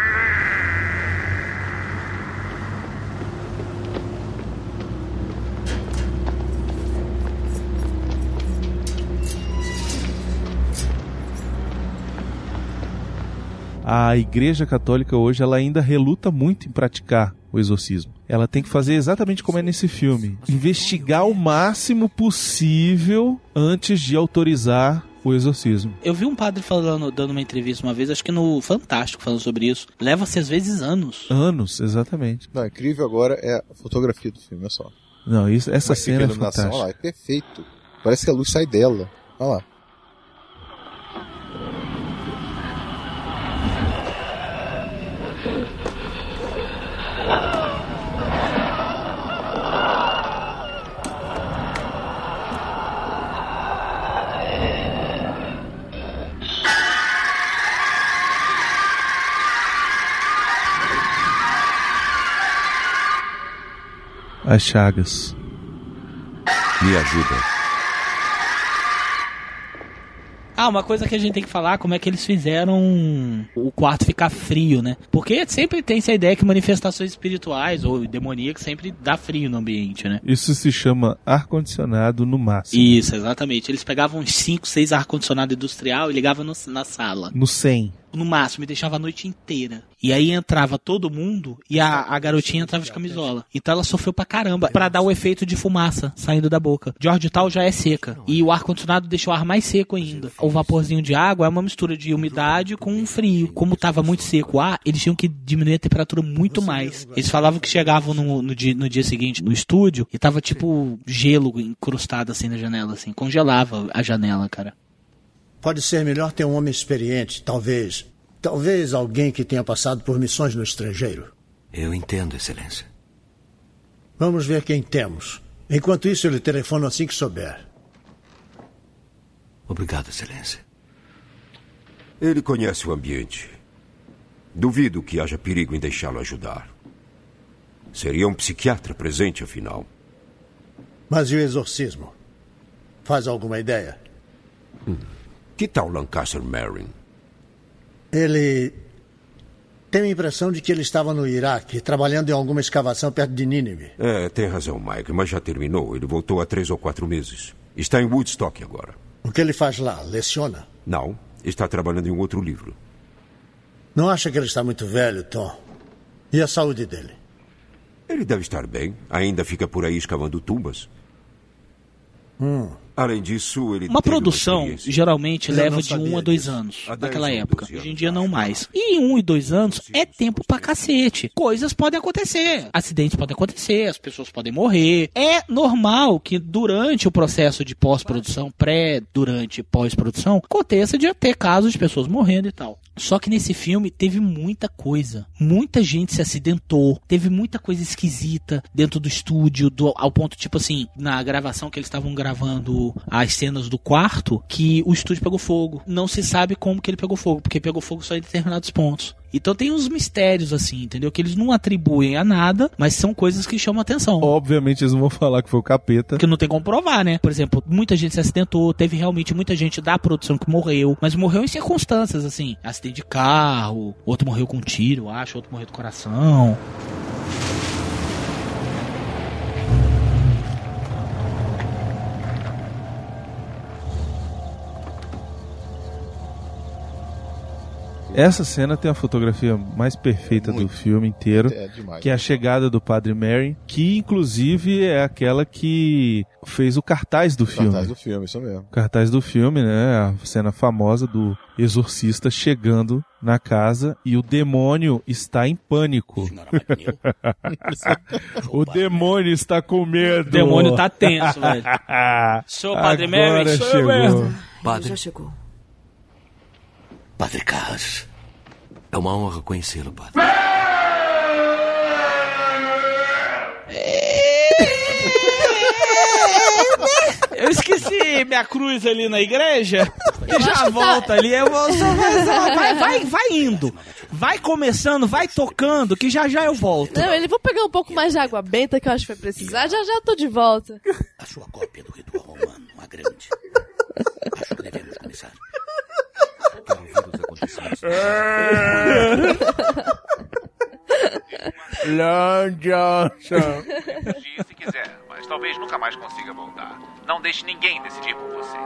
A igreja católica hoje ela ainda reluta muito em praticar o exorcismo. Ela tem que fazer exatamente como é nesse filme, investigar o máximo possível antes de autorizar o exorcismo. Eu vi um padre falando, dando uma entrevista uma vez, acho que no Fantástico, falando sobre isso. Leva-se às vezes anos. Anos, exatamente. Não, incrível agora é a fotografia do filme, olha só. Não, isso, essa é que cena é fantástica. Olha lá, é perfeito. Parece que a luz sai dela. Olha lá. As chagas. Me ajuda. Ah, uma coisa que a gente tem que falar, como é que eles fizeram o quarto ficar frio, né? Porque sempre tem essa ideia que manifestações espirituais ou demoníacas sempre dá frio no ambiente, né? Isso se chama ar-condicionado no máximo. Isso, exatamente. Eles pegavam uns 5, 6 ar-condicionado industrial e ligavam no- na sala. No 100. No máximo, e deixava a noite inteira. E aí entrava todo mundo e a, a garotinha entrava de camisola. Então ela sofreu pra caramba pra dar o efeito de fumaça saindo da boca. George Tal já é seca. E o ar-condicionado deixa o ar mais seco ainda. O vaporzinho de água é uma mistura de umidade com frio. Como tava muito seco o ar, eles tinham que diminuir a temperatura muito mais. Eles falavam que chegavam no, no dia, no dia seguinte no estúdio e tava tipo gelo encrustado assim na janela, assim. Congelava a janela, cara. Pode ser melhor ter um homem experiente, talvez. Talvez alguém que tenha passado por missões no estrangeiro. Eu entendo, Excelência. Vamos ver quem temos. Enquanto isso, eu lhe telefono assim que souber. Obrigado, Excelência. Ele conhece o ambiente. Duvido que haja perigo em deixá-lo ajudar. Seria um psiquiatra presente, afinal. Mas e o exorcismo? Faz alguma ideia? Que tal Lancaster Marin? Ele. Tenho a impressão de que ele estava no Iraque, trabalhando em alguma escavação perto de Nínive. É, tem razão, Mike, mas já terminou. Ele voltou há três ou quatro meses. Está em Woodstock agora. O que ele faz lá? Leciona? Não, está trabalhando em um outro livro. Não acha que ele está muito velho, Tom? E a saúde dele? Ele deve estar bem. Ainda fica por aí escavando tumbas. Hum. Além disso, ele Uma produção geralmente leva de um a dois anos naquela época. Hoje em dia não mais. E em um e dois anos é tempo pra cacete. Coisas podem acontecer. Acidentes podem acontecer, as pessoas podem morrer. É normal que durante o processo de pós-produção, pré, durante e pós-produção, aconteça de ter casos de pessoas morrendo e tal. Só que nesse filme teve muita coisa. Muita gente se acidentou. Teve muita coisa esquisita dentro do estúdio, do- ao ponto, tipo assim, na gravação que eles estavam gravando as cenas do quarto, que o estúdio pegou fogo. Não se sabe como que ele pegou fogo, porque pegou fogo só em determinados pontos. Então tem uns mistérios, assim, entendeu? Que eles não atribuem a nada, mas são coisas que chamam atenção. Obviamente eles não vão falar que foi o capeta. Que não tem como provar, né? Por exemplo, muita gente se acidentou, teve realmente muita gente da produção que morreu, mas morreu em circunstâncias, assim. Acidente de carro, outro morreu com um tiro, acho, outro morreu do coração. Essa cena tem a fotografia mais perfeita do filme inteiro, É demais. que é a chegada do Padre Mary, que inclusive é aquela que fez o cartaz do filme. Cartaz do filme, isso mesmo. O cartaz do filme, né? A cena famosa do exorcista chegando na casa e o demônio está em pânico. o demônio está com medo. O demônio tá tenso, velho. Sou o Padre Agora Mary, sou eu chegou. mesmo. Padre. Já chegou. Padre Carras. É uma honra conhecê-lo, padre. Eu esqueci minha cruz ali na igreja e já volta ali. Eu vou, vai, vai, vai, indo. Vai começando, vai tocando, que já já eu volto. Não, ele vou pegar um pouco mais de água benta que eu acho que vai precisar. Já já tô de volta. A sua cópia do ritual romano, a grande. Acho que devemos começar. Quero ouvir os acontecimentos. Long Johnson. Se quiser, mas talvez nunca mais consiga voltar. Não deixe ninguém decidir por você.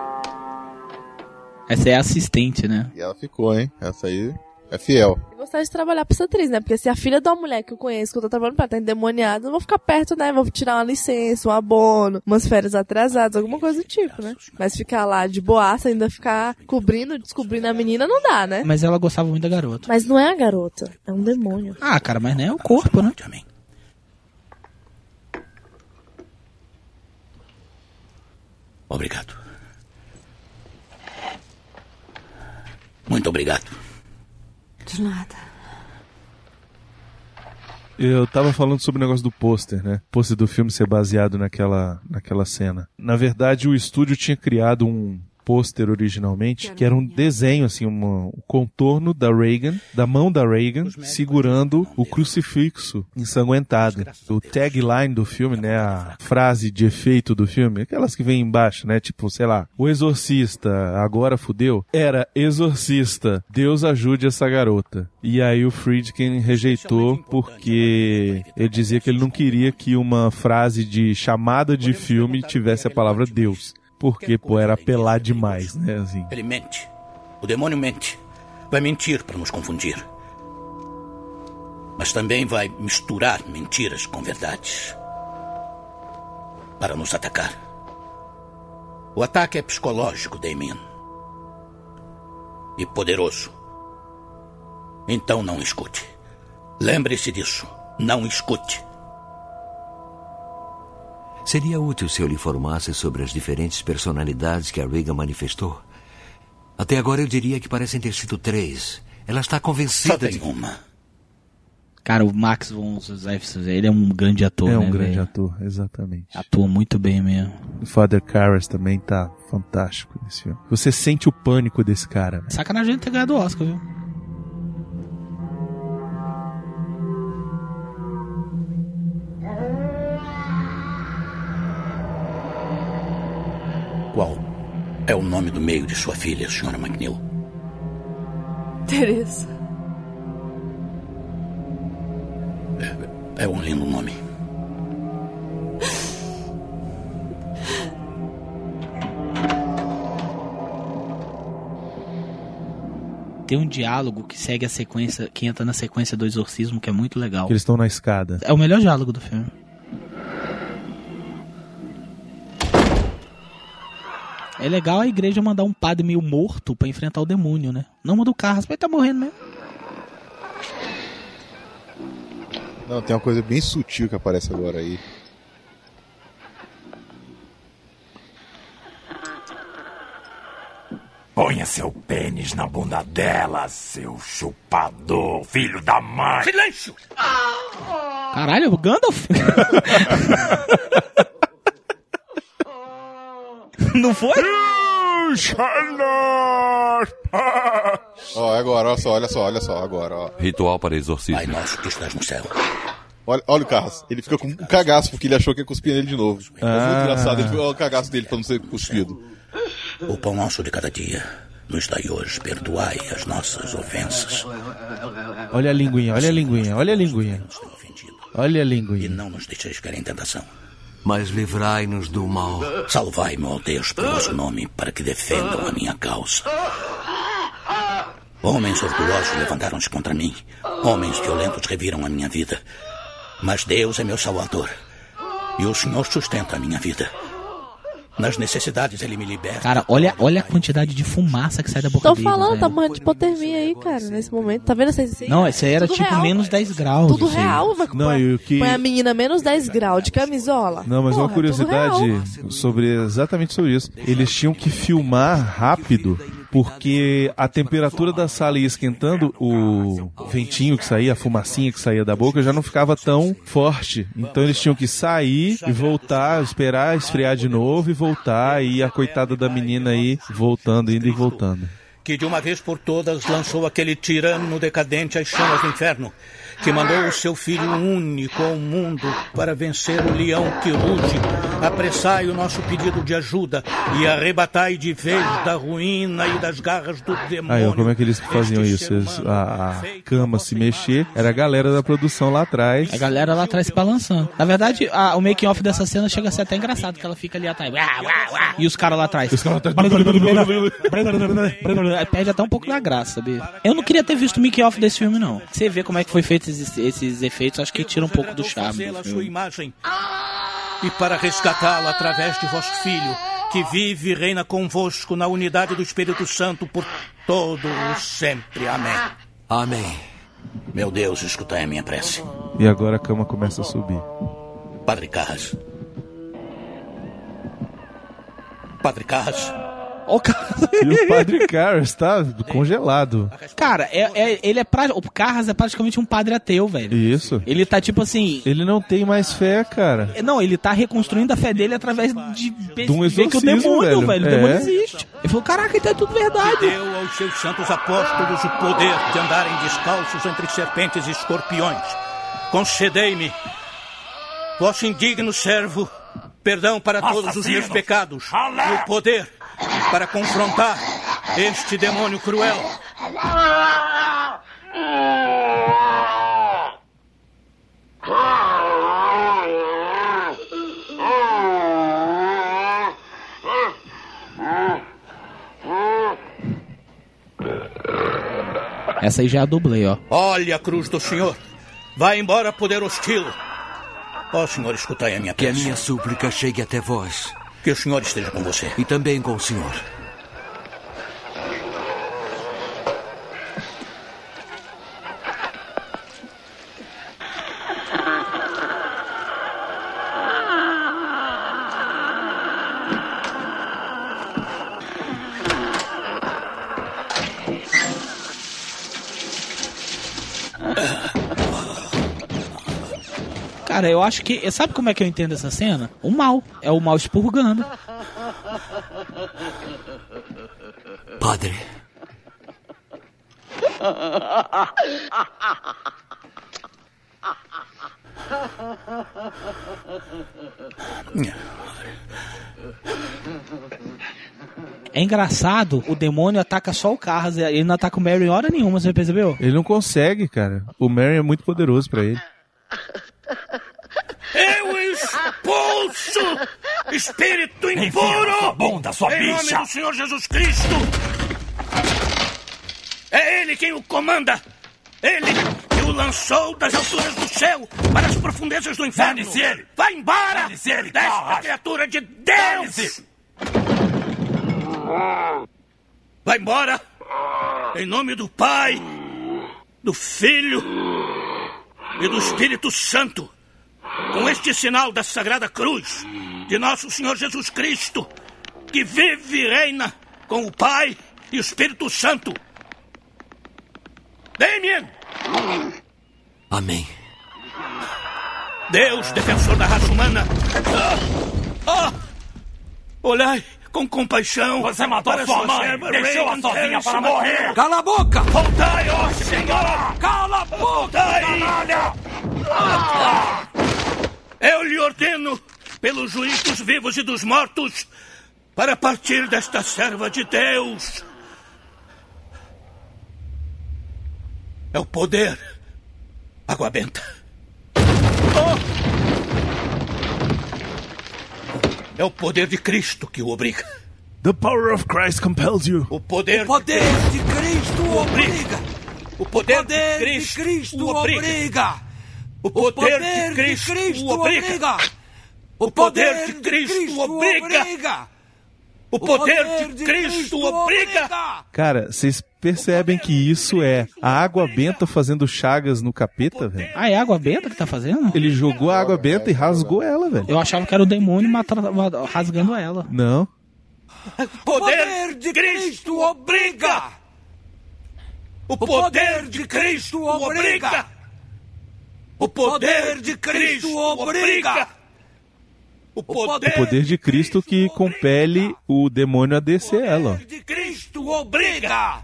Essa é a assistente, né? E ela ficou, hein? Essa aí é fiel. Eu gostaria de trabalhar pra essa atriz, né? Porque se a filha de uma mulher que eu conheço, que eu tô trabalhando pra ela, tá endemoniada, eu não vou ficar perto, né? Vou tirar uma licença, um abono, umas férias atrasadas, alguma coisa do tipo, né? Mas ficar lá de boaça, ainda ficar cobrindo, descobrindo a menina, não dá, né? Mas ela gostava muito da garota. Mas não é a garota, é um demônio. Ah, cara, mas não é o corpo, né? Obrigado. Muito obrigado. De nada. Eu tava falando sobre o negócio do pôster, né? O pôster do filme ser baseado naquela, naquela cena. Na verdade, o estúdio tinha criado um pôster originalmente, que era um desenho, assim, uma- um contorno da Reagan, da mão da Reagan, segurando o crucifixo ensanguentado. O tagline do filme, né, a frase de efeito do filme, aquelas que vem embaixo, né, tipo, sei lá, o exorcista, agora fudeu, era exorcista, Deus ajude essa garota. E aí o Friedkin rejeitou porque ele dizia que ele não queria que uma frase de chamada de filme tivesse a palavra Deus. Porque, pô, era apelar demais, né, assim. Ele mente. O demônio mente. Vai mentir para nos confundir. Mas também vai misturar mentiras com verdades. Para nos atacar. O ataque é psicológico, Damien. E poderoso. Então não escute. Lembre-se disso. Não escute. Seria útil se eu lhe informasse sobre as diferentes personalidades que a Reagan manifestou. Até agora eu diria que parecem ter sido três. Ela está convencida de uma. Cara, o Max von Sydow, ele é um grande ator, É um né, grande velho? ator, exatamente. Atua muito bem mesmo. O Father Karras também tá fantástico nesse filme. Você sente o pânico desse cara, né? Sacanagem ter ganhado o Oscar, viu? Qual é o nome do meio de sua filha, senhora McNeil? Teresa. É um lindo nome. Tem um diálogo que segue a sequência, que entra na sequência do exorcismo, que é muito legal. Que eles estão na escada. É o melhor diálogo do filme. É legal a igreja mandar um padre meio morto pra enfrentar o demônio, né? Não manda o carro, vai estar morrendo mesmo. Não, tem uma coisa bem sutil que aparece agora aí. Ponha seu pênis na bunda dela, seu chupador, filho da mãe. Silêncio! Caralho, o Gandalf? Não foi? Ó, é agora, olha só, olha só, olha só, agora, ó. Ritual para exorcismo. Pai nosso que estás no céu. Olha, olha o Carlos, ele fica com um cagaço porque ele achou que ia cuspir nele de novo. É Ah. muito engraçado, ele olha o cagaço dele pra não ser cuspido. O pão nosso de cada dia nos dai hoje. Perdoai as nossas ofensas. Olha a linguinha, olha a linguinha, olha a linguinha. Olha a E linguinha. não nos deixeis cair em tentação. Mas livrai-nos do mal. Salvai-me, ó Deus, por vosso nome, para que defendam a minha causa. Homens orgulhosos levantaram-se contra mim. Homens violentos reviram a minha vida. Mas Deus é meu salvador. E o Senhor sustenta a minha vida. Nas necessidades ele me liberta. Cara, olha, olha a quantidade de fumaça que sai da boca Tô dele. falando, velho. tá morrendo de hipotermia aí, cara, nesse momento. Tá vendo essa aí? Não, isso aí era Tudo tipo real, menos 10 graus. Tudo aí. real, vai Não, e o que... Põe a menina menos 10 graus de camisola. Não, mas uma Porra, tudo curiosidade sobre exatamente sobre isso. Eles tinham que filmar rápido porque a temperatura da sala ia esquentando, o ventinho que saía, a fumacinha que saía da boca já não ficava tão forte. Então eles tinham que sair e voltar, esperar esfriar de novo e voltar e a coitada da menina aí voltando, indo e voltando. que de uma vez por todas lançou aquele tirano decadente às chamas do inferno, que mandou o seu filho único ao mundo para vencer o leão que ruge. Apressai o nosso pedido de ajuda e arrebatai de vez da ruína e das garras do demônio. Aí, como é que eles faziam isso? Eles- a, a cama se mexer, era a galera da produção lá atrás. A galera lá atrás se balançando. Na verdade, a- o making off dessa cena chega a ser até engraçado, que ela fica ali atrás. E os caras lá atrás. Os caras lá Aí Perde até um pouco da graça, sabe? Eu não queria ter visto o making off desse filme, não. Você vê como é que foi feito esses, esses efeitos, acho que tira um pouco do charme do à sua imagem e para resgatá-lo através de vosso Filho, que vive e reina convosco na unidade do Espírito Santo por todo o sempre. Amém. Amém. Meu Deus, escutai a minha prece. E agora a cama começa a subir. Padre Carras. Padre Carras. Ó, cara. E o Padre Carlos tá congelado. Cara, é, é- ele é pra, o Carras é praticamente um padre ateu, velho. Isso. Ele tá tipo assim. Ele não tem mais fé, cara. Não, ele tá reconstruindo a fé dele através de, de, um ver que o demônio, velho. velho. O É. demônio existe. Ele falou: caraca, então é tudo verdade. Deu aos seus santos apóstolos o poder de andarem descalços entre serpentes e escorpiões. Concedei-me, vosso indigno servo, perdão para todos os meus Assassino! pecados e o poder para confrontar este demônio cruel. Essa aí já é a dublê, ó. Olha a cruz do Senhor. Vai embora, poder hostil. Ó Senhor, escutai a minha Que a minha súplica chegue até vós. Que o Senhor esteja com você. E também com o Senhor. Cara, eu acho que. Sabe como é que eu entendo essa cena? O mal. É o mal expurgando. Padre. É engraçado, o demônio ataca só o Carras, ele não ataca o Mary em hora nenhuma, você percebeu? Ele não consegue, cara. O Mary é muito poderoso pra ele. Eu expulso espírito impuro! sua bunda, sua em bicha! nome do Senhor Jesus Cristo! É Ele quem o comanda! Ele que o lançou das alturas do céu para as profundezas do inferno! Dane-se ele! Vai embora! Dane-se ele, desta Carras! criatura de Deus! Vai embora! Em nome do Pai, do Filho e do Espírito Santo! Com este sinal da Sagrada Cruz de nosso Senhor Jesus Cristo, que vive e reina com o Pai e o Espírito Santo. Damien! Amém. Deus, defensor da raça humana. Ah! Ah! Olhai com compaixão. Você matou para sua mãe, serva deixou-a Reagan sozinha para morrer. Cala a boca! Voltai, ó Senhor! Cala a boca, Voltai! canalha! Eu lhe ordeno, pelos juízes dos vivos e dos mortos, para partir desta serva de Deus. É o poder. Água benta. Oh! É o poder de Cristo que o obriga. The power of Christ compels you. O poder, O poder de Cristo o obriga. O poder, O poder de de Cristo, Cristo o obriga. obriga. O poder, de Cristo, o obriga. O poder de Cristo obriga. O poder de Cristo obriga. Cara, vocês percebem que isso é a água benta fazendo chagas no capeta, velho? Ah, é a água benta que tá fazendo? Ele jogou a água benta e rasgou ela, velho. Eu achava que era o demônio matra- rasgando ela. Não. O poder de Cristo obriga. O poder de Cristo obriga. O poder de Cristo obriga. O O poder poder de Cristo que compele o demônio a descer ela. ó. de Cristo obriga.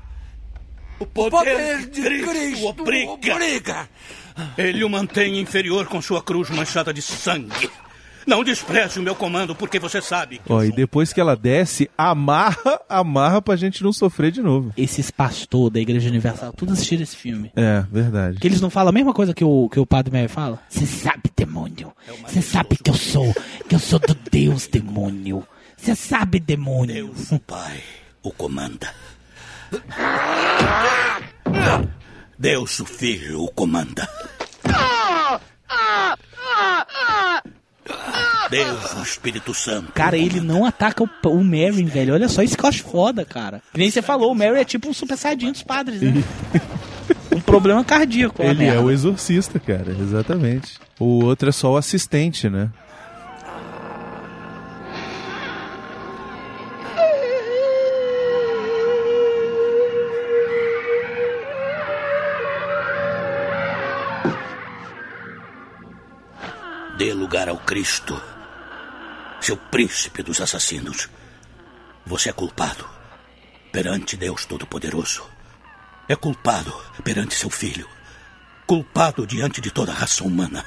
O poder de Cristo obriga. Ele o mantém inferior com sua cruz manchada de sangue. Não despreze o meu comando, porque você sabe. Ó, e depois que ela desce, amarra, amarra pra gente não sofrer de novo. Esses pastores da Igreja Universal, tudo assistiram esse filme. É, verdade. Que eles não falam a mesma coisa que o, que o Padre Mary fala? Você sabe, demônio. Você sabe que eu sou, que eu sou do Deus, demônio. Você sabe, demônio. Deus, o Pai, o comanda. Deus, o Filho, o comanda. Deus, o Espírito Santo. Cara, ele não ataca o, o Mary, velho. Olha só isso que eu acho foda, cara. Que nem você falou, o Mary é tipo um super saiyajin dos padres, né? um problema cardíaco. Ele é merda. o exorcista, cara, exatamente. O outro é só o assistente, né? Dê lugar ao Cristo, seu príncipe dos assassinos. Você é culpado perante Deus Todo-Poderoso. É culpado perante seu filho. Culpado diante de toda a raça humana.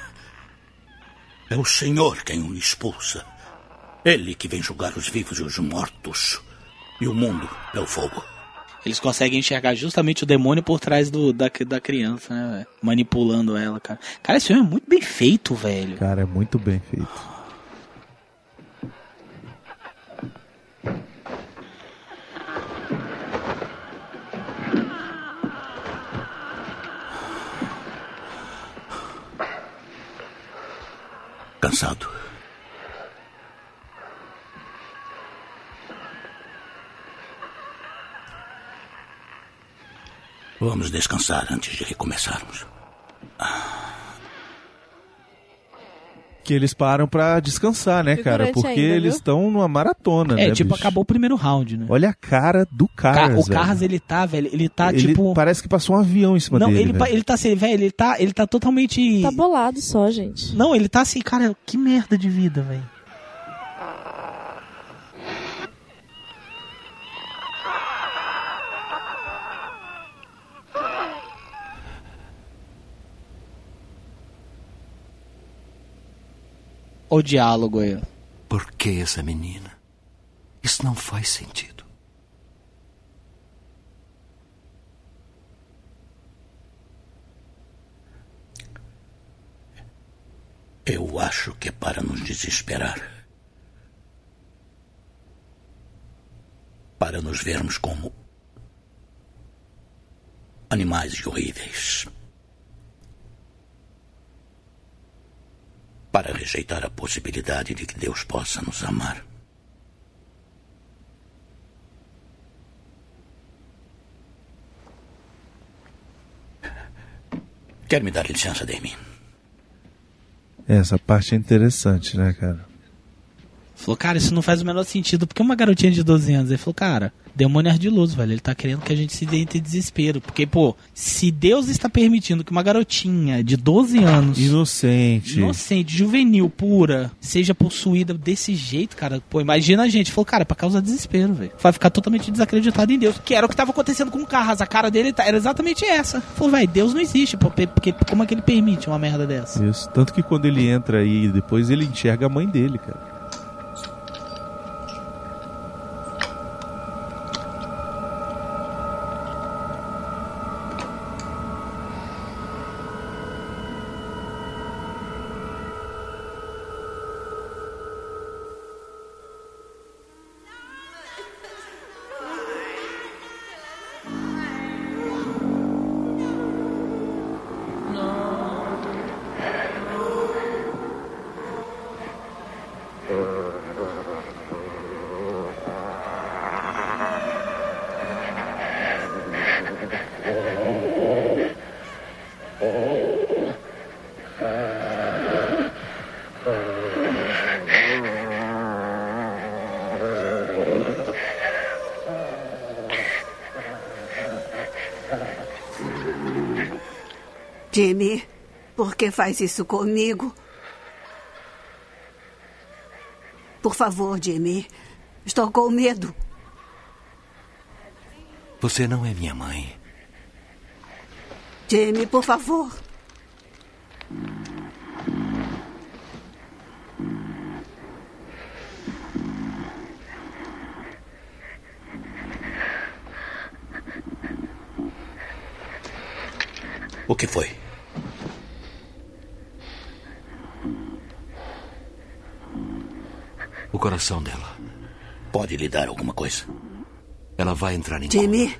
É o Senhor quem o expulsa. Ele que vem julgar os vivos e os mortos. E o mundo é o fogo. Eles conseguem enxergar justamente o demônio por trás do, da, da criança, né? velho? Manipulando ela, cara. Cara, esse filme é muito bem feito, velho. Cara, é muito bem feito. Cansado. Vamos descansar antes de recomeçarmos. Que eles param pra descansar, né, cara? Porque ainda, eles viu? estão numa maratona, É, né? tipo, bicho? acabou o primeiro round, né? Olha a cara do Ca- Carras, o Carras, ele tá, velho, ele tá, Ele tipo... Parece que passou um avião em cima Não, dele. ele, pa- velho. ele tá assim, velho, ele tá, ele tá totalmente... Tá bolado só, gente. Não, ele tá assim, cara, que merda de vida, velho. o diálogo aí. Por que essa menina? Isso não faz sentido. Eu acho que é para nos desesperar. Para nos vermos como animais horríveis. Para rejeitar a possibilidade de que Deus possa nos amar. Quer me dar licença, Damien? Essa parte é interessante, né, cara? Falou, cara, isso não faz o menor sentido. Porque uma garotinha de 12 anos. Ele falou, cara, demônio é ardiloso, velho. Ele tá querendo que a gente se entre em desespero. Porque, pô, se Deus está permitindo que uma garotinha de 12 anos. Inocente. Inocente, juvenil, pura, seja possuída desse jeito, cara. Pô, imagina a gente. Falou, cara, pra causar desespero, velho. Vai ficar totalmente desacreditado em Deus. Que era o que tava acontecendo com o Carras. A cara dele tá- era exatamente essa. Falou, velho, Deus não existe. pô, Porque como é que ele permite uma merda dessa? Isso. Tanto que quando ele entra aí, depois ele enxerga a mãe dele, cara. Que faz isso comigo? Por favor, Jimmy. Estou com medo. Você não é minha mãe. Jimmy, por favor. O que foi? O coração dela. Pode lhe dar alguma coisa? Ela vai entrar em Jimmy,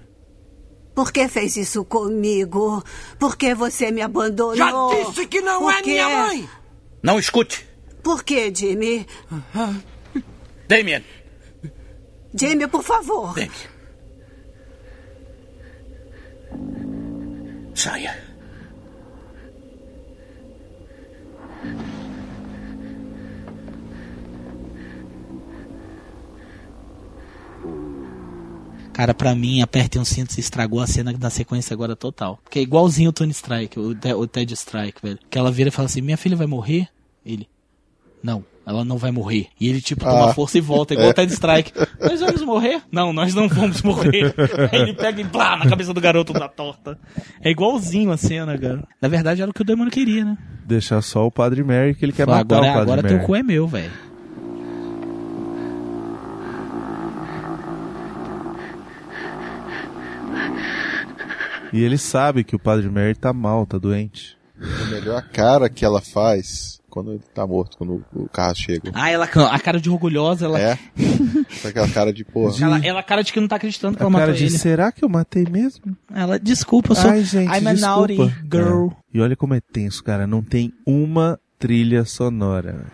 por que fez isso comigo? Por que você me abandonou? Já disse que não Por é quê? minha mãe! Não escute! Por que, Jimmy? Damien! Jimmy, por favor. Saia. Cara, pra mim, aperte um cinto se estragou a cena da sequência agora total. Porque é igualzinho o Tony Strike, o, Te- o Ted Strike, velho. Que ela vira e fala assim: Minha filha vai morrer? Ele. Não, ela não vai morrer. E ele, tipo, toma Ah. força e volta, igual o Ted Strike. Nós vamos morrer? Não, nós não vamos morrer. Aí ele pega e blá na cabeça do garoto da torta. É igualzinho a cena, cara. Na verdade, era o que o demônio queria, né? Deixar só o Padre Mary que ele quer Fala, matar agora o Padre agora Mary. teu cu é meu, velho. E ele sabe que o Padre Mary tá mal, tá doente. É melhor a cara que ela faz quando ele tá morto, quando o carro chega. Ah, ela, a cara de orgulhosa, ela. É. Aquela cara de porra. Ela, ela a cara de que não tá acreditando que A ela cara matou de ele. será que eu matei mesmo? Ela, desculpa, eu sou. Ai, gente, I'm a desculpa. naughty girl. É. E olha como é tenso, cara. Não tem uma trilha sonora.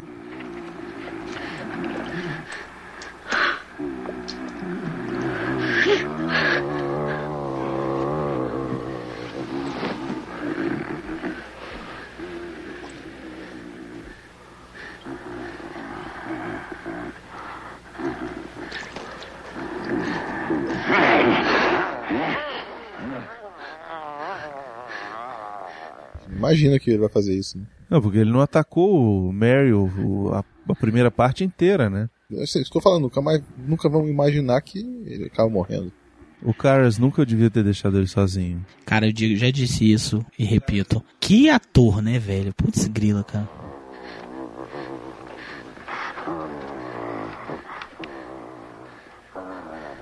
Imagina que ele vai fazer isso, né? Não, porque ele não atacou o Mary o- a, a primeira parte inteira, né? Eu sei, isso que eu falando, nunca mais, nunca vamos imaginar que ele acaba morrendo. O Caras nunca devia ter deixado ele sozinho. Cara, eu digo- já disse isso e repito. Que ator, né, velho? Putz, grila, cara.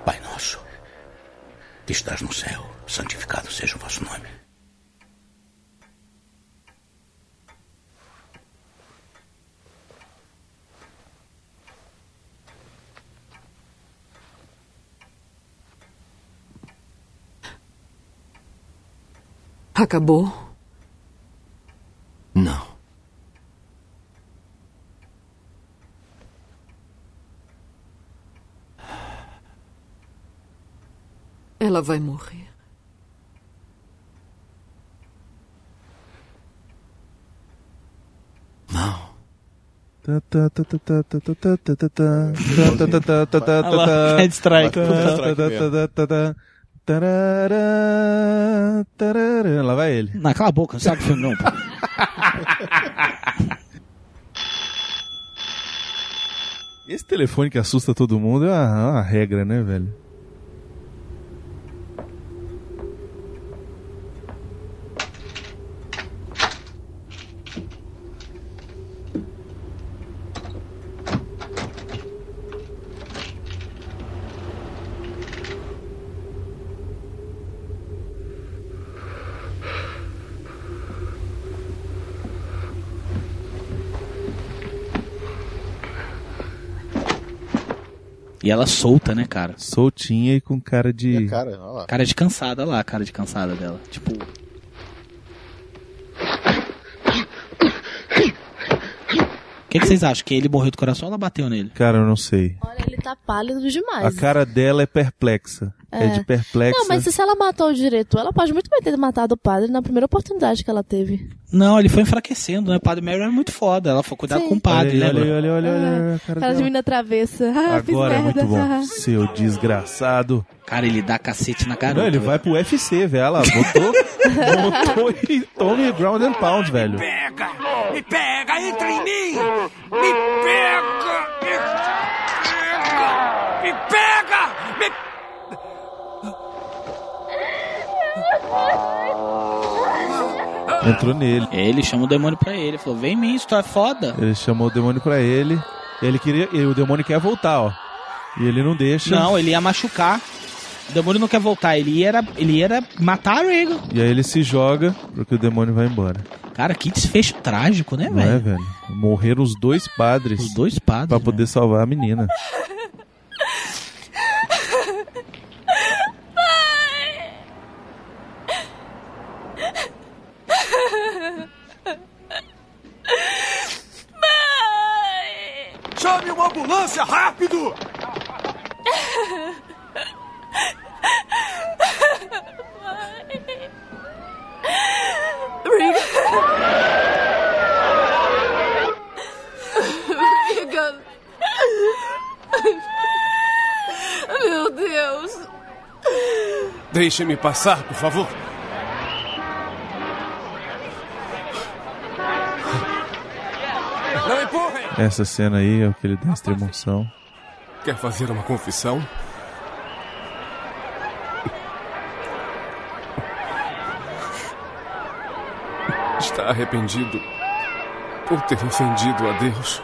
Pai nosso, que estás no céu, santificado seja o vosso nome. Acabou? Não. Ela vai morrer. Não. Quer distrair. Lá vai ele. Não, cala a boca, não sabe o filme não. Esse telefone que assusta todo mundo é uma, uma regra, né, velho? E ela solta, né, cara? Soltinha e com cara de. Cara, olha lá. Cara de cansada, olha lá, a cara de cansada dela. Tipo. O que, que vocês acham? Que ele morreu do coração ou ela bateu nele? Cara, eu não sei. Olha, ele tá pálido A demais. cara dela é perplexa. É, de perplexa. Não, mas se ela matou o diretor, ela pode muito bem ter matado o padre na primeira oportunidade que ela teve. Não, ele foi enfraquecendo, né? O padre Mary era muito foda. Ela foi cuidar Sim. com o padre, Olha né? olha, olha, olha, olha, a cara Ela de mina travessa. Ah, Agora é muito bom. Seu desgraçado. Cara, ele dá cacete na garota. Não, ele vai pro UFC, velho. Lá, botou, botou e tome ground and pound, velho. Pega! Me pega! Entra em mim! Me pega! Me pega! Me pega! Entrou nele. Ele chama o demônio pra ele. Falou, vem em mim, isso tu é foda. Ele chamou o demônio pra ele. Ele queria. E o demônio quer voltar, ó. E ele não deixa. Não, ele ia machucar. O demônio não quer voltar, ele ia, ele ia matar a Regan. E aí ele se joga porque o demônio vai embora. Cara, que desfecho trágico, né, Não é, velho? velho? Morreram os dois padres. Os dois padres. Pra poder salvar a menina. Chame uma ambulância, rápido! Regan! Meu Deus! Deixe-me passar, por favor. Essa cena aí é o que ele emoção. Quer fazer uma confissão? Está arrependido por ter ofendido a Deus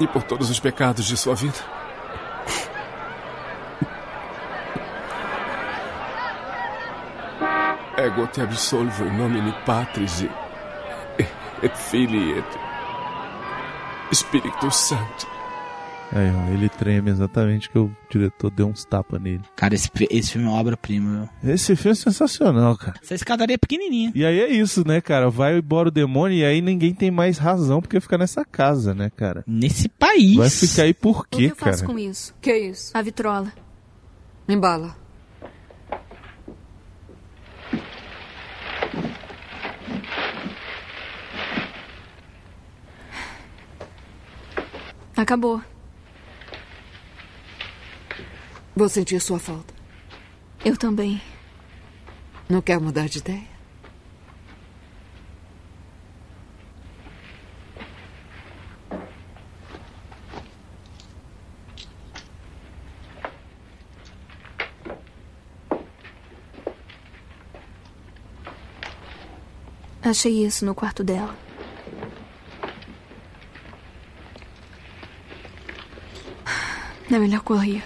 e por todos os pecados de sua vida? Ego te absolvo in nomine Patris et Filii et Sancti. Aí, ó, ele treme exatamente que o diretor deu uns tapas nele. Cara, esse, esse filme é uma obra-prima, meu. Esse filme é sensacional, cara. Essa escadaria é pequenininha. E aí é isso, né, cara? Vai embora o demônio e aí ninguém tem mais razão porque fica nessa casa, né, cara? Nesse país. Vai ficar aí por O que quê, eu faço cara? com isso? Que isso? A vitrola. Embala. Acabou. Vou sentir sua falta. Eu também. Não quer mudar de ideia? Achei isso no quarto dela. É melhor correr.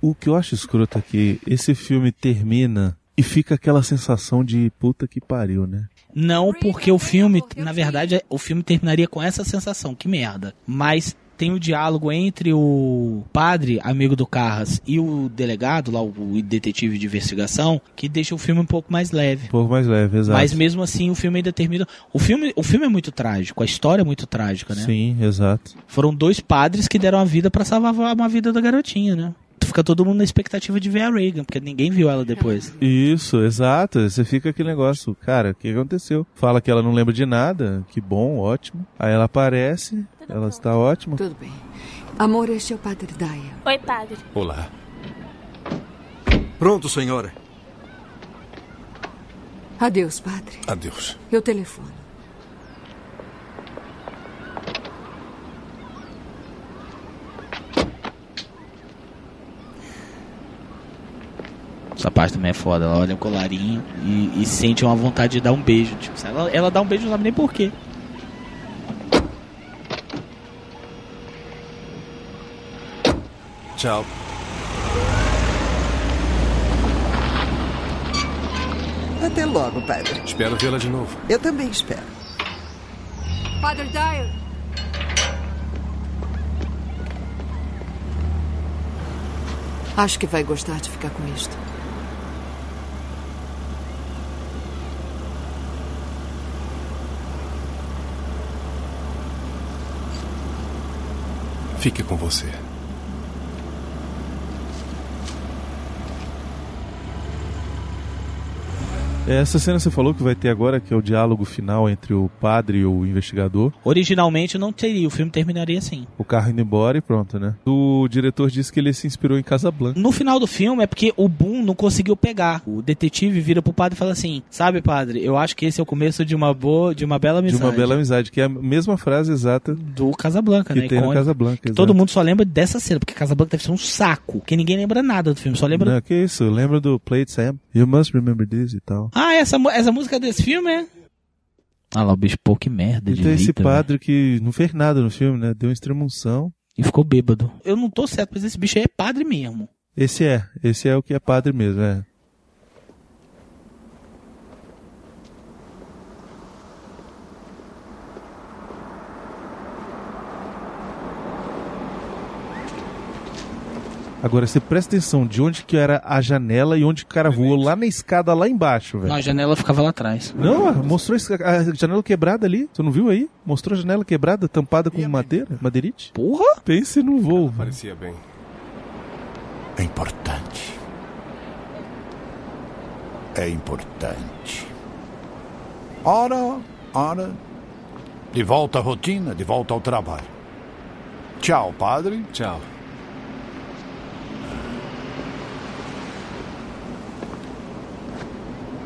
O que eu acho escroto é que esse filme termina e fica aquela sensação de puta que pariu, né? Não, porque o filme, na verdade, o filme terminaria com essa sensação, que merda. Mas tem o diálogo entre o padre, amigo do Carras, e o delegado, lá, o detetive de investigação, que deixa o filme um pouco mais leve. Um pouco mais leve, exato. Mas mesmo assim o filme ainda termina. O filme, o filme é muito trágico, a história é muito trágica, né? Sim, exato. Foram dois padres que deram a vida pra salvar uma vida da garotinha, né? Fica todo mundo na expectativa de ver a Reagan, porque ninguém viu ela depois. Isso, exato. Você fica aquele negócio, cara, o que aconteceu? Fala que ela não lembra de nada, que bom, ótimo. Aí ela aparece, ela está ótima. Tudo bem. Amor, este é o Padre Daya. Oi, padre. Olá. Pronto, senhora. Adeus, Padre. Adeus. Eu telefono. Essa parte também é foda. Ela olha o colarinho e, e sente uma vontade de dar um beijo. Tipo, ela, ela dá um beijo, não sabe nem porquê. Tchau. Até logo, padre. Espero vê-la de novo. Eu também espero. Padre Dyer. Acho que vai gostar de ficar com isto. Fique com você. Essa cena você falou que vai ter agora, que é o diálogo final entre o padre e o investigador. Originalmente não teria, o filme terminaria assim. O carro indo embora e pronto, né? O diretor disse que ele se inspirou em Casablanca. No final do filme é porque o Boom não conseguiu pegar. O detetive vira pro padre e fala assim: Sabe, padre, eu acho que esse é o começo de uma boa, de uma bela amizade. De uma bela amizade, que é a mesma frase exata do Casablanca, que né? tem no. Casablanca. Todo mundo só lembra dessa cena, porque Casablanca deve ser um saco. Que ninguém lembra nada do filme, só lembra. Não, que isso, lembra do Play It Sam? You must remember this e tal. Ah, essa, essa música desse filme é. Ah lá, o bicho, pô, que merda E de tem esse vida, padre que não fez nada no filme, né? Deu uma extremunção. E ficou bêbado. Eu não tô certo, mas esse bicho aí é padre mesmo. Esse é, esse é o que é padre mesmo, é. Agora, você presta atenção de onde que era a janela e onde o cara voou lá na escada lá embaixo, velho. Não, a janela ficava lá atrás. Não, mostrou esse- a janela quebrada ali. Tu não viu aí? Mostrou a janela quebrada, tampada com madeira, madeirite. Porra! Pense no voo. Parecia bem. É importante. É importante. Ora, ora. De volta à rotina, de volta ao trabalho. Tchau, padre. Tchau.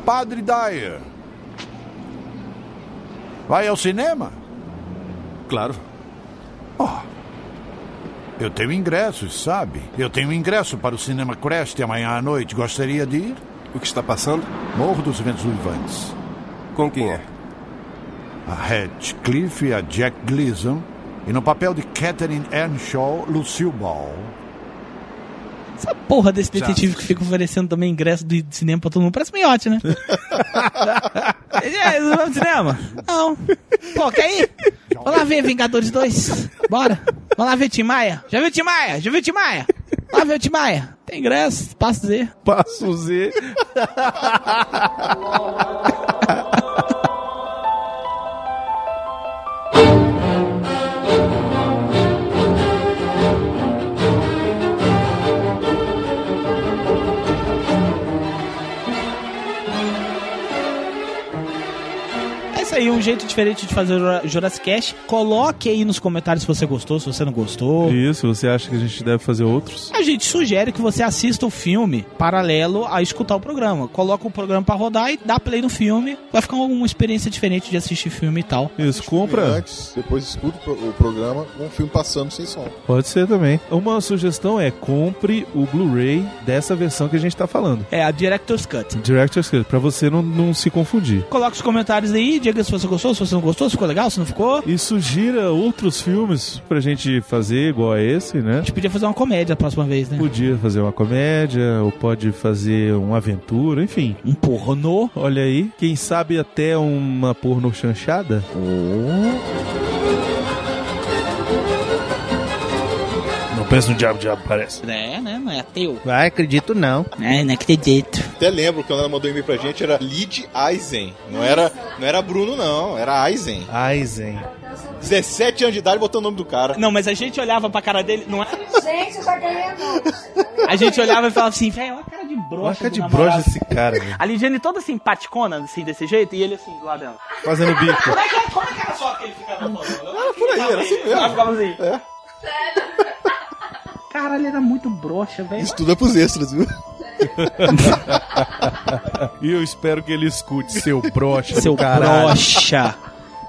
Padre Dyer. Vai ao cinema? Claro. Eu tenho ingressos, sabe? Eu tenho ingresso para o Cinema Crest amanhã à noite. Gostaria de ir? O que está passando? Morro dos Ventos Uivantes. Com quem é? A Radcliffe e a Jack Gleason. E no papel de Catherine Earnshaw, Lucille Ball. Essa porra desse detetive que fica oferecendo também ingresso de cinema pra todo mundo. Parece miote, né? é, vamos ao cinema? Não. Pô, quer ir? Vamos lá ver Vingadores 2. Bora. Vamos lá ver Tim Maia. Já viu Tim Maia? Já viu Tim Maia? Lá ver o Tim Maia. Tem ingresso, passo Z. Passo Z. aí, um jeito diferente de fazer o Jurassic Cast. Coloque aí nos comentários se você gostou, se você não gostou. Isso, você acha que a gente deve fazer outros? A gente sugere que você assista o filme paralelo a escutar o programa. Coloca o programa pra rodar e dá play no filme. Vai ficar uma experiência diferente de assistir filme e tal. Isso, compra. Antes, depois escuta o pro- o programa com o filme passando sem som. Pode ser também. Uma sugestão é compre o Blu-ray dessa versão que a gente tá falando. É a Director's Cut. Director's Cut, pra você não, não se confundir. Coloca os comentários aí, diga se você gostou, se você não gostou, se ficou legal, se não ficou. E sugira outros filmes pra gente fazer igual a esse, né? A gente podia fazer uma comédia a próxima vez, né? Podia fazer uma comédia, ou pode fazer uma aventura, enfim. Um pornô. Olha aí, quem sabe até uma porno chanchada? Oh. Não pensa no diabo, diabo parece. É, né? Não é ateu. Vai, acredito não. É, não acredito. Até lembro quando ela mandou um e-mail pra gente, era Lid Eisen. Não era, não era Bruno, não. Era Eisen. Eisen. 17 anos de idade botou o nome do cara. Não, mas a gente olhava pra cara dele, não é? Gente, eu já ganhei A gente olhava e falava assim, velho, olha a cara de broxa. Olha a cara de namorado. broxa desse cara, velho. A Lidiane toda simpaticona, assim, desse jeito, e ele assim, do lado dela. Fazendo bico. Como é que, é- como é que era só que ele ficava falando? Era por aí, era assim mesmo. Ela ficava assim. É. Caralho, ele era muito broxa, velho. Isso tudo é pros extras, viu? E eu espero que ele escute, seu broxa. Seu caralho. broxa.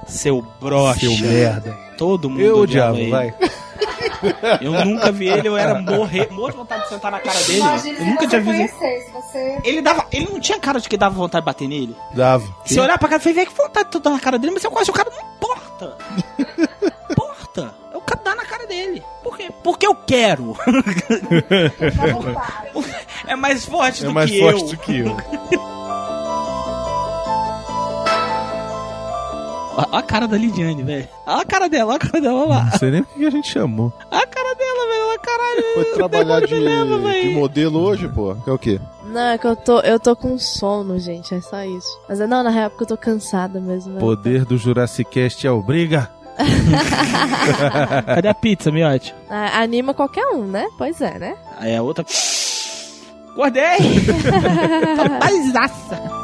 Seu broxa. Seu merda. Todo mundo Eu, odiava diabo, ele. vai. Eu nunca vi ele, eu era morrer, morro de vontade de sentar na cara dele. Eu nunca tinha visto. você... Ele dava, ele não tinha cara de que dava vontade de bater nele. Dava. Se olhar pra cara, falei, velho, que vontade de dar na cara dele, mas eu conheço o cara, não importa. Por? Porque eu quero. é mais forte É do mais que forte eu. do que eu. Olha a cara da Lidiane, velho. Olha a cara dela, olha a cara dela olha lá. Não sei nem o que a gente chamou. Olha a cara dela, velho. Olha a caralho. Foi trabalhar de, leva, de modelo hoje, pô. Que é o quê? Não, é que eu tô, eu tô com sono, gente, é só isso. Mas é, não, na real, é porque eu tô cansada mesmo. Né? Poder do Jurassic Cast é obriga. Cadê a pizza, miote? Ah, anima qualquer um, né? Pois é, né? Aí a outra. Acordei! Paisaça!